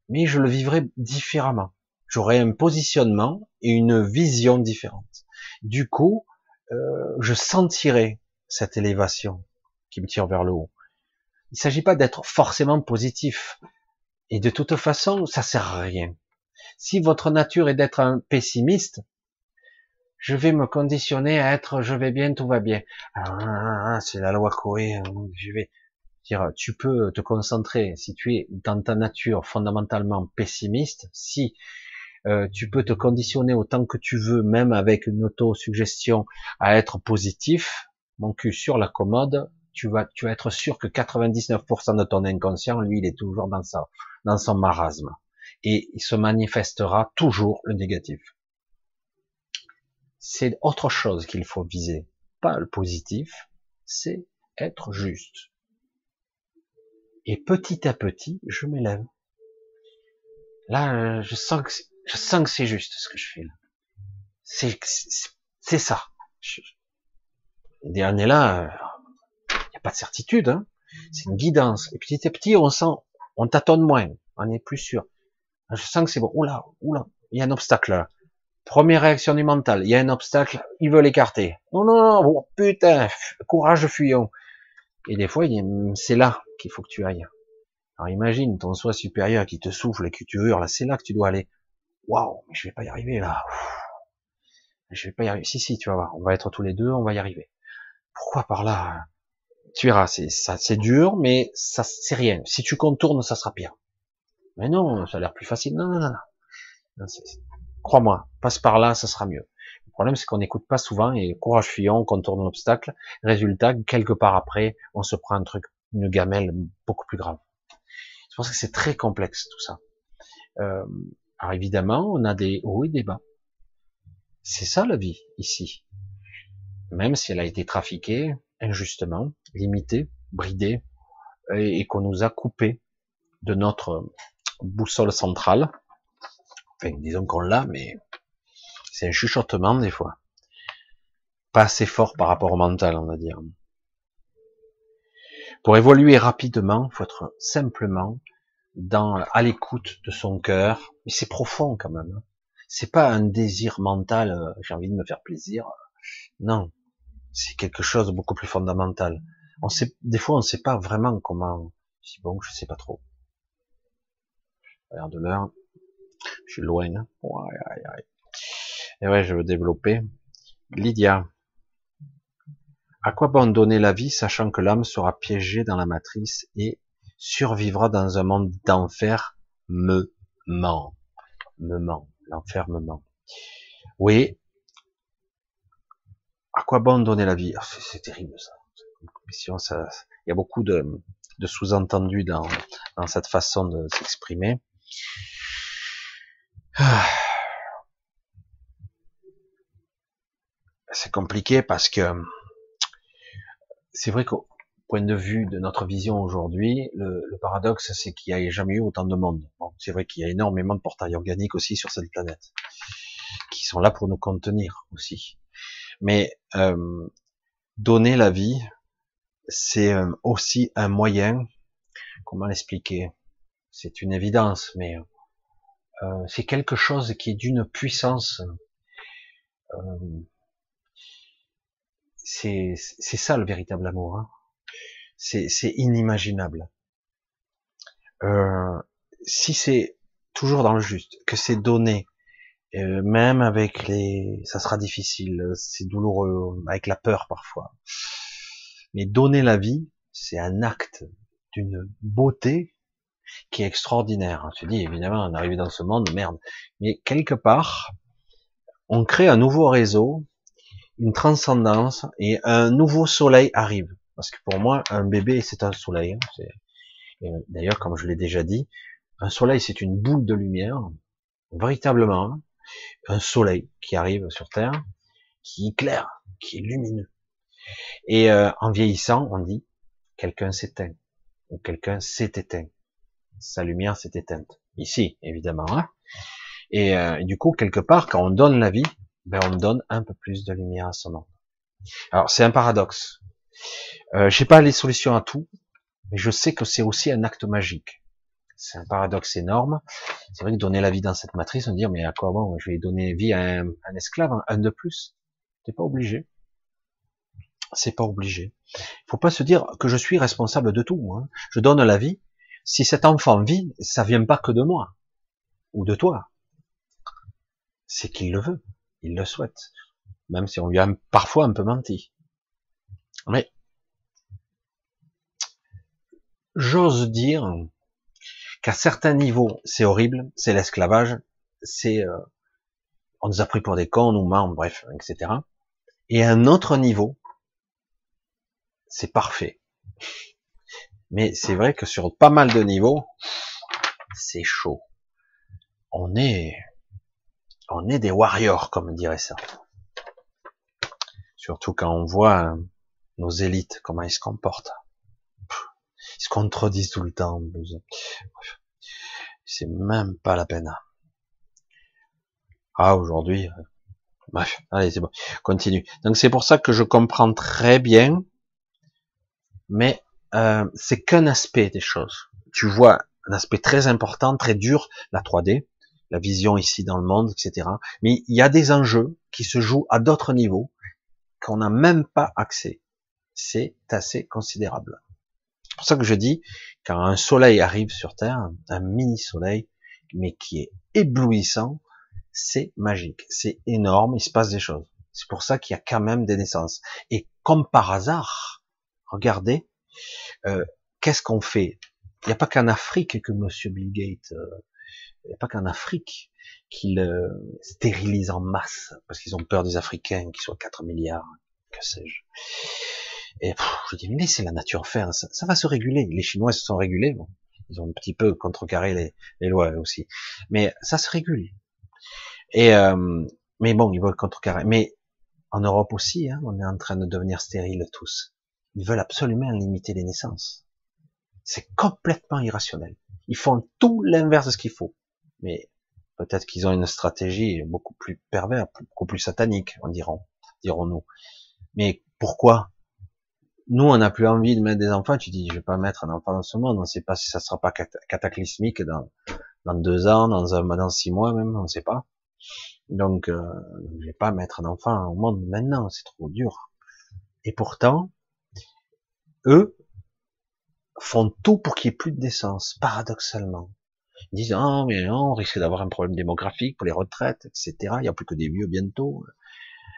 mais je le vivrai différemment. J'aurai un positionnement et une vision différente. Du coup, euh, je sentirai cette élévation qui me tire vers le haut. Il ne s'agit pas d'être forcément positif. Et de toute façon, ça sert à rien. Si votre nature est d'être un pessimiste, je vais me conditionner à être je vais bien, tout va bien. Ah, ah, ah, c'est la loi Coé, hein, je vais dire tu peux te concentrer si tu es dans ta nature fondamentalement pessimiste, si euh, tu peux te conditionner autant que tu veux, même avec une auto-suggestion, à être positif, mon cul sur la commode, tu vas, tu vas être sûr que 99% de ton inconscient, lui, il est toujours dans dans son marasme. Et il se manifestera toujours le négatif. C'est autre chose qu'il faut viser, pas le positif, c'est être juste. Et petit à petit, je m'élève. Là, je sens que je sens que c'est juste ce que je fais là. C'est c'est ça. Les derniers là, pas de certitude, hein. c'est une guidance. Et petit à petit, on sent, on tâtonne moins, on est plus sûr. Je sens que c'est bon. Oula, oula, il y a un obstacle là. Première réaction du mental, il y a un obstacle, il veut l'écarter. Non, non, non, oh, putain, courage, fuyons. Et des fois, c'est là qu'il faut que tu ailles. Alors imagine ton soi supérieur qui te souffle et que tu hurles, c'est là que tu dois aller. Waouh, mais je vais pas y arriver là. Je vais pas y arriver. Si, si, tu vas voir, on va être tous les deux, on va y arriver. Pourquoi par là tu verras, c'est ça, c'est dur, mais ça, c'est rien. Si tu contournes, ça sera pire. Mais non, ça a l'air plus facile. Non, non, non, non. Crois-moi, passe par là, ça sera mieux. Le problème, c'est qu'on n'écoute pas souvent et courage fuyant, on contourne l'obstacle. Résultat, quelque part après, on se prend un truc, une gamelle beaucoup plus grave. Je pense que c'est très complexe tout ça. Euh, alors évidemment, on a des hauts et des bas. C'est ça la vie ici. Même si elle a été trafiquée, injustement, limité, bridé, et, qu'on nous a coupé de notre boussole centrale. Enfin, disons qu'on l'a, mais c'est un chuchotement des fois. Pas assez fort par rapport au mental, on va dire. Pour évoluer rapidement, faut être simplement dans, à l'écoute de son cœur. Mais c'est profond quand même. Hein. C'est pas un désir mental, euh, j'ai envie de me faire plaisir. Non c'est quelque chose de beaucoup plus fondamental. On sait, des fois, on ne sait pas vraiment comment. Si bon, je sais pas trop. Regarde l'heure. Je suis loin. Hein. Et ouais, je veux développer. Lydia. À quoi bon donner la vie, sachant que l'âme sera piégée dans la matrice et survivra dans un monde d'enfer me ment. Me ment. L'enfer. Oui, à quoi bon donner la vie? Ah, C'est terrible ça. Il y a beaucoup de, sous-entendus dans, cette façon de s'exprimer. Ah. C'est compliqué parce que c'est vrai qu'au point de vue de notre vision aujourd'hui, le, paradoxe c'est qu'il n'y a jamais eu autant de monde. c'est vrai qu'il y a énormément de portails organiques aussi sur cette planète qui sont là pour nous contenir aussi. Mais euh, donner la vie, c'est euh, aussi un moyen. Comment l'expliquer? C'est une évidence, mais euh, c'est quelque chose qui est d'une puissance c'est ça le véritable amour. Hein. C'est inimaginable. Euh, si c'est toujours dans le juste, que c'est donné, euh, même avec les, ça sera difficile, c'est douloureux, avec la peur parfois. Mais donner la vie, c'est un acte d'une beauté qui est extraordinaire. Tu dis, évidemment, on est dans ce monde, merde. Mais quelque part, on crée un nouveau réseau, une transcendance, et un nouveau soleil arrive. Parce que pour moi, un bébé, c'est un soleil. Hein. D'ailleurs, comme je l'ai déjà dit, un soleil, c'est une boule de lumière, véritablement, un soleil qui arrive sur Terre, qui éclaire, qui est lumineux. Et euh, en vieillissant, on dit, quelqu'un s'éteint, ou quelqu'un s'est éteint. Sa lumière s'est éteinte. Ici, évidemment. Hein et, euh, et, du coup, quelque part, quand on donne la vie, ben, on donne un peu plus de lumière à ce monde. Alors, c'est un paradoxe. Euh, je n'ai pas les solutions à tout, mais je sais que c'est aussi un acte magique. C'est un paradoxe énorme. C'est vrai que donner la vie dans cette matrice, on dit, mais à quoi bon, je vais donner vie à un, esclave, un de plus. T'es pas obligé. C'est pas obligé. Il faut pas se dire que je suis responsable de tout. Hein. Je donne la vie. Si cet enfant vit, ça vient pas que de moi ou de toi. C'est qu'il le veut, il le souhaite, même si on lui a parfois un peu menti. Mais j'ose dire qu'à certains niveaux, c'est horrible, c'est l'esclavage, c'est euh, on nous a pris pour des cons, on nous ment, bref, etc. Et à un autre niveau, c'est parfait. Mais c'est vrai que sur pas mal de niveaux, c'est chaud. On est, on est des warriors, comme dirait ça. Surtout quand on voit nos élites, comment ils se comportent. Ils se contredisent tout le temps. C'est même pas la peine. Ah, aujourd'hui. Euh, bref, allez, c'est bon. Continue. Donc c'est pour ça que je comprends très bien, mais euh, c'est qu'un aspect des choses. Tu vois un aspect très important, très dur, la 3D, la vision ici dans le monde, etc. Mais il y a des enjeux qui se jouent à d'autres niveaux qu'on n'a même pas accès. C'est assez considérable pour ça que je dis, quand un soleil arrive sur Terre, un mini soleil, mais qui est éblouissant, c'est magique, c'est énorme, il se passe des choses. C'est pour ça qu'il y a quand même des naissances. Et comme par hasard, regardez, euh, qu'est-ce qu'on fait? Il n'y a pas qu'en Afrique que Monsieur Bill Gates, euh, il n'y a pas qu'en Afrique qu'il euh, stérilise en masse, parce qu'ils ont peur des Africains, qui soient 4 milliards, que sais-je. Et je dis, mais laissez la nature faire, ça, va se réguler. Les Chinois se sont régulés, ils ont un petit peu contrecarré les, les lois aussi, mais ça se régule. Et euh, mais bon, ils veulent contrecarrer. Mais en Europe aussi, hein, on est en train de devenir stériles tous. Ils veulent absolument limiter les naissances. C'est complètement irrationnel. Ils font tout l'inverse de ce qu'il faut. Mais peut-être qu'ils ont une stratégie beaucoup plus perverse, beaucoup plus satanique, on diront, dirons-nous. Mais pourquoi nous, on n'a plus envie de mettre des enfants. Tu dis, je vais pas mettre un enfant dans ce monde. On ne sait pas si ça sera pas cataclysmique dans, deux ans, dans un, dans six mois même, on ne sait pas. Donc, euh, je vais pas mettre un enfant au monde maintenant. C'est trop dur. Et pourtant, eux font tout pour qu'il n'y ait plus de décence, paradoxalement. Ils disent, ah, mais non, on risque d'avoir un problème démographique pour les retraites, etc. Il n'y a plus que des vieux bientôt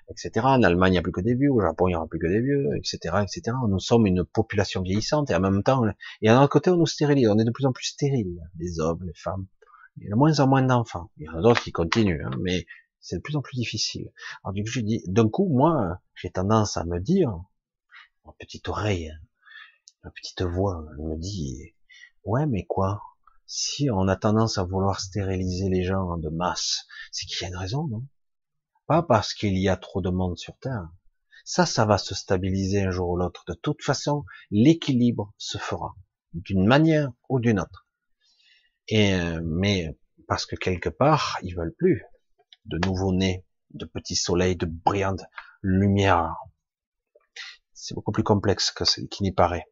etc. En Allemagne, il n'y a plus que des vieux, au Japon, il n'y aura plus que des vieux, etc., etc. Nous sommes une population vieillissante et en même temps, et d'un côté, on nous stérilise, on est de plus en plus stérile, les hommes, les femmes. Il y a de moins en moins d'enfants. Il y en a d'autres qui continuent, hein, mais c'est de plus en plus difficile. Alors du coup, je dis, d'un coup, moi, j'ai tendance à me dire, ma petite oreille, ma petite voix, me dit, ouais, mais quoi? Si on a tendance à vouloir stériliser les gens de masse, c'est qu'il y a une raison, non? Pas parce qu'il y a trop de monde sur Terre. Ça, ça va se stabiliser un jour ou l'autre. De toute façon, l'équilibre se fera d'une manière ou d'une autre. Et euh, mais parce que quelque part, ils veulent plus de nouveaux nés, de petits soleils, de brillantes lumières. C'est beaucoup plus complexe que ce qui n'y paraît.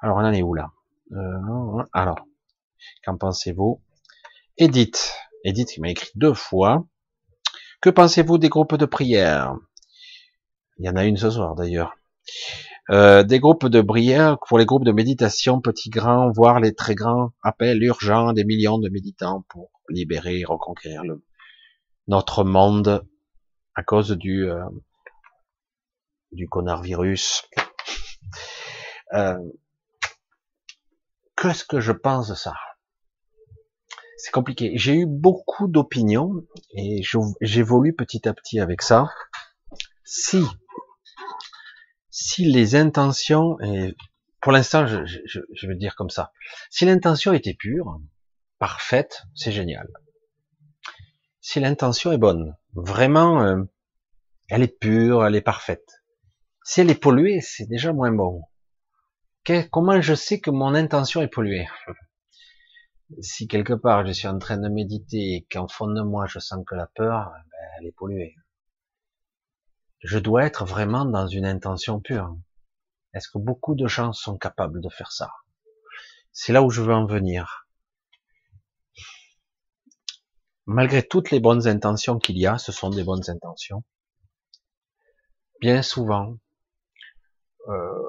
Alors on en est où là? Euh, Alors, qu'en pensez-vous? Edith, Edith qui m'a écrit deux fois. Que pensez-vous des groupes de prière Il y en a une ce soir d'ailleurs. Euh, des groupes de prière pour les groupes de méditation, petits, grands, voire les très grands, appellent urgent des millions de méditants pour libérer et reconquérir le, notre monde à cause du euh, du coronavirus. Euh, Qu'est-ce que je pense de ça? C'est compliqué. J'ai eu beaucoup d'opinions et j'évolue petit à petit avec ça. Si si les intentions, et pour l'instant, je, je, je veux dire comme ça, si l'intention était pure, parfaite, c'est génial. Si l'intention est bonne, vraiment, euh, elle est pure, elle est parfaite. Si elle est polluée, c'est déjà moins bon. comment je sais que mon intention est polluée? Si quelque part je suis en train de méditer et qu'en fond de moi je sens que la peur, ben, elle est polluée je dois être vraiment dans une intention pure. Est-ce que beaucoup de gens sont capables de faire ça? C'est là où je veux en venir. Malgré toutes les bonnes intentions qu'il y a, ce sont des bonnes intentions. Bien souvent, euh,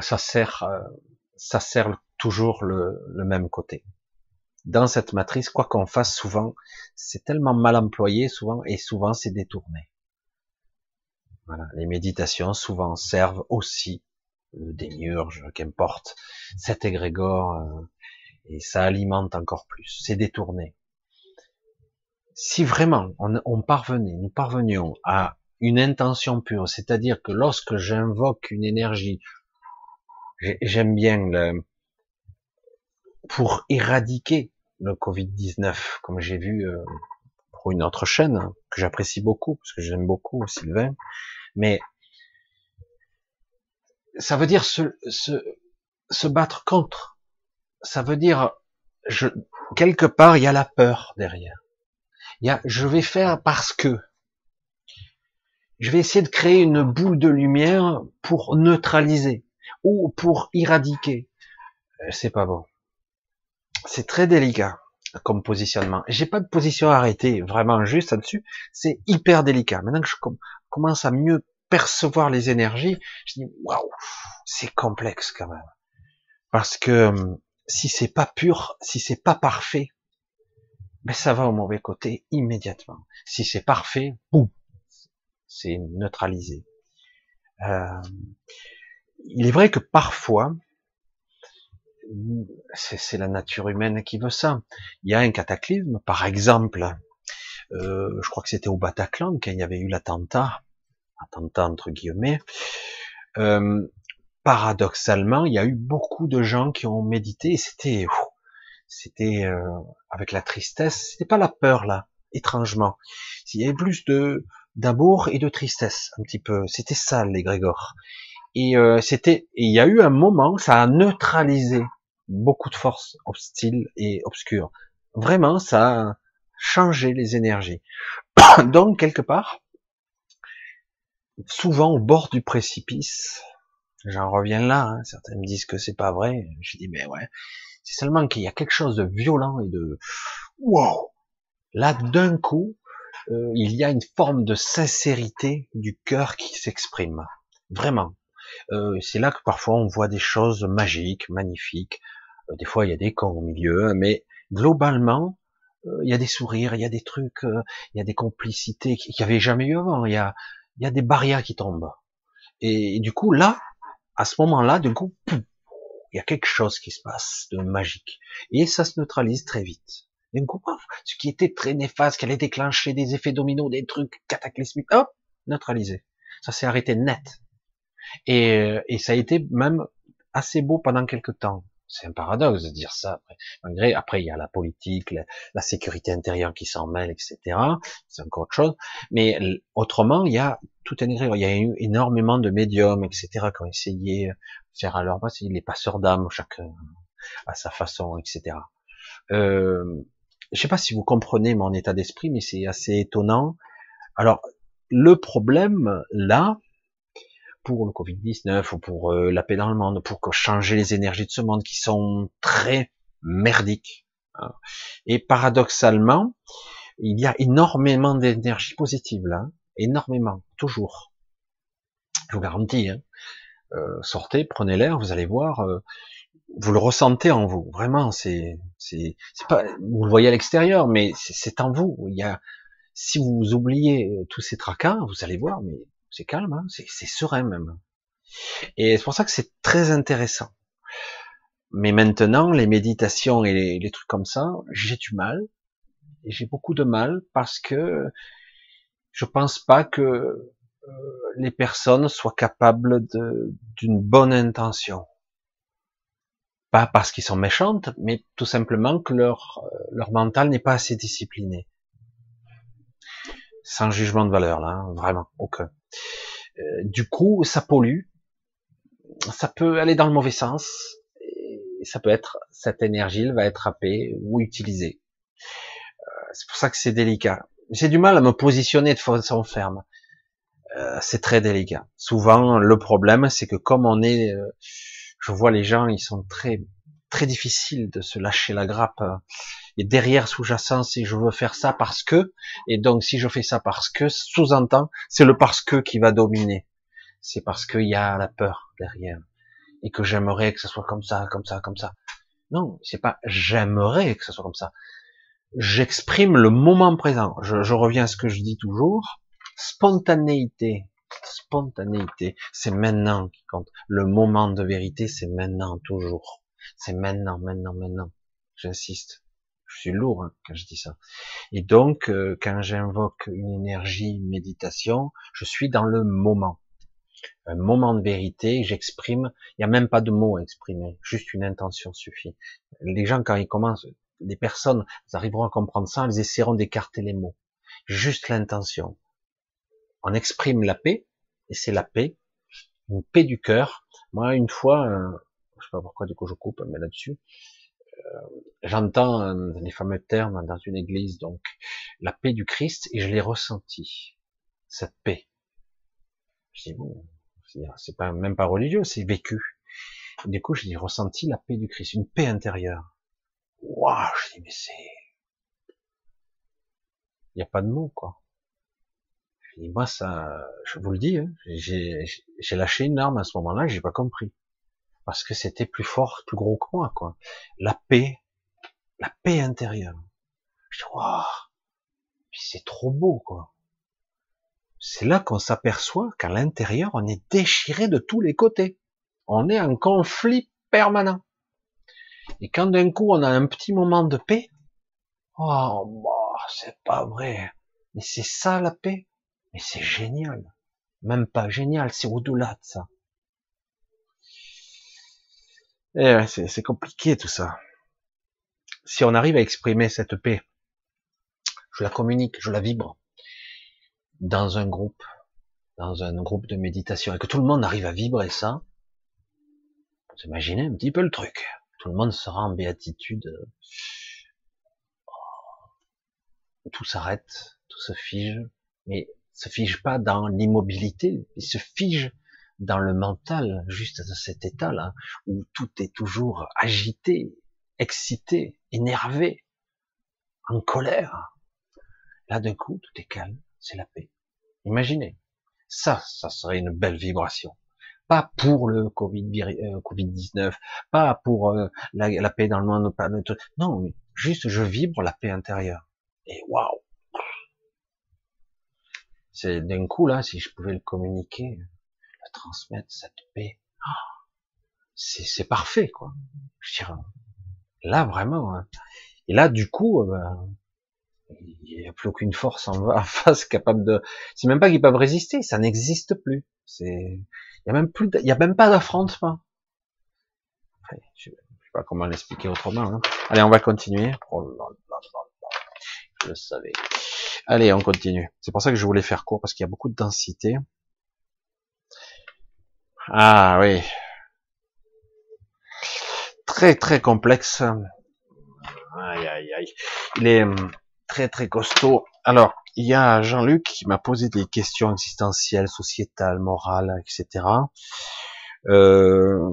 ça sert, euh, ça sert toujours le, le même côté. Dans cette matrice, quoi qu'on fasse souvent, c'est tellement mal employé souvent et souvent c'est détourné. Voilà, les méditations souvent servent aussi euh, des qu'importe, cet égrégore, euh, et ça alimente encore plus. C'est détourné. Si vraiment on, on parvenait, nous parvenions à une intention pure, c'est-à-dire que lorsque j'invoque une énergie, j'aime bien le, pour éradiquer le Covid-19, comme j'ai vu euh, pour une autre chaîne que j'apprécie beaucoup, parce que j'aime beaucoup Sylvain, mais ça veut dire se, se, se battre contre. Ça veut dire, je, quelque part, il y a la peur derrière. Il y a, je vais faire parce que. Je vais essayer de créer une boule de lumière pour neutraliser ou pour éradiquer. Euh, c'est pas bon. C'est très délicat comme positionnement. J'ai pas de position arrêtée, vraiment juste là-dessus. C'est hyper délicat. Maintenant que je commence à mieux percevoir les énergies, je dis waouh, c'est complexe quand même. Parce que hum, si c'est pas pur, si c'est pas parfait, ben ça va au mauvais côté immédiatement. Si c'est parfait, boum, c'est neutralisé. Euh, il est vrai que parfois, c'est la nature humaine qui veut ça. Il y a un cataclysme, par exemple, euh, je crois que c'était au Bataclan quand il y avait eu l'attentat, attentat entre guillemets. Euh, paradoxalement, il y a eu beaucoup de gens qui ont médité c'était, c'était euh, avec la tristesse, c'était pas la peur là, étrangement. Il y avait plus de d'amour et de tristesse, un petit peu. C'était ça l'égrégore. Et euh, c'était, il y a eu un moment, ça a neutralisé beaucoup de forces hostiles et obscures. Vraiment, ça a changé les énergies. (coughs) Donc, quelque part, souvent au bord du précipice, j'en reviens là, hein, certains me disent que c'est pas vrai, je dis mais ouais, c'est seulement qu'il y a quelque chose de violent et de wow. Là, d'un coup, euh, il y a une forme de sincérité du cœur qui s'exprime. Vraiment. Euh, c'est là que parfois on voit des choses magiques, magnifiques, des fois, il y a des cons au milieu, hein, mais globalement, euh, il y a des sourires, il y a des trucs, euh, il y a des complicités qu'il n'y avait jamais eu avant. Il y a, il y a des barrières qui tombent. Et, du coup, là, à ce moment-là, du coup, il y a quelque chose qui se passe de magique. Et ça se neutralise très vite. Et du coup, ce qui était très néfaste, qui allait déclencher des effets dominos, des trucs cataclysmiques, hop, neutralisé. Ça s'est arrêté net. Et, et ça a été même assez beau pendant quelques temps. C'est un paradoxe de dire ça. Malgré, après il y a la politique, la, sécurité intérieure qui s'en mêle, etc. C'est encore autre chose. Mais autrement, il y a tout un Il y a eu énormément de médiums, etc. qui ont essayé de faire à leur base. Les passeurs d'âme, chacun à sa façon, etc. Euh, je sais pas si vous comprenez mon état d'esprit, mais c'est assez étonnant. Alors, le problème là, pour le Covid-19 ou pour euh, la paix dans le monde, pour changer les énergies de ce monde qui sont très merdiques. Hein. Et paradoxalement, il y a énormément d'énergie positive là, énormément, toujours. Je vous garantis. Hein. Euh, sortez, prenez l'air, vous allez voir, euh, vous le ressentez en vous. Vraiment, c'est, c'est, pas, vous le voyez à l'extérieur, mais c'est en vous. Il y a, si vous oubliez tous ces tracas, vous allez voir, mais c'est calme, hein, c'est serein même. Et c'est pour ça que c'est très intéressant. Mais maintenant, les méditations et les, trucs comme ça, j'ai du mal. Et j'ai beaucoup de mal parce que je pense pas que euh, les personnes soient capables d'une bonne intention. Pas parce qu'ils sont méchantes, mais tout simplement que leur, euh, leur mental n'est pas assez discipliné. Sans jugement de valeur, là, hein, vraiment, aucun. Euh, du coup, ça pollue, ça peut aller dans le mauvais sens, et ça peut être, cette énergie, elle va être happée ou utilisée. Euh, c'est pour ça que c'est délicat. J'ai du mal à me positionner de façon ferme. Euh, c'est très délicat. Souvent, le problème, c'est que comme on est, je vois les gens, ils sont très, très difficiles de se lâcher la grappe. Et derrière sous-jacent, c'est je veux faire ça parce que, et donc si je fais ça parce que, sous-entend, c'est le parce que qui va dominer. C'est parce qu'il y a la peur derrière et que j'aimerais que ce soit comme ça, comme ça, comme ça. Non, c'est pas j'aimerais que ce soit comme ça. J'exprime le moment présent. Je, je, reviens à ce que je dis toujours. Spontanéité. Spontanéité. C'est maintenant qui compte. Le moment de vérité, c'est maintenant, toujours. C'est maintenant, maintenant, maintenant. J'insiste. Je suis lourd hein, quand je dis ça. Et donc, euh, quand j'invoque une énergie méditation, je suis dans le moment un moment de vérité, j'exprime, il n'y a même pas de mots à exprimer, juste une intention suffit. Les gens, quand ils commencent, les personnes, elles arriveront à comprendre ça, elles essaieront d'écarter les mots. Juste l'intention. On exprime la paix, et c'est la paix, une paix du cœur. Moi, une fois, je sais pas pourquoi du coup je coupe, mais là-dessus, euh, j'entends euh, les fameux termes dans une église, donc la paix du Christ, et je l'ai ressenti, cette paix. Je dis, bon, c'est pas même pas religieux, c'est vécu. du coup, j'ai ressenti la paix du Christ, une paix intérieure. Waouh, je dis mais c'est, il n'y a pas de mots quoi. Je dis moi ça, je vous le dis, hein, j'ai lâché une arme à ce moment-là, j'ai pas compris parce que c'était plus fort, plus gros que moi quoi. La paix, la paix intérieure. Je dis waouh, c'est trop beau quoi c'est là qu'on s'aperçoit qu'à l'intérieur, on est déchiré de tous les côtés. On est en conflit permanent. Et quand d'un coup, on a un petit moment de paix, oh, bah, c'est pas vrai. Mais c'est ça la paix. Mais c'est génial. Même pas génial, c'est au-delà de ça. Eh c'est compliqué tout ça. Si on arrive à exprimer cette paix, je la communique, je la vibre, dans un groupe, dans un groupe de méditation, et que tout le monde arrive à vibrer ça, vous imaginez un petit peu le truc. Tout le monde sera en béatitude. Tout s'arrête, tout se fige, mais se fige pas dans l'immobilité, il se fige dans le mental, juste dans cet état-là, où tout est toujours agité, excité, énervé, en colère. Là, d'un coup, tout est calme c'est la paix. Imaginez. Ça, ça serait une belle vibration. Pas pour le Covid, euh, Covid-19, pas pour euh, la, paix dans le monde, pas, non, juste je vibre la paix intérieure. Et waouh! C'est d'un coup là, si je pouvais le communiquer, le transmettre cette paix, ah, c'est parfait quoi. Je là vraiment. Hein. Et là du coup, euh, ben, il n'y a plus aucune force (laughs) en, face capable de. C'est même pas qu'ils peuvent résister, ça n'existe plus. C'est, il y a même plus, il a même pas d'affrontement. je, ne sais pas comment l'expliquer autrement. Hein. Allez, on va continuer. Oh je le savais. Allez, on continue. C'est pour ça que je voulais faire court parce qu'il y a beaucoup de densité. Ah oui. Très très complexe. Aïe aïe aïe. Il est hum, très très costaud. Alors, il y a Jean-Luc qui m'a posé des questions existentielles, sociétales, morales, etc. Euh,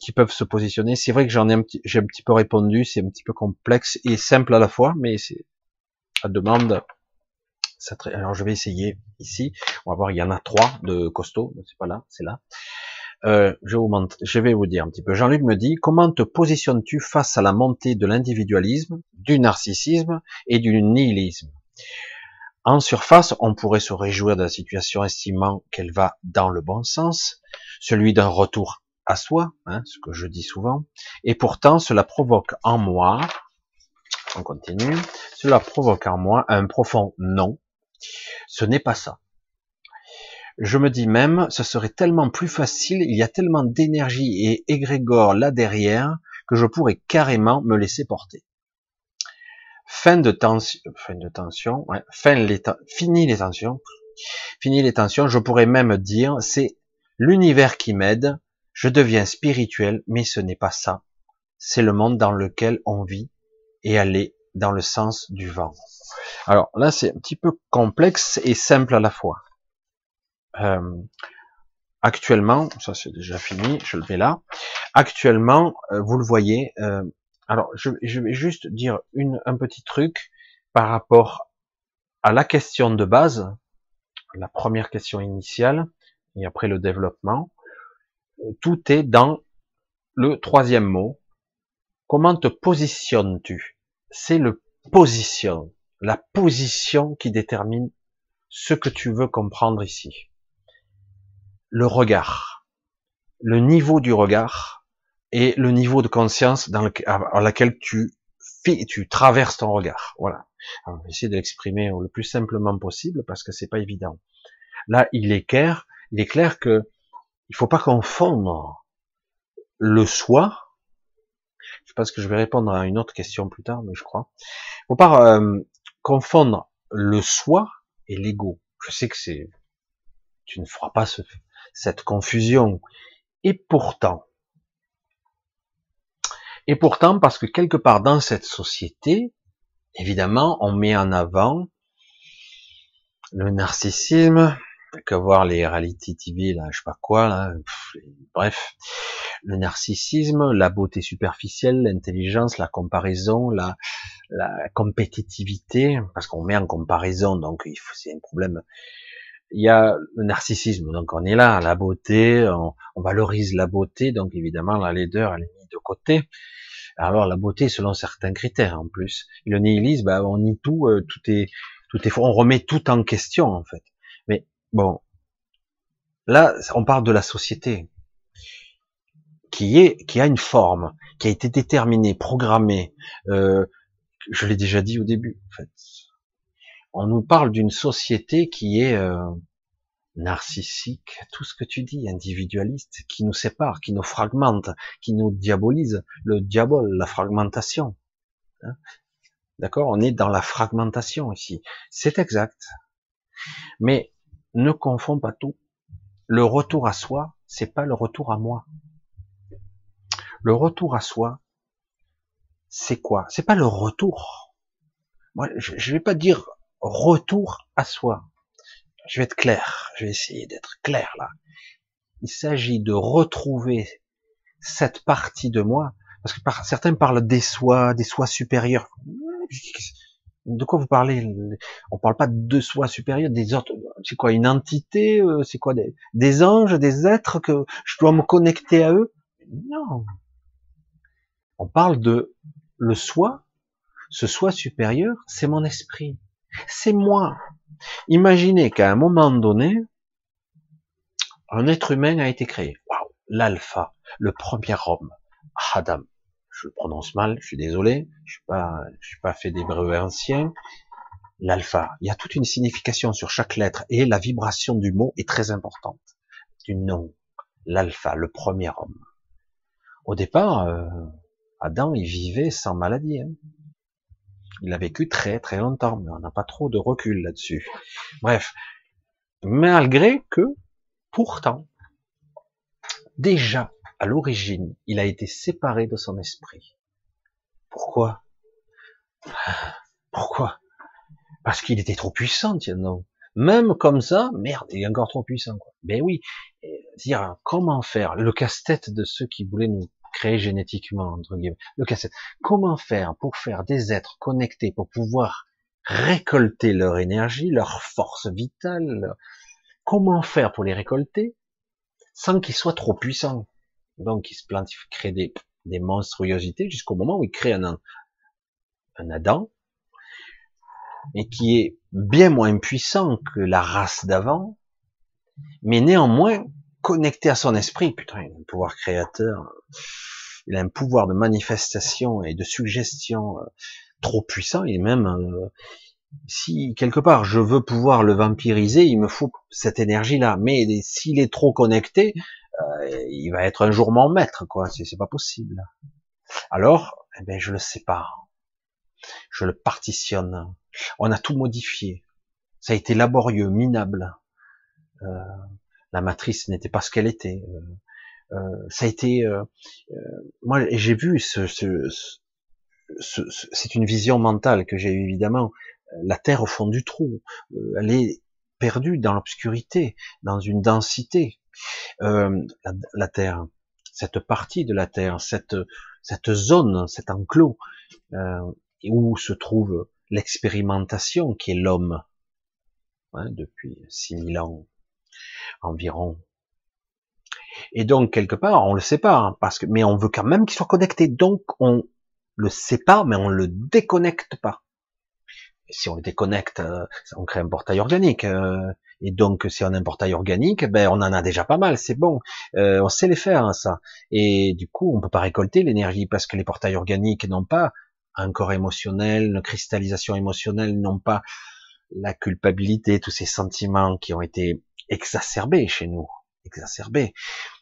qui peuvent se positionner. C'est vrai que j'en ai un petit, j'ai un petit peu répondu. C'est un petit peu complexe et simple à la fois, mais c'est, ça demande, Alors je vais essayer ici. On va voir, il y en a trois de costauds. C'est pas là, c'est là. Euh, je, vais vous dire un petit peu. Jean-Luc me dit, comment te positionnes-tu face à la montée de l'individualisme, du narcissisme et du nihilisme? En surface, on pourrait se réjouir de la situation estimant qu'elle va dans le bon sens, celui d'un retour à soi, hein, ce que je dis souvent, et pourtant cela provoque en moi, on continue, cela provoque en moi un profond non, ce n'est pas ça. Je me dis même, ce serait tellement plus facile, il y a tellement d'énergie et égrégore là derrière que je pourrais carrément me laisser porter. Fin de tension, fin de tension, fini les tensions, fini les tensions, je pourrais même dire, c'est l'univers qui m'aide, je deviens spirituel, mais ce n'est pas ça. C'est le monde dans lequel on vit et aller dans le sens du vent. Alors là, c'est un petit peu complexe et simple à la fois. Euh, actuellement, ça c'est déjà fini, je le mets là. Actuellement, euh, vous le voyez. Euh, alors, je, je, vais juste dire une, un petit truc par rapport à la question de base, la première question initiale, et après le développement. Tout est dans le troisième mot. Comment te positionnes-tu? C'est le position, la position qui détermine ce que tu veux comprendre ici le regard, le niveau du regard et le niveau de conscience dans lequel, à laquelle tu traverses ton regard. Voilà. Alors, va essayer de l'exprimer le plus simplement possible parce que c'est pas évident. Là, il est clair, il est clair que il faut pas confondre le soi. Je pense que je vais répondre à une autre question plus tard, mais je crois. Il faut pas euh, confondre le soi et l'ego. Je sais que c'est, tu ne feras pas ce, cette confusion. Et pourtant, et pourtant, parce que quelque part dans cette société, évidemment, on met en avant le narcissisme, que voir les reality TV, là, je sais pas quoi, là, bref, le narcissisme, la beauté superficielle, l'intelligence, la comparaison, la, la compétitivité, parce qu'on met en comparaison, donc c'est un problème il y a le narcissisme, donc on est là, la beauté, on, valorise la beauté, donc évidemment la laideur elle est mise de côté. Alors la beauté selon certains critères en plus. le nihilisme, bah, on nie tout, euh, tout est, tout est on remet tout en question en fait. Mais bon, là on parle de la société qui est, qui a une forme, qui a été déterminée, programmée. Euh, je l'ai déjà dit au début en fait on nous parle d'une société qui est euh, narcissique, tout ce que tu dis, individualiste, qui nous sépare, qui nous fragmente, qui nous diabolise, le diable, la fragmentation. Hein? D'accord? On est dans la fragmentation ici. C'est exact. Mais ne confonds pas tout. Le retour à soi, c'est pas le retour à moi. Le retour à soi, c'est quoi? C'est pas le retour. Moi, je, je vais pas dire retour à soi. Je vais être clair, je vais essayer d'être clair là. Il s'agit de retrouver cette partie de moi, parce que certains parlent des soi, des soi supérieurs. De quoi vous parlez? On parle pas de soi supérieur, des autres. C'est quoi une entité euh, C'est quoi des, des anges, des êtres que je dois me connecter à eux? Non. On parle de le soi. Ce soi supérieur, c'est mon esprit c'est moi. Imaginez qu'à un moment donné, un être humain a été créé. Waouh, l'alpha, le premier homme, Adam. Je le prononce mal, je suis désolé, je suis pas, je suis pas fait d'hébreu ancien. L'alpha, il y a toute une signification sur chaque lettre et la vibration du mot est très importante. Du nom, l'alpha, le premier homme. Au départ, euh, Adam, il vivait sans maladie. Hein. Il a vécu très très longtemps, mais on n'a pas trop de recul là-dessus. Bref, malgré que, pourtant, déjà à l'origine, il a été séparé de son esprit. Pourquoi? Pourquoi? Parce qu'il était trop puissant, tiens non. Même comme ça, merde, il est encore trop puissant. Quoi. Ben oui, dire comment faire? Le casse-tête de ceux qui voulaient nous créé génétiquement, entre guillemets, le cassette. Comment faire pour faire des êtres connectés, pour pouvoir récolter leur énergie, leur force vitale? Comment faire pour les récolter sans qu'ils soient trop puissants? Donc ils se ils créent des, des monstruosités jusqu'au moment où ils créent un, un Adam, et qui est bien moins puissant que la race d'avant, mais néanmoins connecté à son esprit. Putain, un pouvoir créateur, il a un pouvoir de manifestation et de suggestion euh, trop puissant, et même euh, si quelque part je veux pouvoir le vampiriser, il me faut cette énergie-là. Mais s'il est trop connecté, euh, il va être un jour mon maître, quoi. C'est pas possible. Alors, eh ben, je le sépare, je le partitionne. On a tout modifié. Ça a été laborieux, minable. La matrice n'était pas ce qu'elle était. Ça a été, euh, moi, j'ai vu ce, ce, ce, c'est une vision mentale que j'ai eu évidemment. La Terre au fond du trou, elle est perdue dans l'obscurité, dans une densité. La, la, Terre, cette partie de la Terre, cette cette zone, cet enclos où se trouve l'expérimentation qui est l'homme hein, depuis 6000 ans environ. Et donc quelque part, on le sépare, hein, parce que, mais on veut quand même qu'il soit connecté. Donc on le sépare, mais on le déconnecte pas. Si on le déconnecte, euh, on crée un portail organique. Euh, et donc, si on a un portail organique, ben on en a déjà pas mal, c'est bon. Euh, on sait les faire, hein, ça. Et du coup, on peut pas récolter l'énergie parce que les portails organiques n'ont pas un corps émotionnel, une cristallisation émotionnelle, n'ont pas la culpabilité, tous ces sentiments qui ont été exacerbés chez nous, exacerbés.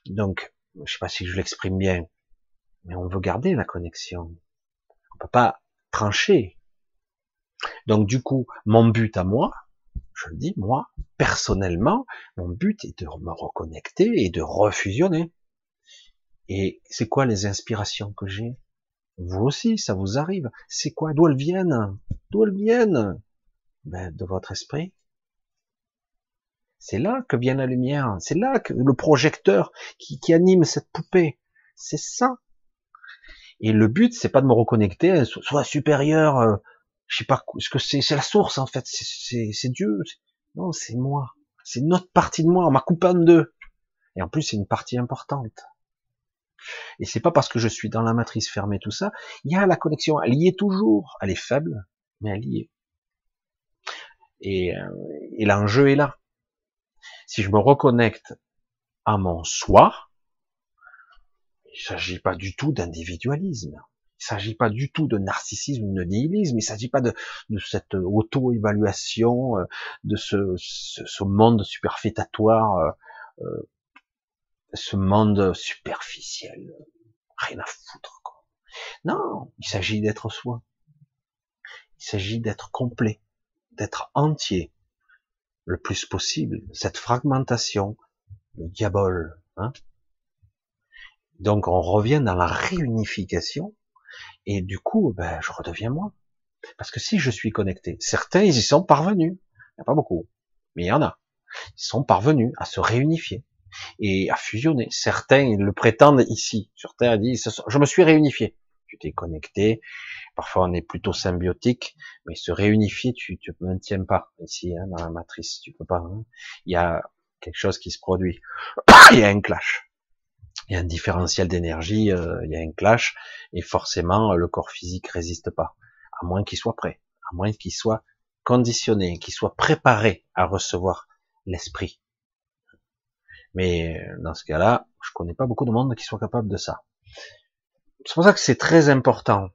Donc, je sais pas si je l'exprime bien, mais on veut garder la connexion. On peut pas trancher. Donc du coup, mon but à moi, je le dis, moi, personnellement, mon but est de me reconnecter et de refusionner. Et c'est quoi les inspirations que j'ai? Vous aussi, ça vous arrive. C'est quoi? D'où elles viennent? D'où elles viennent? Ben, De votre esprit. C'est là que vient la lumière. C'est là que le projecteur qui, qui anime cette poupée. C'est ça. Et le but, c'est pas de me reconnecter, soit supérieur, euh, je sais pas ce que c'est, c'est la source en fait, c'est Dieu. Non, c'est moi. C'est notre partie de moi. On m'a coupé en deux. Et en plus, c'est une partie importante. Et c'est pas parce que je suis dans la matrice fermée, tout ça. Il y a la connexion. Elle y est toujours. Elle est faible, mais elle y est. Et, euh, et l'enjeu est là si je me reconnecte à mon soi, il s'agit pas du tout d'individualisme. Il s'agit pas du tout de narcissisme de nihilisme. Il s'agit pas de, cette auto-évaluation, euh, de ce, ce, monde superfétatoire, euh, euh, ce monde superficiel. Rien à foutre. Quoi. Non, il s'agit d'être soi. Il s'agit d'être complet, d'être entier, le plus possible cette fragmentation, le diable. Hein Donc on revient dans la réunification et du coup, ben, je redeviens moi. Parce que si je suis connecté, certains ils y sont parvenus, il n'y a pas beaucoup, mais il y en a. Ils sont parvenus à se réunifier et à fusionner. Certains ils le prétendent ici ils disent je me suis réunifié. Tu t'es connecté, Parfois, on est plutôt symbiotique, mais se réunifier, tu ne maintiens pas ici hein, dans la matrice, tu peux pas. Hein. Il y a quelque chose qui se produit. (coughs) il y a un clash. Il y a un différentiel d'énergie, euh, il y a un clash, et forcément, le corps physique résiste pas, à moins qu'il soit prêt, à moins qu'il soit conditionné, qu'il soit préparé à recevoir l'esprit. Mais dans ce cas-là, je connais pas beaucoup de monde qui soit capable de ça. C'est pour ça que c'est très important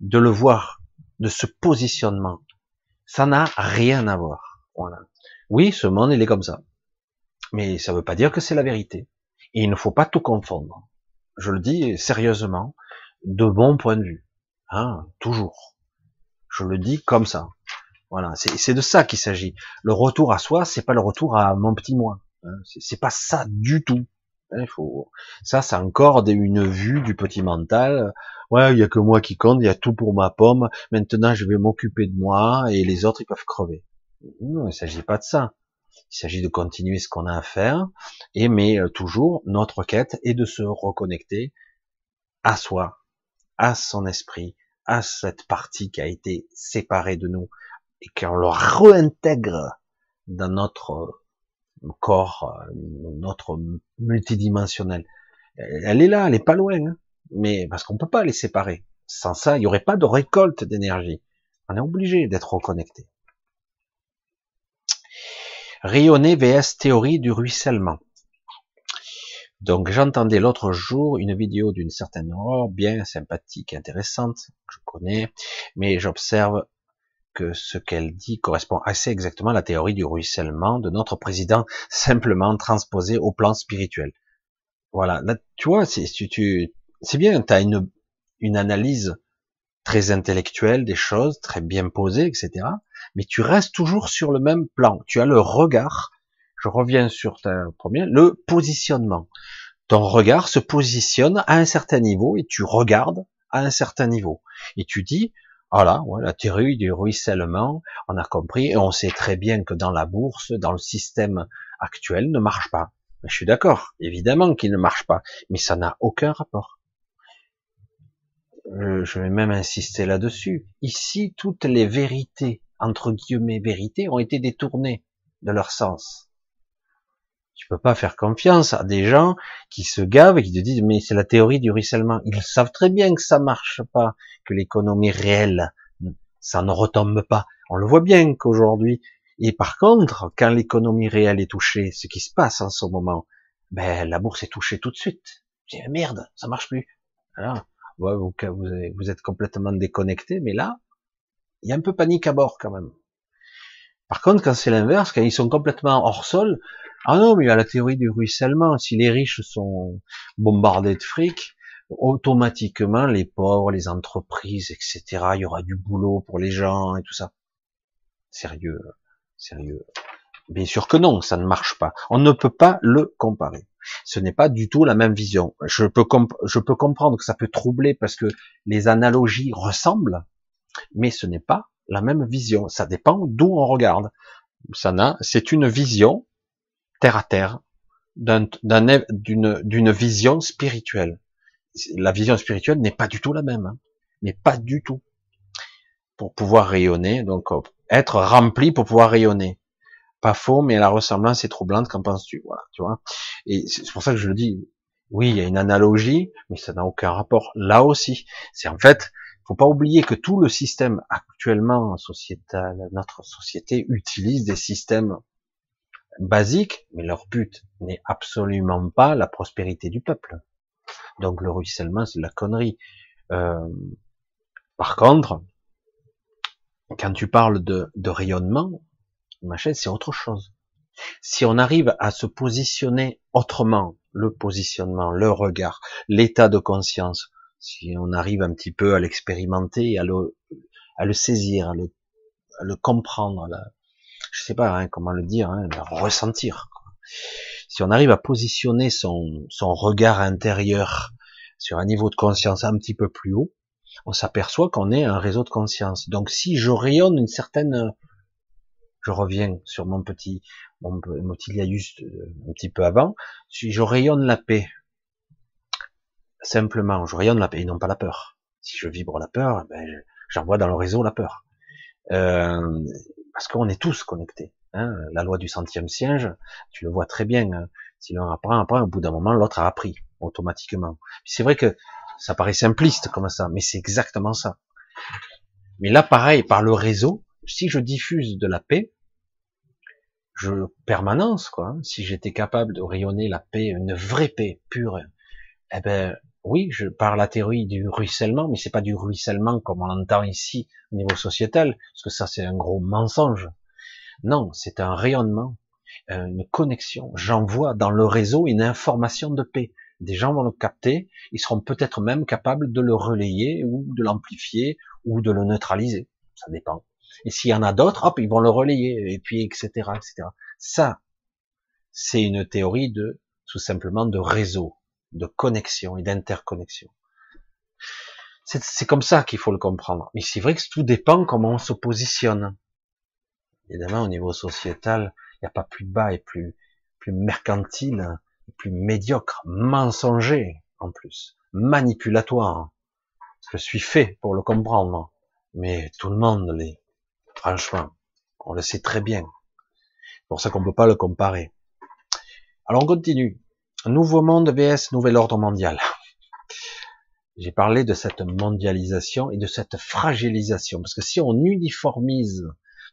de le voir, de ce positionnement. Ça n'a rien à voir. Voilà. Oui, ce monde, il est comme ça. Mais ça ne veut pas dire que c'est la vérité. Et il ne faut pas tout confondre. Je le dis sérieusement, de mon point de vue. Hein, toujours. Je le dis comme ça. Voilà, c'est de ça qu'il s'agit. Le retour à soi, c'est pas le retour à mon petit moi. Hein, c'est pas ça du tout. Il faut... Ça, c'est encore une vue du petit mental ouais, il y a que moi qui compte, il y a tout pour ma pomme. Maintenant, je vais m'occuper de moi et les autres, ils peuvent crever. Non, il s'agit pas de ça. Il s'agit de continuer ce qu'on a à faire, et mais euh, toujours notre quête est de se reconnecter à soi, à son esprit, à cette partie qui a été séparée de nous et qu'on le réintègre dans notre corps, notre multidimensionnel. Elle est là, elle est pas loin, hein. Mais parce qu'on peut pas les séparer. Sans ça, il n'y aurait pas de récolte d'énergie. On est obligé d'être reconnecté. Rayonner vs théorie du ruissellement. Donc j'entendais l'autre jour une vidéo d'une certaine Aurore, bien sympathique, intéressante, que je connais, mais j'observe que ce qu'elle dit correspond assez exactement à la théorie du ruissellement de notre président, (laughs) simplement transposé au plan spirituel. Voilà, là, tu vois, c'est tu, c'est bien, tu as une, une analyse très intellectuelle des choses, très bien posée, etc. Mais tu restes toujours sur le même plan. Tu as le regard. Je reviens sur ta première, le positionnement. Ton regard se positionne à un certain niveau et tu regardes à un certain niveau. Et tu dis, voilà, ouais, la théorie du ruissellement, on a compris et on sait très bien que dans la bourse, dans le système actuel, ne marche pas. Je suis d'accord, évidemment qu'il ne marche pas, mais ça n'a aucun rapport. Euh, je vais même insister là-dessus. Ici, toutes les vérités, entre guillemets vérités, ont été détournées de leur sens. Tu peux pas faire confiance à des gens qui se gavent et qui te disent mais c'est la théorie du ruissellement. Ils savent très bien que ça marche pas, que l'économie réelle, ça ne retombe pas. On le voit bien qu'aujourd'hui, et par contre, quand l'économie réelle est touchée, ce qui se passe en ce moment, ben, la bourse est touchée tout de suite. J'ai merde, ça marche plus. Vous, êtes complètement déconnecté, mais là, il y a un peu panique à bord quand même. Par contre, quand c'est l'inverse, quand ils sont complètement hors sol, ah non, mais il y a la théorie du ruissellement. Si les riches sont bombardés de fric, automatiquement les pauvres, les entreprises, etc., il y aura du boulot pour les gens et tout ça. Sérieux. Sérieux. Bien sûr que non, ça ne marche pas. On ne peut pas le comparer. Ce n'est pas du tout la même vision. Je peux, comprendre que ça peut troubler parce que les analogies ressemblent, mais ce n'est pas la même vision. Ça dépend d'où on regarde. Ça n'a, c'est une vision terre à terre d'une vision spirituelle. La vision spirituelle n'est pas du tout la même, hein. mais pas du tout. Pour pouvoir rayonner, donc être rempli pour pouvoir rayonner. Pas faux, mais la ressemblance est troublante. Qu'en penses-tu? Voilà, tu vois? Et c'est pour ça que je le dis. Oui, il y a une analogie, mais ça n'a aucun rapport. Là aussi, c'est en fait, faut pas oublier que tout le système actuellement sociétal, notre société utilise des systèmes basiques, mais leur but n'est absolument pas la prospérité du peuple. Donc le ruissellement, c'est de la connerie. Euh, par contre, quand tu parles de, de rayonnement, machin, c'est autre chose. Si on arrive à se positionner autrement, le positionnement, le regard, l'état de conscience, si on arrive un petit peu à l'expérimenter, à le, à le saisir, à le, à le comprendre, à la, je sais pas hein, comment le dire, hein, à ressentir. Si on arrive à positionner son, son regard intérieur sur un niveau de conscience un petit peu plus haut, on s'aperçoit qu'on est un réseau de conscience. Donc si je rayonne une certaine, je reviens sur mon petit, mon, mon euh, un petit peu avant, si je rayonne la paix, simplement, je rayonne la paix et non pas la peur. Si je vibre la peur, ben, j'envoie dans le réseau la peur. Euh, parce qu'on est tous connectés. Hein. La loi du centième siège, tu le vois très bien. Hein. Si l'un apprend, après, au bout d'un moment, l'autre a appris automatiquement. C'est vrai que ça paraît simpliste comme ça, mais c'est exactement ça. Mais là, pareil, par le réseau, si je diffuse de la paix, je permanence quoi. Si j'étais capable de rayonner la paix, une vraie paix pure, eh ben oui, je parle la théorie du ruissellement, mais c'est pas du ruissellement comme on l'entend ici au niveau sociétal, parce que ça c'est un gros mensonge. Non, c'est un rayonnement, une connexion. J'envoie dans le réseau une information de paix des gens vont le capter, ils seront peut-être même capables de le relayer ou de l'amplifier ou de le neutraliser. Ça dépend. Et s'il y en a d'autres, hop, ils vont le relayer, et puis etc. etc. Ça, c'est une théorie de tout simplement de réseau, de connexion et d'interconnexion. C'est comme ça qu'il faut le comprendre. Mais c'est vrai que tout dépend comment on se positionne. Évidemment, au niveau sociétal, il n'y a pas plus bas et plus, plus mercantile plus médiocre, mensonger en plus, manipulatoire. Je suis fait pour le comprendre, mais tout le monde l'est. Franchement, on le sait très bien. C'est pour ça qu'on ne peut pas le comparer. Alors on continue. Nouveau monde vs nouvel ordre mondial. (laughs) J'ai parlé de cette mondialisation et de cette fragilisation. Parce que si on uniformise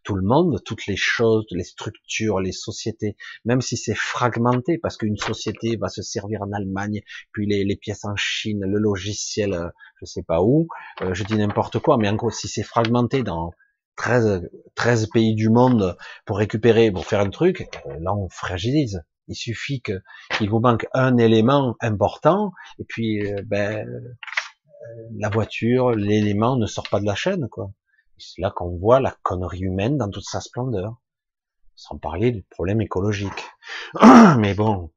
tout le monde, toutes les choses, les structures, les sociétés, même si c'est fragmenté, parce qu'une société va se servir en Allemagne, puis les, pièces en Chine, le logiciel, euh, je sais pas où, euh, je dis n'importe quoi, mais encore si c'est fragmenté dans 13, 13 pays du monde pour récupérer, pour faire un truc, euh, là on fragilise. Il suffit que qu'il vous manque un élément important, et puis ben la voiture, l'élément ne sort pas de la chaîne, quoi. C'est là qu'on voit la connerie humaine dans toute sa splendeur. Sans parler du problème écologique. (coughs) Mais bon,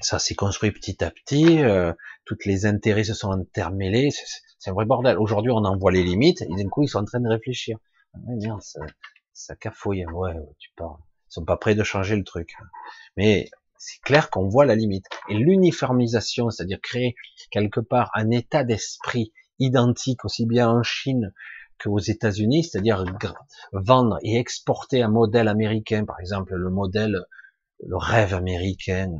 ça s'est construit petit à petit, euh, toutes les intérêts se sont intermêlés, c'est un vrai bordel. Aujourd'hui, on en voit les limites, et d'un coup, ils sont en train de réfléchir. Ah merde, ça, ça cafouille, ouais, tu parles. Ils sont pas prêts de changer le truc. Mais c'est clair qu'on voit la limite. Et l'uniformisation, c'est-à-dire créer quelque part un état d'esprit identique aussi bien en Chine qu'aux États-Unis, c'est-à-dire vendre et exporter un modèle américain, par exemple le modèle, le rêve américain,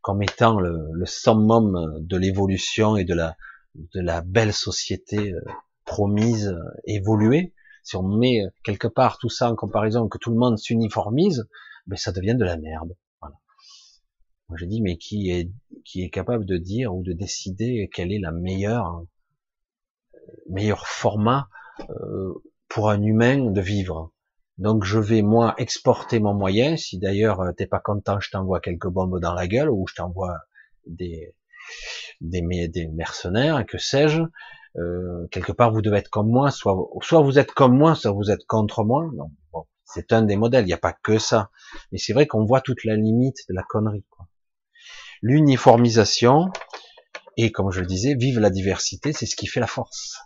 comme étant le, le summum de l'évolution et de la, de la belle société euh, promise, évoluée. Si on met quelque part tout ça en comparaison, que tout le monde s'uniformise, ben ça devient de la merde. Moi, j'ai dit, mais qui est, qui est capable de dire ou de décider quel est la meilleure, meilleur format euh, pour un humain de vivre? Donc, je vais moi exporter mon moyen. Si d'ailleurs euh, t'es pas content, je t'envoie quelques bombes dans la gueule ou je t'envoie des, des, des mercenaires, que sais-je. Euh, quelque part, vous devez être comme moi, soit, vous êtes comme moi, soit vous êtes contre moi. Non, c'est un des modèles. Il n'y a pas que ça, mais c'est vrai qu'on voit toute la limite de la connerie. L'uniformisation, et comme je le disais, vive la diversité, c'est ce qui fait la force.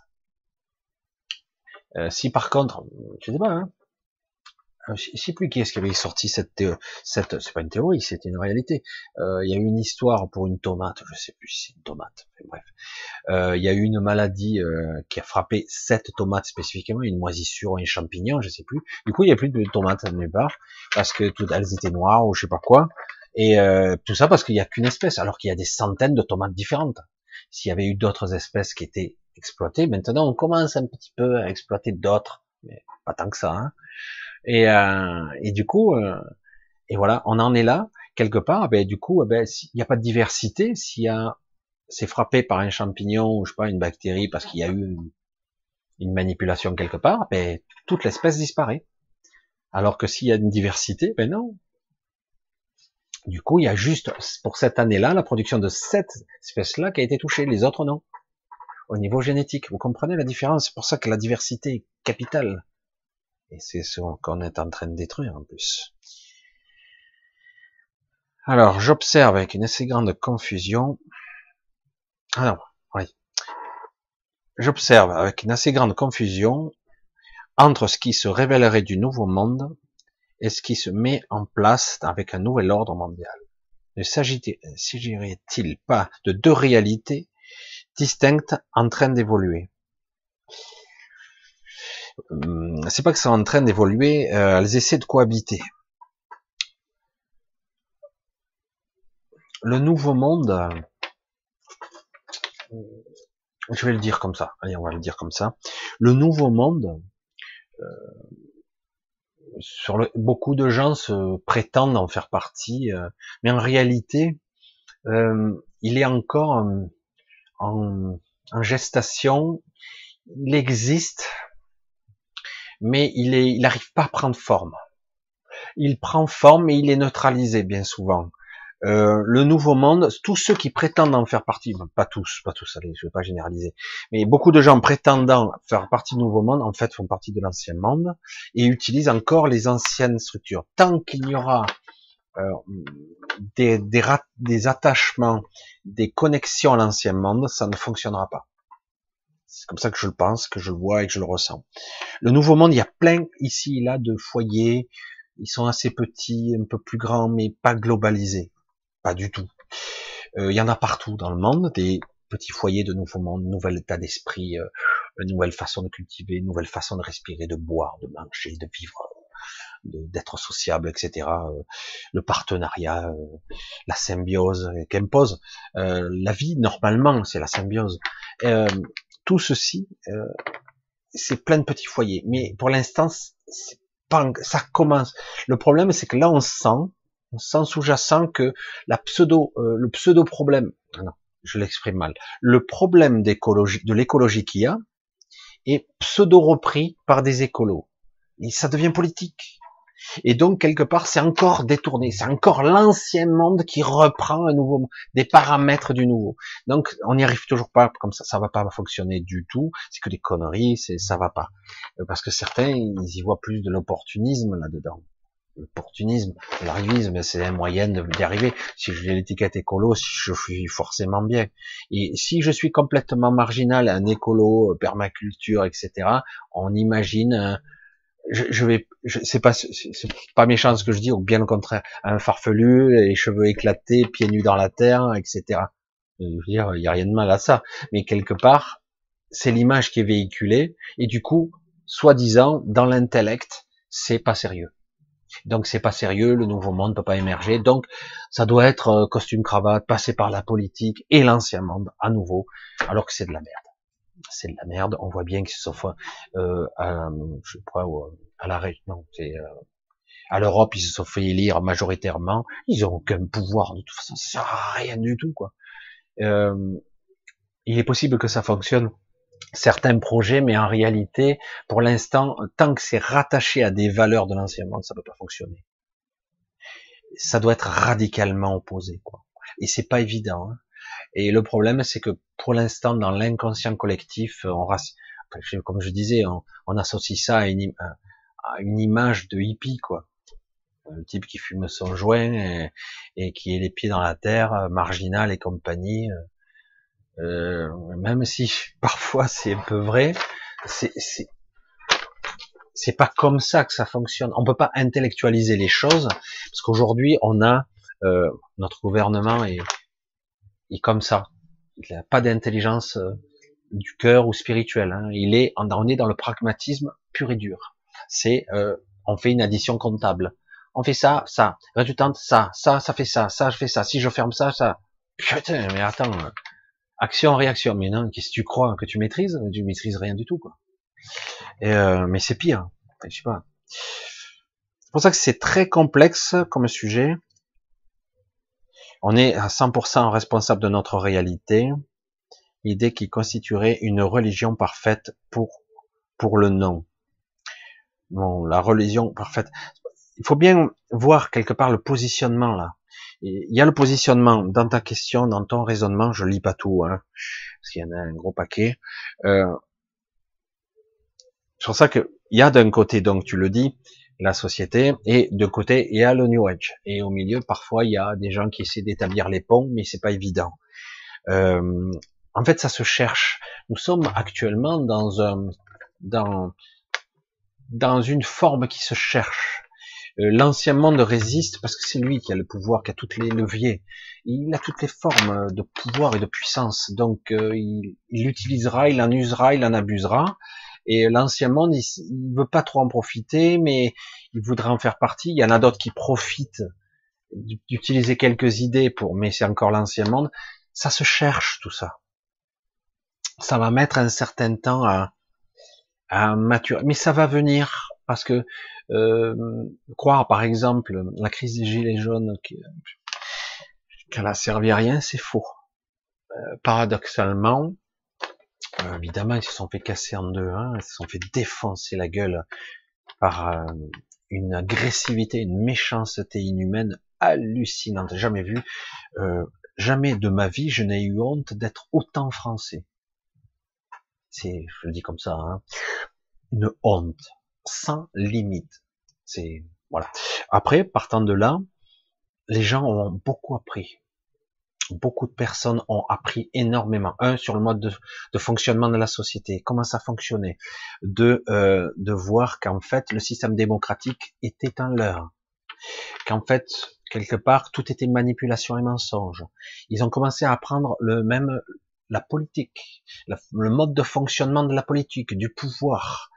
Euh, si par contre, je sais pas, hein, je sais plus qui est-ce qui avait sorti cette cette, c'est pas une théorie, c'est une réalité. Euh, il y a eu une histoire pour une tomate, je sais plus si c'est une tomate, bref. il y a eu une maladie qui a frappé cette tomates spécifiquement, une moisissure un champignon, je sais plus. Du coup, il n'y a plus de tomates nulle part parce que toutes elles étaient noires ou je sais pas quoi. Et euh, tout ça parce qu'il n'y a qu'une espèce, alors qu'il y a des centaines de tomates différentes. S'il y avait eu d'autres espèces qui étaient exploitées, maintenant on commence un petit peu à exploiter d'autres, mais pas tant que ça. Hein. Et, euh, et du coup, euh, et voilà, on en est là quelque part. Ben du coup, ben s'il n'y a pas de diversité, s'il y a c'est frappé par un champignon ou je sais pas une bactérie parce qu'il y a eu une, manipulation quelque part, ben toute l'espèce disparaît. Alors que s'il y a une diversité, ben non, du coup, il y a juste pour cette année-là la production de cette espèce-là qui a été touchée, les autres non. Au niveau génétique, vous comprenez la différence? C'est pour ça que la diversité est capitale. Et c'est ce qu'on est en train de détruire en plus. Alors, j'observe avec une assez grande confusion. Alors, oui. J'observe avec une assez grande confusion entre ce qui se révélerait du nouveau monde est ce qui se met en place avec un nouvel ordre mondial. Ne s'agirait-il pas de deux réalités distinctes en train d'évoluer? C'est pas que c'est en train d'évoluer, euh, elles essaient de cohabiter. Le nouveau monde, euh, je vais le dire comme ça. Allez, on va le dire comme ça. Le nouveau monde, euh, sur le, beaucoup de gens se prétendent en faire partie, euh, mais en réalité, euh, il est encore en, en, gestation. Il existe, mais il est, il n'arrive pas à prendre forme. Il prend forme, mais il est neutralisé bien souvent. Euh, le nouveau monde, tous ceux qui prétendent en faire partie, pas tous, pas tous, allez, je vais pas généraliser, mais beaucoup de gens prétendant faire partie du nouveau monde, en fait, font partie de l'ancien monde et utilisent encore les anciennes structures. Tant qu'il y aura euh, des attachements, des connexions à l'ancien monde, ça ne fonctionnera pas. C'est comme ça que je le pense, que je le vois et que je le ressens. Le nouveau monde, il y a plein ici et là de foyers, ils sont assez petits, un peu plus grands, mais pas globalisés. Pas du tout. Euh, il y en a partout dans le monde, des petits foyers de nouveau monde, nouvel état d'esprit, euh, nouvelle façon de cultiver, une nouvelle façon de respirer, de boire, de manger, de vivre, d'être sociable, etc. Euh, le partenariat, euh, la symbiose qu'impose euh, la vie normalement, c'est la symbiose. Tout ceci, c'est plein de petits foyers, mais pour l'instant, ça commence. Le problème, c'est que là, on sent, on sent sous-jacent que la pseudo, le pseudo problème, ah je l'exprime mal, le problème d'écologie, de l'écologie qu'il y a, est pseudo repris par des écolos. Et ça devient politique. Et donc, quelque part, c'est encore détourné. C'est encore l'ancien monde qui reprend un nouveau, des paramètres du nouveau. Donc, on n'y arrive toujours pas comme ça. Ça va pas fonctionner du tout. C'est que des conneries. C'est, ça va pas. Euh, parce que certains, ils y voient plus de l'opportunisme là-dedans. L'opportunisme, l'arrivisme, c'est un moyen d'y arriver. Si j'ai l'étiquette écolo, je suis forcément bien. Et si je suis complètement marginal, un écolo, permaculture, etc., on imagine je, je vais, c'est pas, c'est pas méchant ce que je dis, ou bien au contraire, un farfelu, les cheveux éclatés, pieds nus dans la terre, etc. Je veux dire, il y a rien de mal à ça, mais quelque part, c'est l'image qui est véhiculée, et du coup, soi-disant, dans l'intellect, c'est pas sérieux. Donc c'est pas sérieux, le nouveau monde peut pas émerger, donc ça doit être euh, costume cravate, passer par la politique et l'ancien monde à nouveau, alors que c'est de la merde c'est de la merde. On voit bien qu'ils se sont euh, à, je crois, à la non, c'est euh, à l'Europe, ils se sont fait élire majoritairement. Ils ont aucun pouvoir de toute façon, ça sert à rien du tout, quoi. Euh, il est possible que ça fonctionne certains projets, mais en réalité, pour l'instant, tant que c'est rattaché à des valeurs de l'ancien monde, ça ne peut pas fonctionner. Ça doit être radicalement opposé, quoi. Et c'est pas évident. Hein. Et le problème, c'est que pour l'instant, dans l'inconscient collectif, on comme je disais, on, associe ça à une, image de hippie, quoi. Le type qui fume son joint et, qui est les pieds dans la terre, marginal et compagnie. Euh, même si (laughs) parfois c'est un peu vrai, c'est c'est pas comme ça que ça fonctionne. On peut pas intellectualiser les choses parce qu'aujourd'hui on a euh, notre gouvernement il est comme ça. Il n'a pas d'intelligence euh, du cœur ou spirituelle. Hein. Il est, on est dans le pragmatisme pur et dur. C'est, euh, on fait une addition comptable. On fait ça, ça. Résultat, ça, ça, ça fait ça, ça, je fais ça. Si je ferme ça, ça. Putain, mais attends. Action, réaction. Mais non, qu'est-ce que tu crois que tu maîtrises? Tu maîtrises rien du tout, quoi. Et euh, mais c'est pire. Je sais pas. C'est pour ça que c'est très complexe comme sujet. On est à 100% responsable de notre réalité. Idée qui constituerait une religion parfaite pour, pour le nom. Bon, la religion parfaite. Il faut bien voir quelque part le positionnement là. Il y a le positionnement dans ta question, dans ton raisonnement. Je lis pas tout, hein, parce qu'il y en a un gros paquet. Euh, c'est pour ça que il y a d'un côté, donc tu le dis, la société, et de côté, il y a le New Age. Et au milieu, parfois, il y a des gens qui essaient d'établir les ponts, mais c'est pas évident. Euh, en fait, ça se cherche. Nous sommes actuellement dans un, dans, dans une forme qui se cherche. Euh, l'ancien monde résiste parce que c'est lui qui a le pouvoir, qui a toutes les leviers. Il a toutes les formes de pouvoir et de puissance. Donc, euh, il, il l'utilisera, il en usera, il en abusera. Et l'ancien monde, il, il, veut pas trop en profiter, mais il voudrait en faire partie. Il y en a d'autres qui profitent d'utiliser quelques idées pour, mais c'est encore l'ancien monde. Ça se cherche tout ça. Ça va mettre un certain temps à, à maturer, mais ça va venir parce que euh, croire par exemple la crise des gilets jaunes qu'elle a servi à rien, c'est faux. Euh, paradoxalement, euh, évidemment, ils se sont fait casser en deux, hein, ils se sont fait défoncer la gueule par euh, une agressivité, une méchanceté inhumaine hallucinante. Jamais vu, euh, jamais de ma vie, je n'ai eu honte d'être autant français. C'est, je le dis comme ça, hein, une honte sans limite. C'est voilà. Après, partant de là, les gens ont beaucoup appris beaucoup de personnes ont appris énormément. Un, sur le mode de, fonctionnement de la société, comment ça fonctionnait? Deux, euh, de voir qu'en fait, le système démocratique était un leurre. Qu'en fait, quelque part, tout était manipulation et mensonge. Ils ont commencé à apprendre le même, la politique, le mode de fonctionnement de la politique, du pouvoir.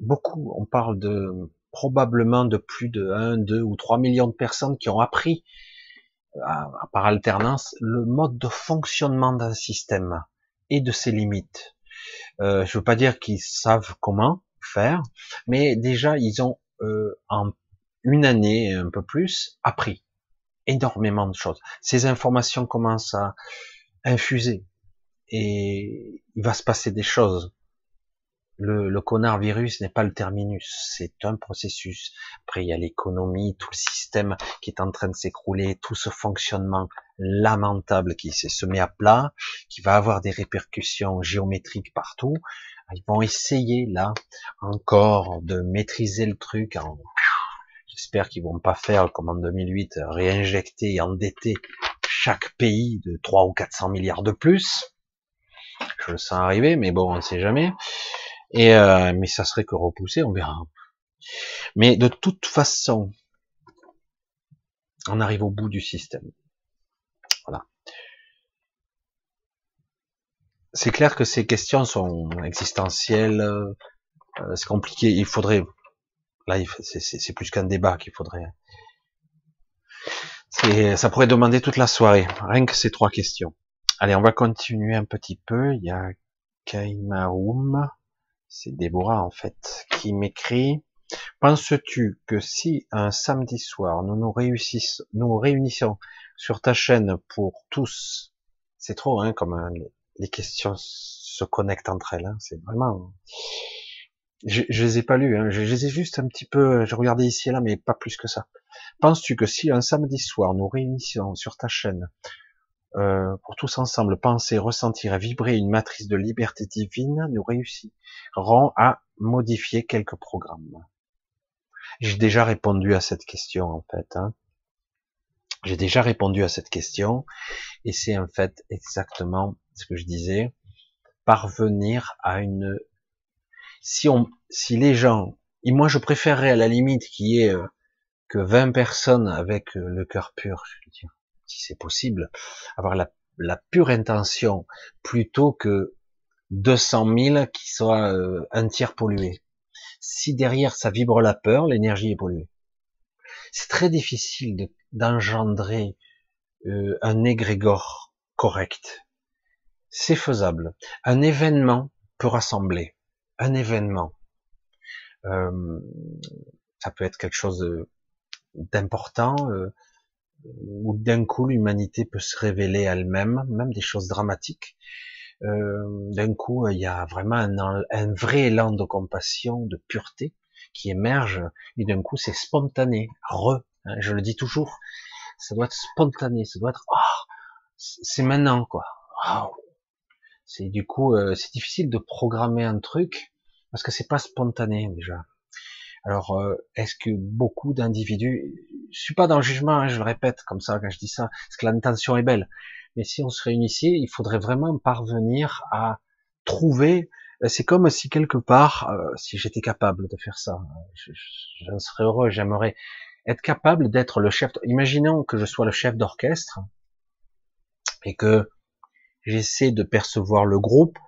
Beaucoup, on parle de probablement de plus de 1, 2 ou 3 millions de personnes qui ont appris par alternance le mode de fonctionnement d'un système et de ses limites. Euh, je veux pas dire qu'ils savent comment faire, mais déjà ils ont euh, en une année et un peu plus appris énormément de choses. Ces informations commencent à infuser et il va se passer des choses le, le connard virus n'est pas le terminus, c'est un processus. Après, il y a l'économie, tout le système qui est en train de s'écrouler, tout ce fonctionnement lamentable qui se met à plat, qui va avoir des répercussions géométriques partout. Ils vont essayer là encore de maîtriser le truc. J'espère qu'ils vont pas faire comme en 2008, réinjecter et endetter chaque pays de 3 ou 400 milliards de plus. Je le sens arriver, mais bon, on ne sait jamais. Et euh, mais ça serait que repoussé, on verra. Mais de toute façon, on arrive au bout du système. Voilà. C'est clair que ces questions sont existentielles, euh, c'est compliqué. Il faudrait, là, c'est plus qu'un débat qu'il faudrait. Ça pourrait demander toute la soirée, rien que ces trois questions. Allez, on va continuer un petit peu. Il y a Kaimarum c'est Déborah en fait, qui m'écrit Penses-tu que si un samedi soir nous nous réussissons, réunissons sur ta chaîne pour tous, c'est trop, hein, comme les questions se connectent entre elles, hein, c'est vraiment. Je, je les ai pas lues, hein, je, je, les ai juste un petit peu, je regardais ici et là, mais pas plus que ça. Penses-tu que si un samedi soir nous réunissons sur ta chaîne euh, pour tous ensemble penser, ressentir et vibrer une matrice de liberté divine, nous réussirons à modifier quelques programmes. J'ai déjà répondu à cette question en fait. Hein. J'ai déjà répondu à cette question et c'est en fait exactement ce que je disais. Parvenir à une. Si on, si les gens, et moi je préférerais à la limite qu'il y ait euh, que 20 personnes avec euh, le cœur pur, je veux dire, si c'est possible, avoir la, la, pure intention plutôt que 200 000 qui soient euh, un tiers pollués. Si derrière ça vibre la peur, l'énergie est polluée. C'est très difficile d'engendrer euh, un égrégore correct. C'est faisable. Un événement peut rassembler. Un événement. Euh, ça peut être quelque chose d'important. Euh, où d'un coup l'humanité peut se révéler elle-même, même des choses dramatiques. Euh, d'un coup, il y a vraiment un, vrai élan de compassion, de pureté qui émerge, et d'un coup, c'est spontané, re. Hein, je le dis toujours, ça doit être spontané, ça doit être, oh, c'est maintenant quoi. C'est du coup, euh, c'est difficile de programmer un truc parce que c'est pas spontané déjà. Alors, euh, est-ce que beaucoup d'individus, je suis pas dans le jugement, hein, je le répète comme ça quand je dis ça, parce que l'intention est belle, mais si on se réunissait, il faudrait vraiment parvenir à trouver. Euh, c'est comme si quelque part, euh, si j'étais capable de faire ça, j'en serais heureux. J'aimerais être capable d'être le chef. Imaginons que je sois le chef d'orchestre et que j'essaie de percevoir le groupe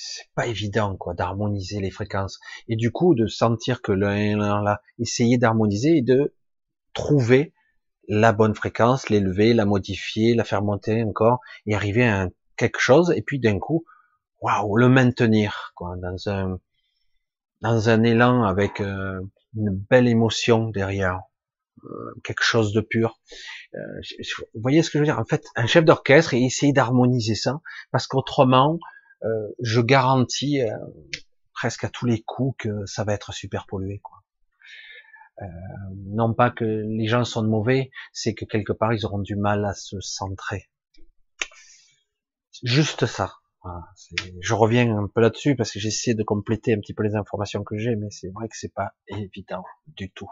c'est pas évident quoi d'harmoniser les fréquences et du coup de sentir que l'un là essayer d'harmoniser et de trouver la bonne fréquence, l'élever, la modifier, la faire monter encore et arriver à quelque chose et puis d'un coup waouh le maintenir quoi dans un dans un élan avec euh, une belle émotion derrière euh, quelque chose de pur euh, vous voyez ce que je veux dire? En fait un chef d'orchestre et essayer d'harmoniser ça parce qu'autrement je garantis presque à tous les coups que ça va être super pollué. Euh, non pas que les gens sont mauvais, c'est que quelque part ils auront du mal à se centrer. Juste ça. je reviens un peu là-dessus parce que j'essaie de compléter un petit peu les informations que j'ai, mais c'est vrai que c'est pas évident du tout.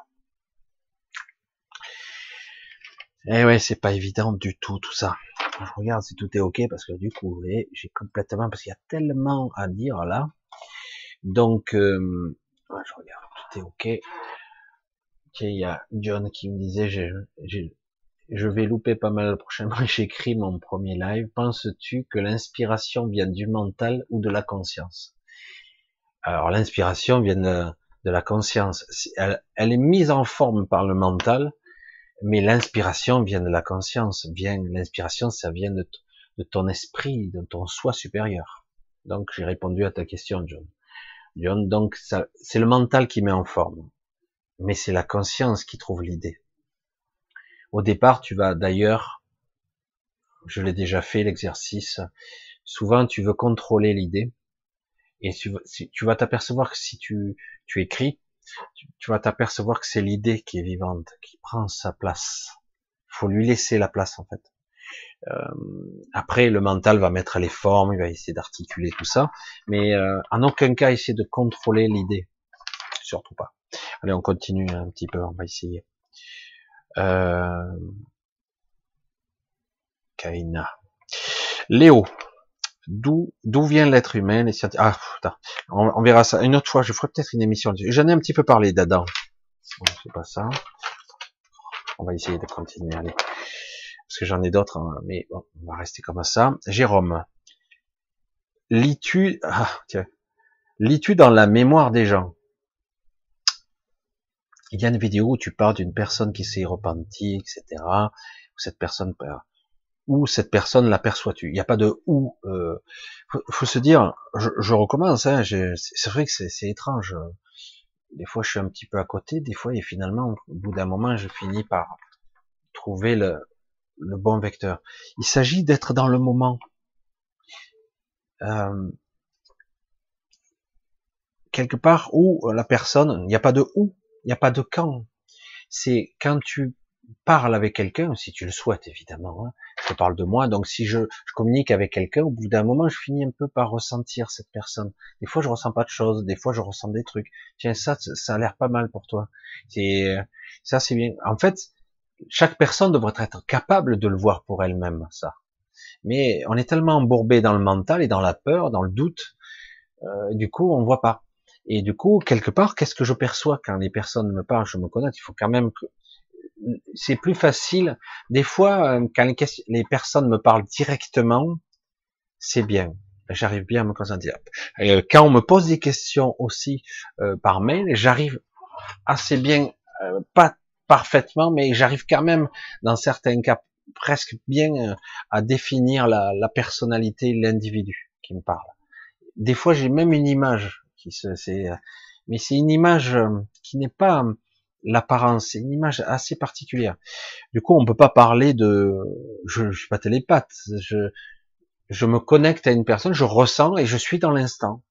Eh ouais, c'est pas évident du tout tout ça je regarde si tout est ok parce que du coup, j'ai complètement parce qu'il y a tellement à dire là. Donc, euh, je regarde, tout est ok. Il y a John qui me disait, Je vais louper pas mal prochainement. (laughs) J'écris mon premier live. Penses-tu que l'inspiration vient du mental ou de la conscience? Alors l'inspiration vient de, la conscience. Elle, elle, est mise en forme par le mental, mais l'inspiration vient de la conscience. Vient l'inspiration, ça vient de, de ton esprit, de ton soi supérieur. Donc j'ai répondu à ta question, John. John, donc c'est le mental qui met en forme, mais c'est la conscience qui trouve l'idée. Au départ, tu vas d'ailleurs, je l'ai déjà fait l'exercice, souvent tu veux contrôler l'idée, et tu, vas t'apercevoir que si tu, écris, tu, tu vas t'apercevoir que c'est l'idée qui est vivante, qui prend sa place. Il faut lui laisser la place en fait. Euh, après, le mental va mettre les formes, il va essayer d'articuler tout ça, mais euh, en aucun cas essayer de contrôler l'idée, surtout pas. Allez, on continue un petit peu, on va essayer. Euh... Kaina. Léo, d'où d'où vient l'être humain Ah, putain. On, verra ça une autre fois. Je ferai peut-être une émission. J'en ai un petit peu parlé d'Adam. C'est pas ça. On va essayer de continuer. Allez parce que j'en ai d'autres, hein, mais bon, on va rester comme ça. Jérôme, lis-tu, ah, tiens, lis-tu dans la mémoire des gens? Il y a une vidéo où tu parles d'une personne qui s'est repentie, etc. Où cette personne, où cette personne l'aperçois-tu Il n'y a pas de où. Euh, faut, se dire, je, recommence. Hein, c'est vrai que c'est étrange. Des fois, je suis un petit peu à côté. Des fois, et finalement, au bout d'un moment, je finis par trouver le, bon vecteur. Il s'agit d'être dans le moment. Euh, quelque part où la personne, il n'y a pas de où, n'y a pas de quand. C'est quand tu parles avec quelqu'un, si tu le souhaites évidemment. Hein. je parle de moi, donc si je, communique avec quelqu'un, au bout d'un moment, je finis un peu par ressentir cette personne. Des fois, je ressens pas de choses, des fois, je ressens des trucs. Tiens, ça, ça a l'air pas mal pour toi. C'est ça, c'est bien. En fait, chaque personne devrait être capable de le voir pour elle-même, ça. Mais on est tellement embourbé dans le mental et dans la peur, dans le doute, euh, du coup, on voit pas. Et du coup, quelque part, qu'est-ce que je perçois quand les personnes me parlent, je me connais, il faut quand même que c'est plus facile. Des fois, euh, quand les, les personnes me parlent directement, c'est bien. J'arrive bien à me concentrer. Euh, quand on me pose des questions aussi euh, par mail, j'arrive assez bien, pas parfaitement, mais j'arrive quand même, dans certains cas, presque bien euh, à définir la, la personnalité, l'individu qui me parle. Des fois, j'ai même une image euh, mais c'est une image euh, qui n'est pas l'apparence, c'est une image assez particulière. Du coup, on peut pas parler de, je, je suis pas télépathe, je, me connecte à une personne, je ressens et je suis dans l'instant.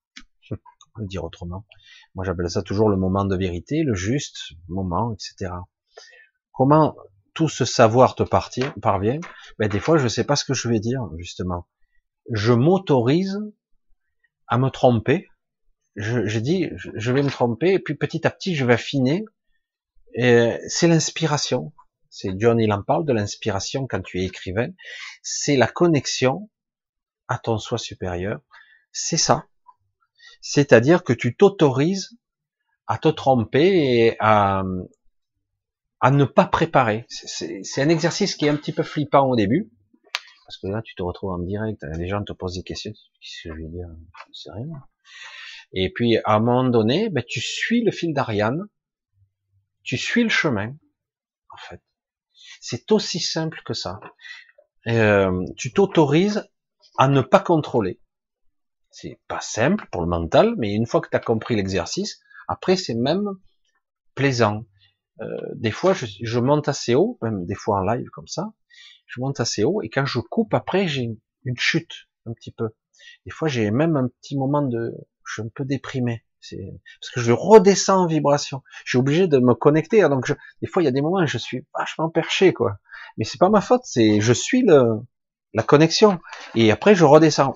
(laughs) On va dire autrement. Moi, j'appelle ça toujours le moment de vérité, le juste moment, etc. Comment tout ce savoir te parvient? Ben, Des fois, je ne sais pas ce que je vais dire, justement. Je m'autorise à me tromper. Je, je dis, je vais me tromper, et puis petit à petit, je vais affiner. C'est l'inspiration. C'est John, il en parle de l'inspiration quand tu es écrivain. C'est la connexion à ton soi supérieur. C'est ça. C'est-à-dire que tu t'autorises à te tromper et à, à ne pas préparer. C'est un exercice qui est un petit peu flippant au début, parce que là, tu te retrouves en direct, les gens te posent des questions, qu'est-ce que je vais dire? C'est rien. Et puis, à un moment donné, ben, tu suis le fil d'Ariane, tu suis le chemin, en fait. C'est aussi simple que ça. Euh, tu t'autorises à ne pas contrôler. C'est pas simple pour le mental, mais une fois que tu as compris l'exercice, après c'est même plaisant. Euh, des fois, je, je, monte assez haut, même des fois en live comme ça, je monte assez haut, et quand je coupe après, j'ai une, chute un petit peu. Des fois, j'ai même un petit moment de, je suis un peu déprimé. Parce que je redescends en vibration. Je suis obligé de me connecter. Hein, donc, je, des fois, il y a des moments où je suis vachement perché, quoi. Mais c'est pas ma faute. C'est, je suis le, la connexion. Et après, je redescends.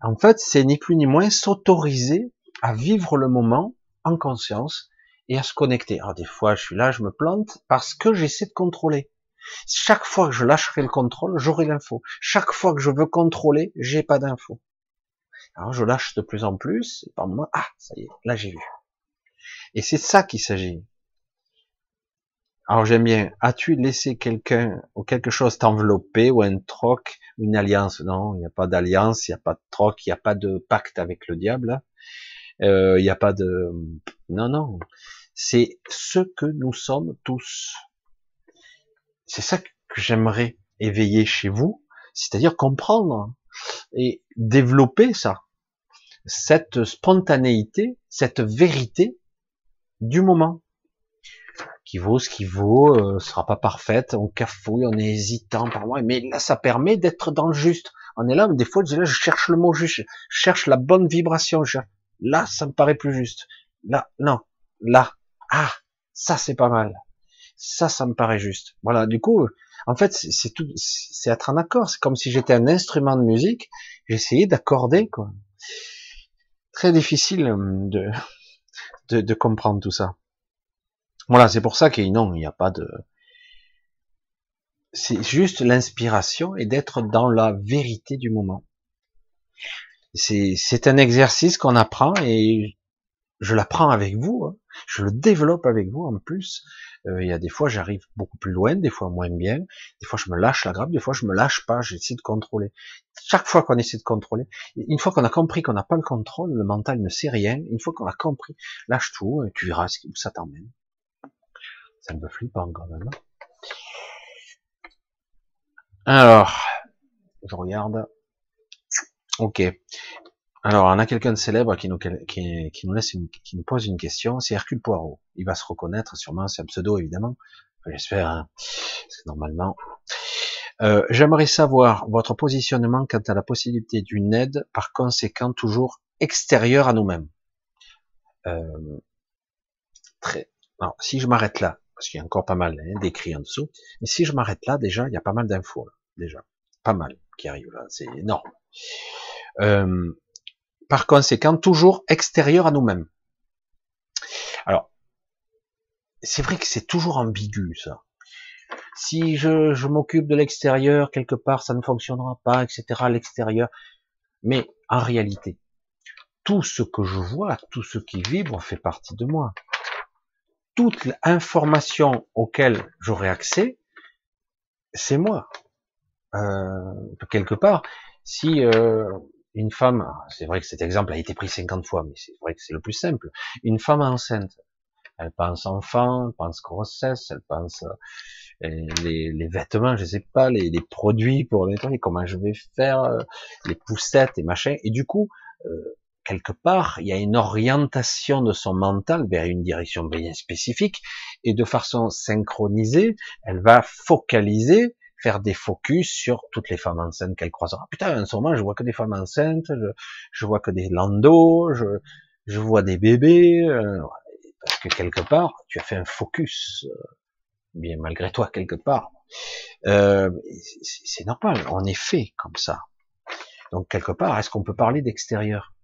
en fait, c'est ni plus ni moins s'autoriser à vivre le moment en conscience et à se connecter. Alors des fois, je suis là, je me plante parce que j'essaie de contrôler. Chaque fois que je lâcherai le contrôle, j'aurai l'info. Chaque fois que je veux contrôler, j'ai pas d'info. Alors je lâche de plus en plus, et par moment, ah, ça y est, là j'ai vu. Et c'est ça qu'il s'agit. alors j'aime bien, as-tu laissé quelqu'un ou quelque chose t'envelopper ou un troc, une alliance? Non, il n'y a pas d'alliance, il n'y a pas de troc, il n'y a pas de pacte avec le diable. Euh, il n'y a pas de... Non, non. C'est ce que nous sommes tous. C'est ça que j'aimerais éveiller chez vous, c'est-à-dire comprendre et développer ça, cette spontanéité, cette vérité du moment, qui vaut ce qui vaut, euh, sera pas parfaite, on cafouille, on est hésitant par moi, mais là ça permet d'être dans le juste. On est là, mais des fois je cherche le mot juste, je cherche la bonne vibration, là ça me paraît plus juste, là non, là, ah, ça c'est pas mal, ça ça me paraît juste. Voilà, du coup, en fait, c'est tout, c'est être en accord. C'est comme si j'étais un instrument de musique. J'essayais d'accorder, quoi. Très difficile euh, de, de, de, comprendre tout ça. Voilà, c'est pour ça qu'il non, il n'y a pas de. C'est juste l'inspiration et d'être dans la vérité du moment. C'est un exercice qu'on apprend et je l'apprends avec vous. Hein. Je le développe avec vous en plus. Euh, il y a des fois j'arrive beaucoup plus loin, des fois moins bien, des fois je me lâche la grappe, des fois je me lâche pas, j'essaie de contrôler. Chaque fois qu'on essaie de contrôler, une fois qu'on a compris qu'on n'a pas le contrôle, le mental ne sait rien, une fois qu'on a compris, lâche tout, et tu verras où ça t'emmène. Ça me flippant quand même. Alors, je regarde. Ok. Alors, on a quelqu'un de célèbre qui nous, qui, nous laisse qui nous pose une question. C'est Hercule Poirot. Il va se reconnaître, sûrement. C'est un pseudo, évidemment. J'espère. Hein, normalement. Euh, J'aimerais savoir votre positionnement quant à la possibilité d'une aide, par conséquent toujours extérieure à nous-mêmes. Euh, très. Alors, si je m'arrête là, parce qu'il y a encore pas mal hein, d'écrits en dessous, mais si je m'arrête là, déjà, il y a pas mal d'infos, déjà, pas mal qui arrivent là, c'est énorme. Euh, par conséquent toujours extérieur à nous-mêmes. Alors, c'est vrai que c'est toujours ambigu ça. Si je, m'occupe de l'extérieur, quelque part, ça ne fonctionnera pas, etc. L'extérieur. Mais en réalité, tout ce que je vois, tout ce qui vibre fait partie de moi. Toute l'information auquel j'aurai accès, c'est moi. Euh, quelque part, si euh, une femme, c'est vrai que cet exemple a été pris 50 fois, mais c'est vrai que c'est le plus simple. Une femme enceinte, elle pense enfant, elle pense grossesse, elle pense euh, les, vêtements, je sais pas, les, les produits pour nettoyer, comment je vais faire, euh, les poussettes et machin. Et du coup, euh, quelque part, il y a une orientation de son mental vers une direction bien spécifique, et de façon synchronisée, elle va focaliser faire des focus sur toutes les femmes enceintes qu'elle croisera. Putain, en ce moment, je vois que des femmes enceintes, je, je vois que des landos, je, je vois des bébés, euh, parce que quelque part, tu as fait un focus, euh, bien malgré toi quelque part. Euh, c'est normal, on est fait comme ça. Donc quelque part, est-ce qu'on peut parler d'extérieur?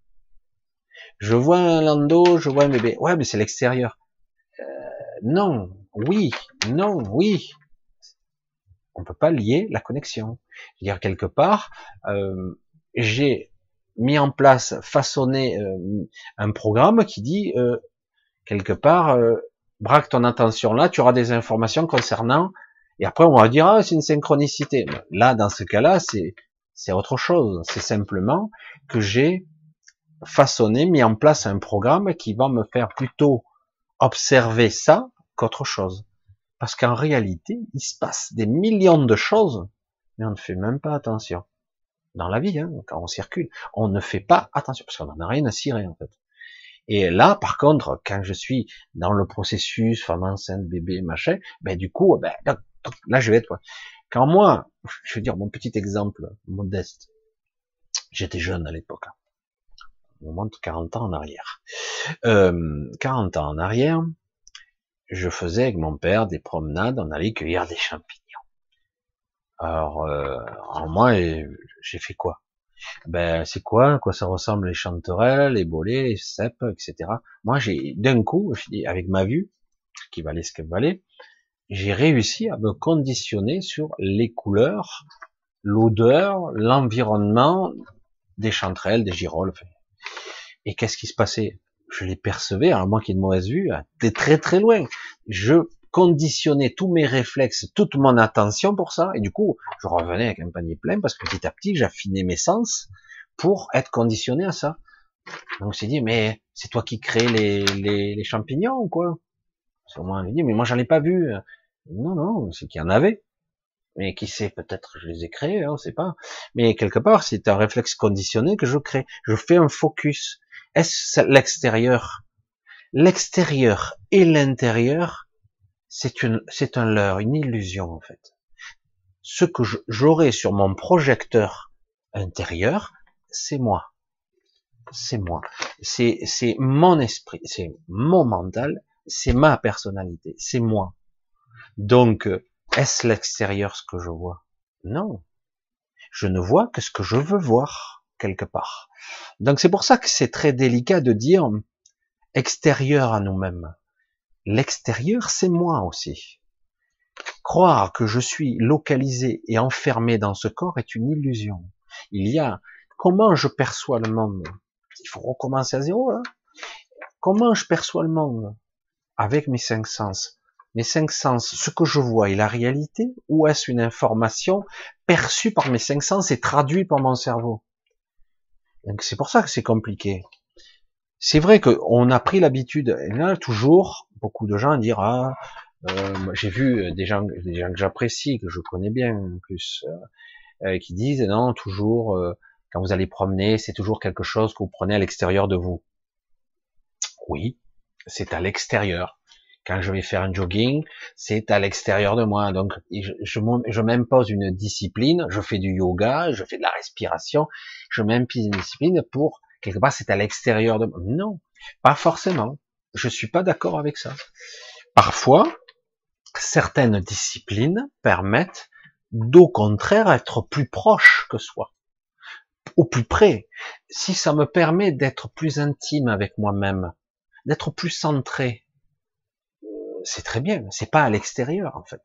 Je vois un lando, je vois un bébé. Ouais, mais c'est l'extérieur. Euh, non, oui, non, oui on peut pas lier la connexion. Je veux dire quelque part, euh, j'ai mis en place, façonné euh, un programme qui dit euh, quelque part, euh, braque ton attention là, tu auras des informations concernant. Et après on va dire ah c'est une synchronicité. Là dans ce cas-là c'est c'est autre chose. C'est simplement que j'ai façonné, mis en place un programme qui va me faire plutôt observer ça qu'autre chose. Parce qu'en réalité, il se passe des millions de choses, mais on ne fait même pas attention. Dans la vie, hein, quand on circule, on ne fait pas attention, parce qu'on n'en a rien à cirer, en fait. Et là, par contre, quand je suis dans le processus, femme enceinte, bébé, machin, ben du coup, ben, là, je vais être... Quand moi, (laughs) je veux dire, mon petit exemple modeste, j'étais jeune à l'époque, on monte 40 ans en arrière. Euh, 40 ans en arrière, je faisais avec mon père des promenades, on allait cueillir des champignons. Alors, euh, moi, j'ai fait quoi? Ben, c'est quoi? Quoi ça ressemble les chanterelles, les bolets, les cèpes, etc. Moi, j'ai d'un coup, avec ma vue, qui valait ce qu'elle valait, j'ai réussi à me conditionner sur les couleurs, l'odeur, l'environnement des chanterelles, des girolles. Et qu'est-ce qui se passait? Je les percevais, à moins qu'il y ait une mauvaise vue, de très très loin. Je conditionné tous mes réflexes, toute mon attention pour ça, et du coup, je revenais avec un panier plein parce que petit à petit, j'affinais mes sens pour être conditionné à ça. Donc, c'est dit, mais c'est toi qui crée les, les, les champignons ou quoi? Moi, lui dit, mais moi, j'en ai pas vu. Non, non, c'est qu'il y en avait. Mais qui sait, peut-être je les ai créés, hein, on sait pas. Mais quelque part, c'est un réflexe conditionné que je crée. Je fais un focus. Est-ce l'extérieur? L'extérieur et l'intérieur, c'est une, c'est un leurre, une illusion en fait. Ce que j'aurai sur mon projecteur intérieur, c'est moi. C'est moi. C'est, c'est mon esprit, c'est mon mental, c'est ma personnalité, c'est moi. Donc, est-ce l'extérieur ce que je vois? Non. Je ne vois que ce que je veux voir quelque part. Donc c'est pour ça que c'est très délicat de dire extérieur à nous-mêmes. L'extérieur, c'est moi aussi. Croire que je suis localisé et enfermé dans ce corps est une illusion. Il y a comment je perçois le monde? Il faut recommencer à zéro là. Comment je perçois le monde? Avec mes cinq sens Mes cinq sens, ce que je vois est la réalité ou est-ce une information perçue par mes cinq sens et traduite par mon cerveau? Donc c'est pour ça que c'est compliqué c'est vrai qu'on a pris l'habitude, toujours, beaucoup de gens dire ah, euh, j'ai vu des gens, des gens que j'apprécie, que je connais bien en plus, euh, euh, qui disent non toujours quand vous allez promener, c'est toujours quelque chose que vous prenez à l'extérieur de vous. Oui, c'est à l'extérieur. Quand je vais faire un jogging, c'est à l'extérieur de moi. Donc, je, m'impose une discipline. Je fais du yoga, je fais de la respiration. Je m'impose une discipline pour quelque part c'est à l'extérieur de moi. Non, pas forcément. Je suis pas d'accord avec ça. Parfois, certaines disciplines permettent d'au contraire être plus proche que soi, au plus près. Si ça me permet d'être plus intime avec moi-même, d'être plus centré, c'est très bien. C'est pas à l'extérieur en fait.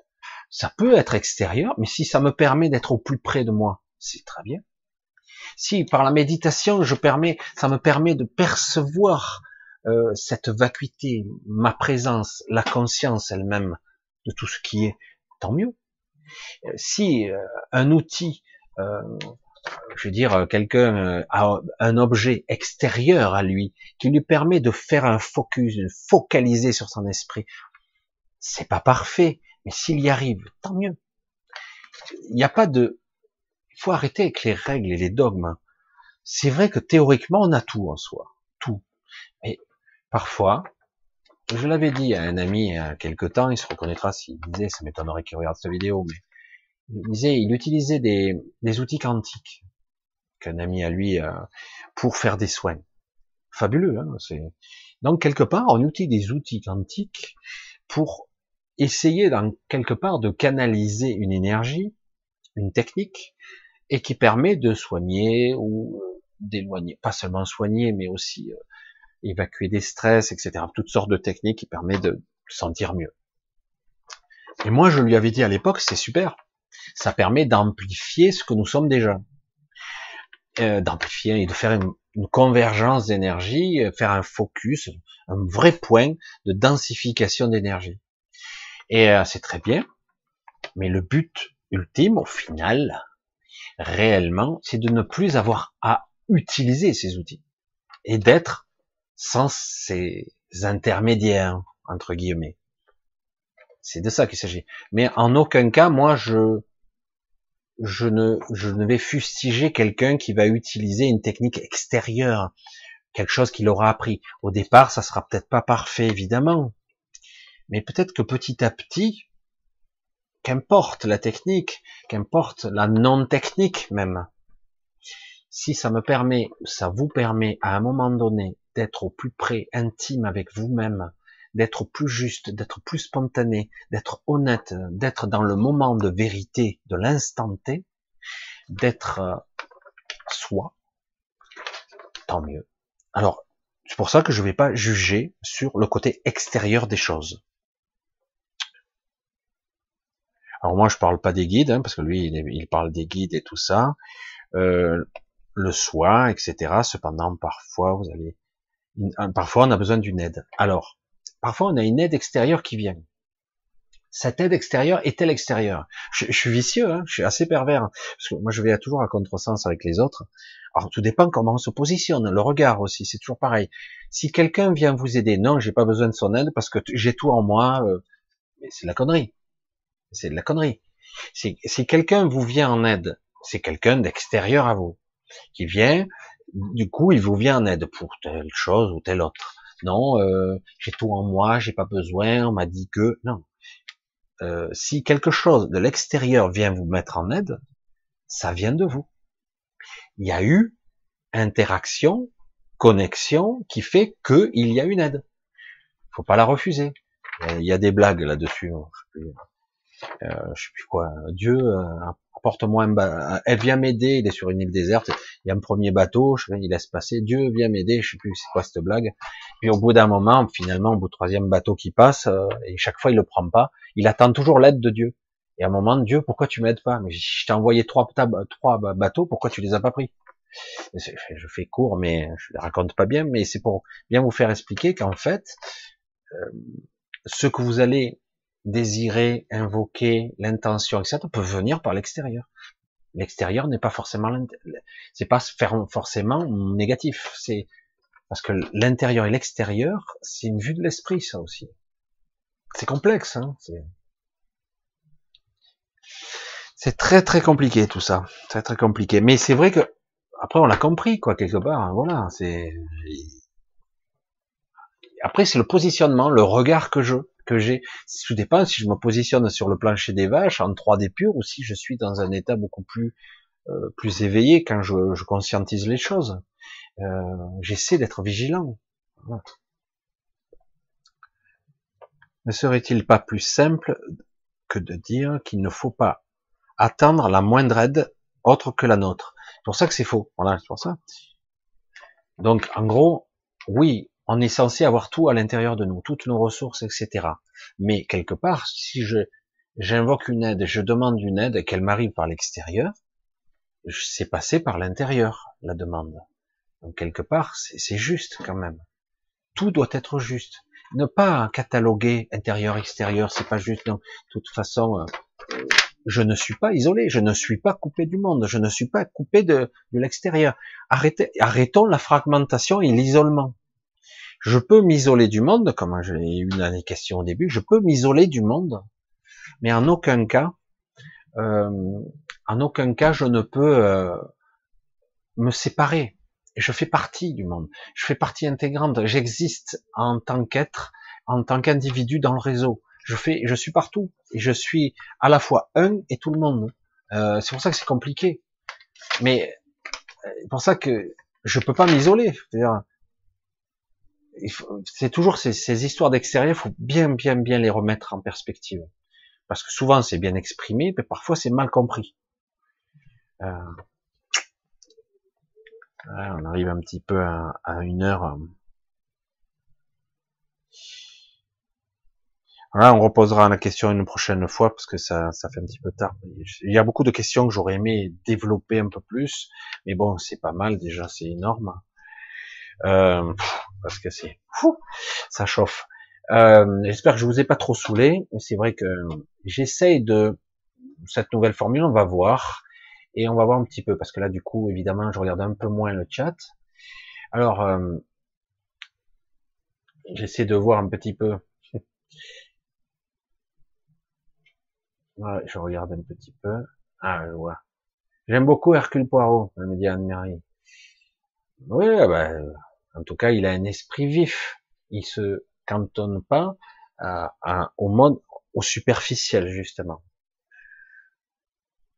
Ça peut être extérieur, mais si ça me permet d'être au plus près de moi, c'est très bien. Si par la méditation, je permets, ça me permet de percevoir euh, cette vacuité, ma présence, la conscience elle-même de tout ce qui est, tant mieux. Euh, si euh, un outil, je veux dire, quelqu'un a un objet extérieur à lui qui lui permet de faire un focus, de focaliser sur son esprit, c'est pas parfait, mais s'il y arrive, tant mieux. Il n'y a pas de il faut arrêter avec les règles et les dogmes. C'est vrai que théoriquement, on a tout en soi. Tout. Mais parfois, je l'avais dit à un ami il y a quelque temps, il se reconnaîtra s'il disait, ça m'étonnerait qu'il regarde cette vidéo, mais il disait, il utilisait des, outils quantiques qu'un ami à lui euh, pour faire des soins. Fabuleux, hein. Donc quelque part, on utilise des outils quantiques pour essayer, dans quelque part, de canaliser une énergie, une technique, et qui permet de soigner ou d'éloigner, pas seulement soigner, mais aussi euh, évacuer des stress, etc. Toutes sortes de techniques qui permettent de sentir mieux. Et moi, je lui avais dit à l'époque, c'est super, ça permet d'amplifier ce que nous sommes déjà, euh, d'amplifier et de faire une, convergence d'énergie, euh, faire un focus, un vrai point de densification d'énergie. Et euh, c'est très bien, mais le but ultime, au final, réellement, c'est de ne plus avoir à utiliser ces outils et d'être sans ces intermédiaires entre guillemets. C'est de ça qu'il s'agit. Mais en aucun cas, moi, je je ne je ne vais fustiger quelqu'un qui va utiliser une technique extérieure, quelque chose qu'il aura appris. Au départ, ça sera peut-être pas parfait, évidemment, mais peut-être que petit à petit, qu'importe la technique, qu'importe la non-technique même, si ça me permet, ça vous permet à un moment donné d'être au plus près, intime avec vous-même, d'être plus juste, d'être plus spontané, d'être honnête, d'être dans le moment de vérité de l'instant T, d'être euh, soi, tant mieux. Alors, c'est pour ça que je ne vais pas juger sur le côté extérieur des choses. Alors moi, je parle pas des guides, hein, parce que lui, il, parle des guides et tout ça, euh, le soin, etc. Cependant, parfois, vous allez, parfois, on a besoin d'une aide. Alors, parfois, on a une aide extérieure qui vient. Cette aide extérieure est-elle extérieure? Je, je, suis vicieux, hein, je suis assez pervers, parce que moi je vais toujours à contresens avec les autres. Alors tout dépend comment on se positionne, le regard aussi, c'est toujours pareil. Si quelqu'un vient vous aider, non, j'ai pas besoin de son aide parce que j'ai tout en moi, euh, mais c'est la connerie. C'est de la connerie. Si, quelqu'un vous vient en aide, c'est quelqu'un d'extérieur à vous qui vient, du coup il vous vient en aide pour telle chose ou telle autre. Non, euh, j'ai tout en moi, j'ai pas besoin, on m'a dit que non. Euh, si quelque chose de l'extérieur vient vous mettre en aide, ça vient de vous. Il y a eu interaction, connexion qui fait qu'il y a une aide. Faut pas la refuser. Il y a des blagues là-dessus. Euh, je sais plus quoi. Dieu, euh, apporte-moi un bateau. Elle vient m'aider. Il est sur une île déserte. Il y a un premier bateau. Je, il laisse passer. Dieu vient m'aider. Je sais plus c'est quoi cette blague. Puis au bout d'un moment, finalement, au bout du troisième bateau qui passe, euh, et chaque fois il le prend pas, il attend toujours l'aide de Dieu. Et à un moment, Dieu, pourquoi tu m'aides pas? Mais je t'ai envoyé trois, trois bateaux. Pourquoi tu les as pas pris? Je fais court, mais je les raconte pas bien. Mais c'est pour bien vous faire expliquer qu'en fait, ce que vous allez désirer, invoquer, l'intention, etc., peut venir par l'extérieur. L'extérieur n'est pas forcément, c'est pas forcément négatif. C'est parce que l'intérieur et l'extérieur, c'est une vue de l'esprit, ça aussi. C'est complexe, hein. C'est très très compliqué tout ça, très très compliqué. Mais c'est vrai que après on l'a compris quoi quelque part. Hein, voilà, c'est après c'est le positionnement, le regard que je que j'ai. Tout dépend si je me positionne sur le plancher des vaches en 3D pur ou si je suis dans un état beaucoup plus euh, plus éveillé quand je, conscientise les choses. Euh, J'essaie d'être vigilant. Ne serait-il pas plus simple que de dire qu'il ne faut pas attendre la moindre aide autre que la nôtre? C'est pour ça que c'est faux. Voilà, c'est pour ça. Donc, en gros, oui, on est censé avoir tout à l'intérieur de nous, toutes nos ressources, etc. Mais quelque part, si je j'invoque une aide, je demande une aide qu'elle m'arrive par l'extérieur, c'est passé par l'intérieur la demande. Donc quelque part, c'est juste quand même. Tout doit être juste. Ne pas cataloguer intérieur-extérieur, c'est pas juste. Non. De toute façon, euh, je ne suis pas isolé, je ne suis pas coupé du monde, je ne suis pas coupé de, de l'extérieur. Arrêtons la fragmentation et l'isolement. Je peux m'isoler du monde, comme j'ai eu dans les questions au début, je peux m'isoler du monde, mais en aucun cas, euh, en aucun cas, je ne peux euh, me séparer. Je fais partie du monde. Je fais partie intégrante. J'existe en tant qu'être, en tant qu'individu dans le réseau. Je fais, je suis partout et je suis à la fois un et tout le monde. Euh, c'est pour ça que c'est compliqué. Mais pour ça que je peux pas m'isoler c'est toujours ces, histoires d'extérieur, il faut bien, bien, bien les remettre en perspective. Parce que souvent c'est bien exprimé, mais parfois c'est mal compris. Euh, on arrive un petit peu à, une heure. Voilà, on reposera la question une prochaine fois parce que ça, ça fait un petit peu tard. Il y a beaucoup de questions que j'aurais aimé développer un peu plus, mais bon, c'est pas mal déjà, c'est énorme. Euh, parce que c'est ça chauffe. Euh, J'espère que je vous ai pas trop saoulé. C'est vrai que j'essaye de cette nouvelle formule, on va voir et on va voir un petit peu parce que là du coup évidemment je regarde un peu moins le chat. Alors euh, j'essaie de voir un petit peu. (laughs) je regarde un petit peu. Ah je vois. J'aime beaucoup Hercule Poirot, me dit Anne-Marie. Oui, ben, en tout cas, il a un esprit vif. Il se cantonne pas au mode, au superficiel, justement.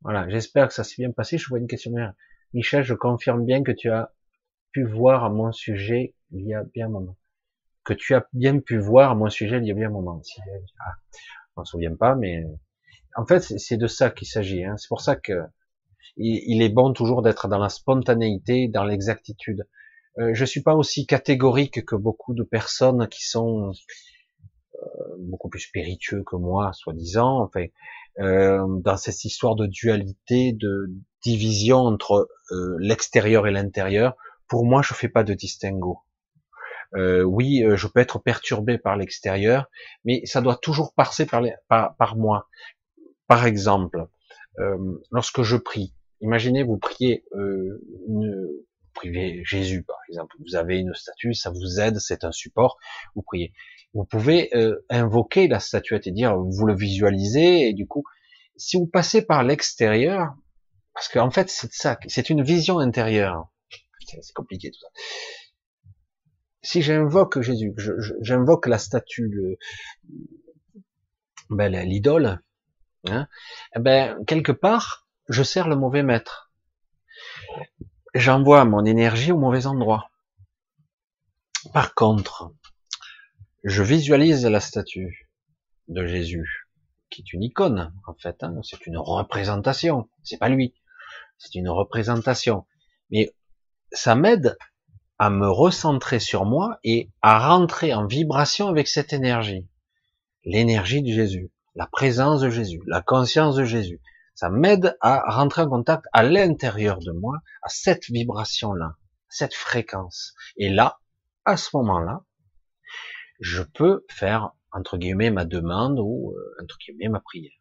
Voilà. J'espère que ça s'est bien passé. Je vois une question. Michel, je confirme bien que tu as pu voir à mon sujet il y a bien un moment. Que tu as bien pu voir à mon sujet il y a bien un moment. Ah, je m'en souviens pas, mais en fait, c'est de ça qu'il s'agit. Hein. C'est pour ça que il est bon toujours d'être dans la spontanéité, dans l'exactitude. Euh, je suis pas aussi catégorique que beaucoup de personnes qui sont euh, beaucoup plus spiritueux que moi, soi-disant. Enfin, euh, dans cette histoire de dualité, de division entre l'extérieur et l'intérieur, pour moi, je fais pas de distinguo. Euh, oui, euh, je peux être perturbé par l'extérieur, mais ça doit toujours passer par, les, par, par moi. Par exemple, euh, lorsque je prie, imaginez vous priez euh, une, priez Jésus par exemple, vous avez une statue, ça vous aide, c'est un support, vous priez. Vous pouvez euh, invoquer la statuette et dire, vous le visualisez, et du coup, si vous passez par l'extérieur, parce qu'en fait c'est ça, c'est une vision intérieure. C'est compliqué tout ça. Si j'invoque Jésus, j'invoque la statue, ben, l'idole, hein, eh ben quelque part, je sers le mauvais maître. J'envoie mon énergie au mauvais endroit. Par contre, je visualise la statue de Jésus, qui est une icône, en fait, hein, c'est une représentation, c'est pas lui, c'est une représentation. Mais ça m'aide à me recentrer sur moi et à rentrer en vibration avec cette énergie. L'énergie de Jésus, la présence de Jésus, la conscience de Jésus. Ça m'aide à rentrer en contact à l'intérieur de moi, à cette vibration-là, cette fréquence. Et là, à ce moment-là, je peux faire, entre guillemets, ma demande ou, euh, entre guillemets, ma prière.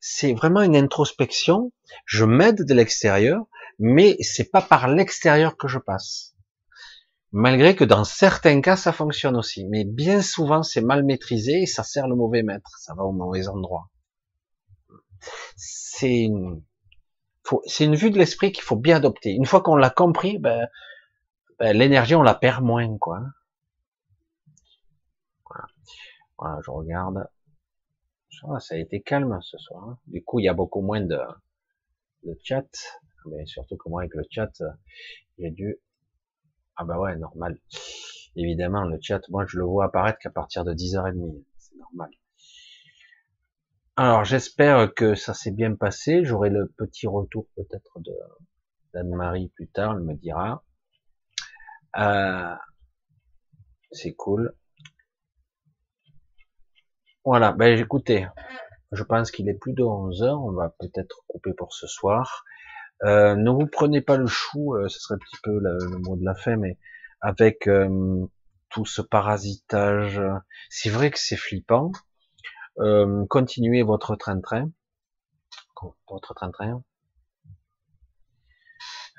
C'est vraiment une introspection. Je m'aide de l'extérieur, mais c'est pas par l'extérieur que je passe. Malgré que dans certains cas, ça fonctionne aussi. Mais bien souvent, c'est mal maîtrisé et ça sert le mauvais maître. Ça va au mauvais endroit. C'est une, vue de l'esprit qu'il faut bien adopter. Une fois qu'on l'a compris, ben, ben, l'énergie, on la perd moins, quoi. Voilà, je regarde. Ça a été calme ce soir. Hein. Du coup, il y a beaucoup moins de, de chat. Mais surtout que moi, avec le chat, j'ai dû... Ah bah ouais, normal. Évidemment, le chat, moi, je le vois apparaître qu'à partir de 10h30. C'est normal. Alors, j'espère que ça s'est bien passé. J'aurai le petit retour peut-être de d'Anne-Marie plus tard, elle me dira. Euh, c'est cool. Voilà, ben écoutez, je pense qu'il est plus de 11 heures, on va peut-être couper pour ce soir. Euh, ne vous prenez pas le chou, euh, ce serait un petit peu le, mot de la fin, mais avec euh, tout ce parasitage, c'est vrai que c'est flippant. Continuez votre train-train, votre train-train.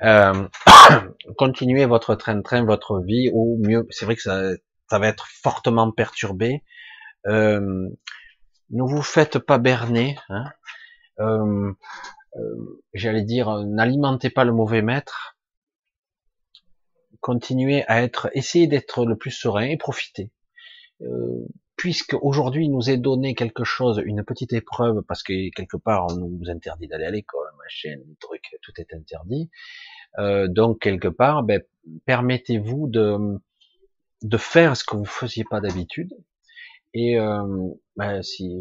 (coughs) continuez votre train-train, votre vie, ou mieux, c'est vrai que ça, ça va être fortement perturbé euh, ne vous faites pas berner. Hein. Euh, euh, J'allais dire, n'alimentez pas le mauvais maître. Continuez à être, essayez d'être le plus serein et profitez. Euh, puisque aujourd'hui nous est donné quelque chose, une petite épreuve, parce que quelque part on nous interdit d'aller à l'école, machin, des trucs, tout est interdit. Euh, donc quelque part, ben, permettez-vous de faire ce que vous faisiez pas d'habitude, et euh, ben, si,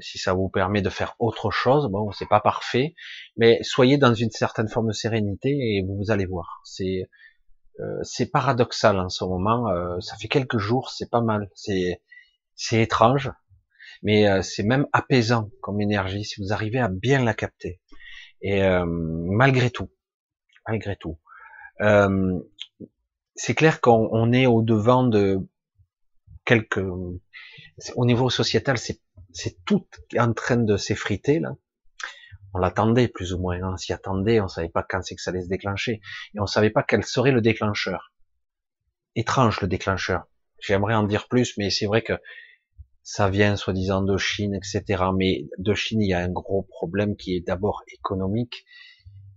si ça vous permet de faire autre chose, bon, c'est pas parfait, mais soyez dans une certaine forme de sérénité et vous, allez voir. Euh, c'est paradoxal en ce moment. Euh, ça fait quelques jours, c'est pas mal. C'est c'est étrange, mais euh, c'est même apaisant comme énergie si vous arrivez à bien la capter. Et euh, malgré tout, malgré tout, c'est clair qu'on est au devant de quelques au niveau sociétal, c'est c'est tout en train de s'effriter là. On l'attendait plus ou moins, on s'y attendait, on savait pas quand c'est que ça allait se déclencher, et on savait pas quel serait le déclencheur. Étrange le déclencheur. J'aimerais en dire plus, mais c'est vrai que ça vient soi-disant de Chine, etc. Mais de Chine, il y a un gros problème qui est d'abord économique.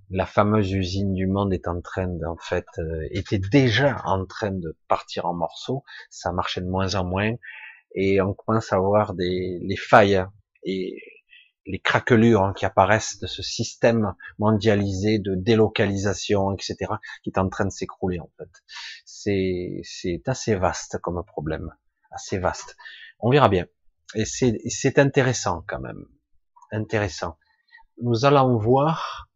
La fameuse usine du monde est en train d'en fait, euh, était déjà en train de partir en morceaux. Ça marchait de moins en moins et on commence à voir des, les failles et les craquelures qui apparaissent de ce système mondialisé de délocalisation, etc., qui est en train de s'écrouler en fait. C'est, assez vaste comme problème, assez vaste. On verra bien. Et c'est, c'est intéressant quand même, intéressant. Nous allons voir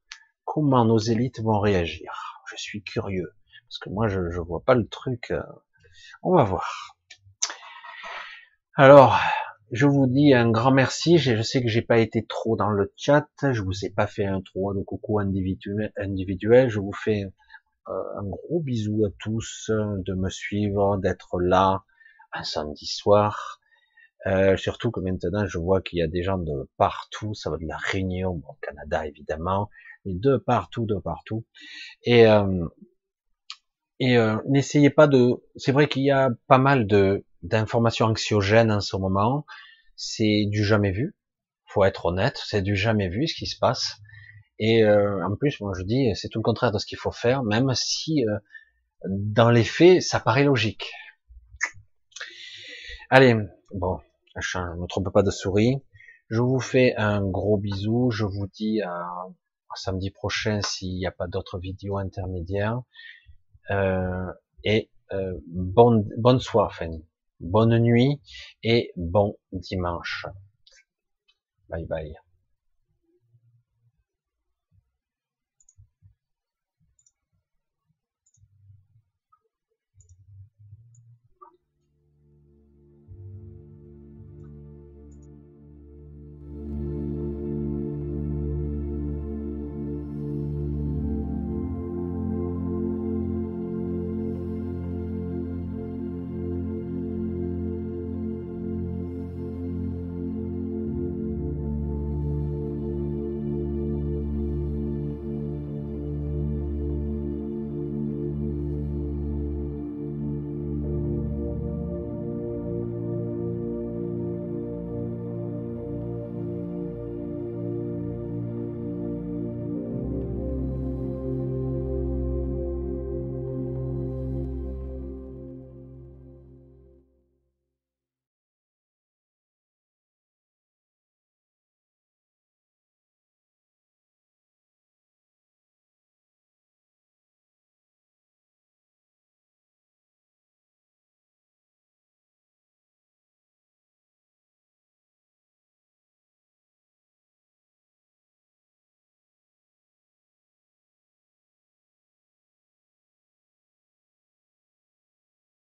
comment nos élites vont réagir. Je suis curieux parce que moi je, je vois pas le truc. Euh, on va voir. Alors, je vous dis un grand merci. Je sais que j'ai pas été trop dans le chat. Je vous ai pas fait un trop de coucou individuel. Je vous fais un gros bisou à tous de me suivre, d'être là un samedi soir. Euh, surtout que maintenant, je vois qu'il y a des gens de partout. Ça va de la Réunion, au Canada évidemment, et de partout, de partout. Et, euh, et euh, n'essayez pas de. C'est vrai qu'il y a pas mal de d'informations anxiogènes en ce moment. C'est du jamais vu. Faut être honnête, c'est du jamais vu ce qui se passe. Et euh, en plus, moi je dis, c'est tout le contraire de ce qu'il faut faire, même si euh, dans les faits, ça paraît logique. Allez, bon, je ne me trompe pas de souris. Je vous fais un gros bisou. Je vous dis à, samedi prochain s'il n'y a pas d'autres vidéos intermédiaires. Euh, et euh, bonne, bonne soirée, Fanny. Bonne nuit et bon dimanche. Bye bye.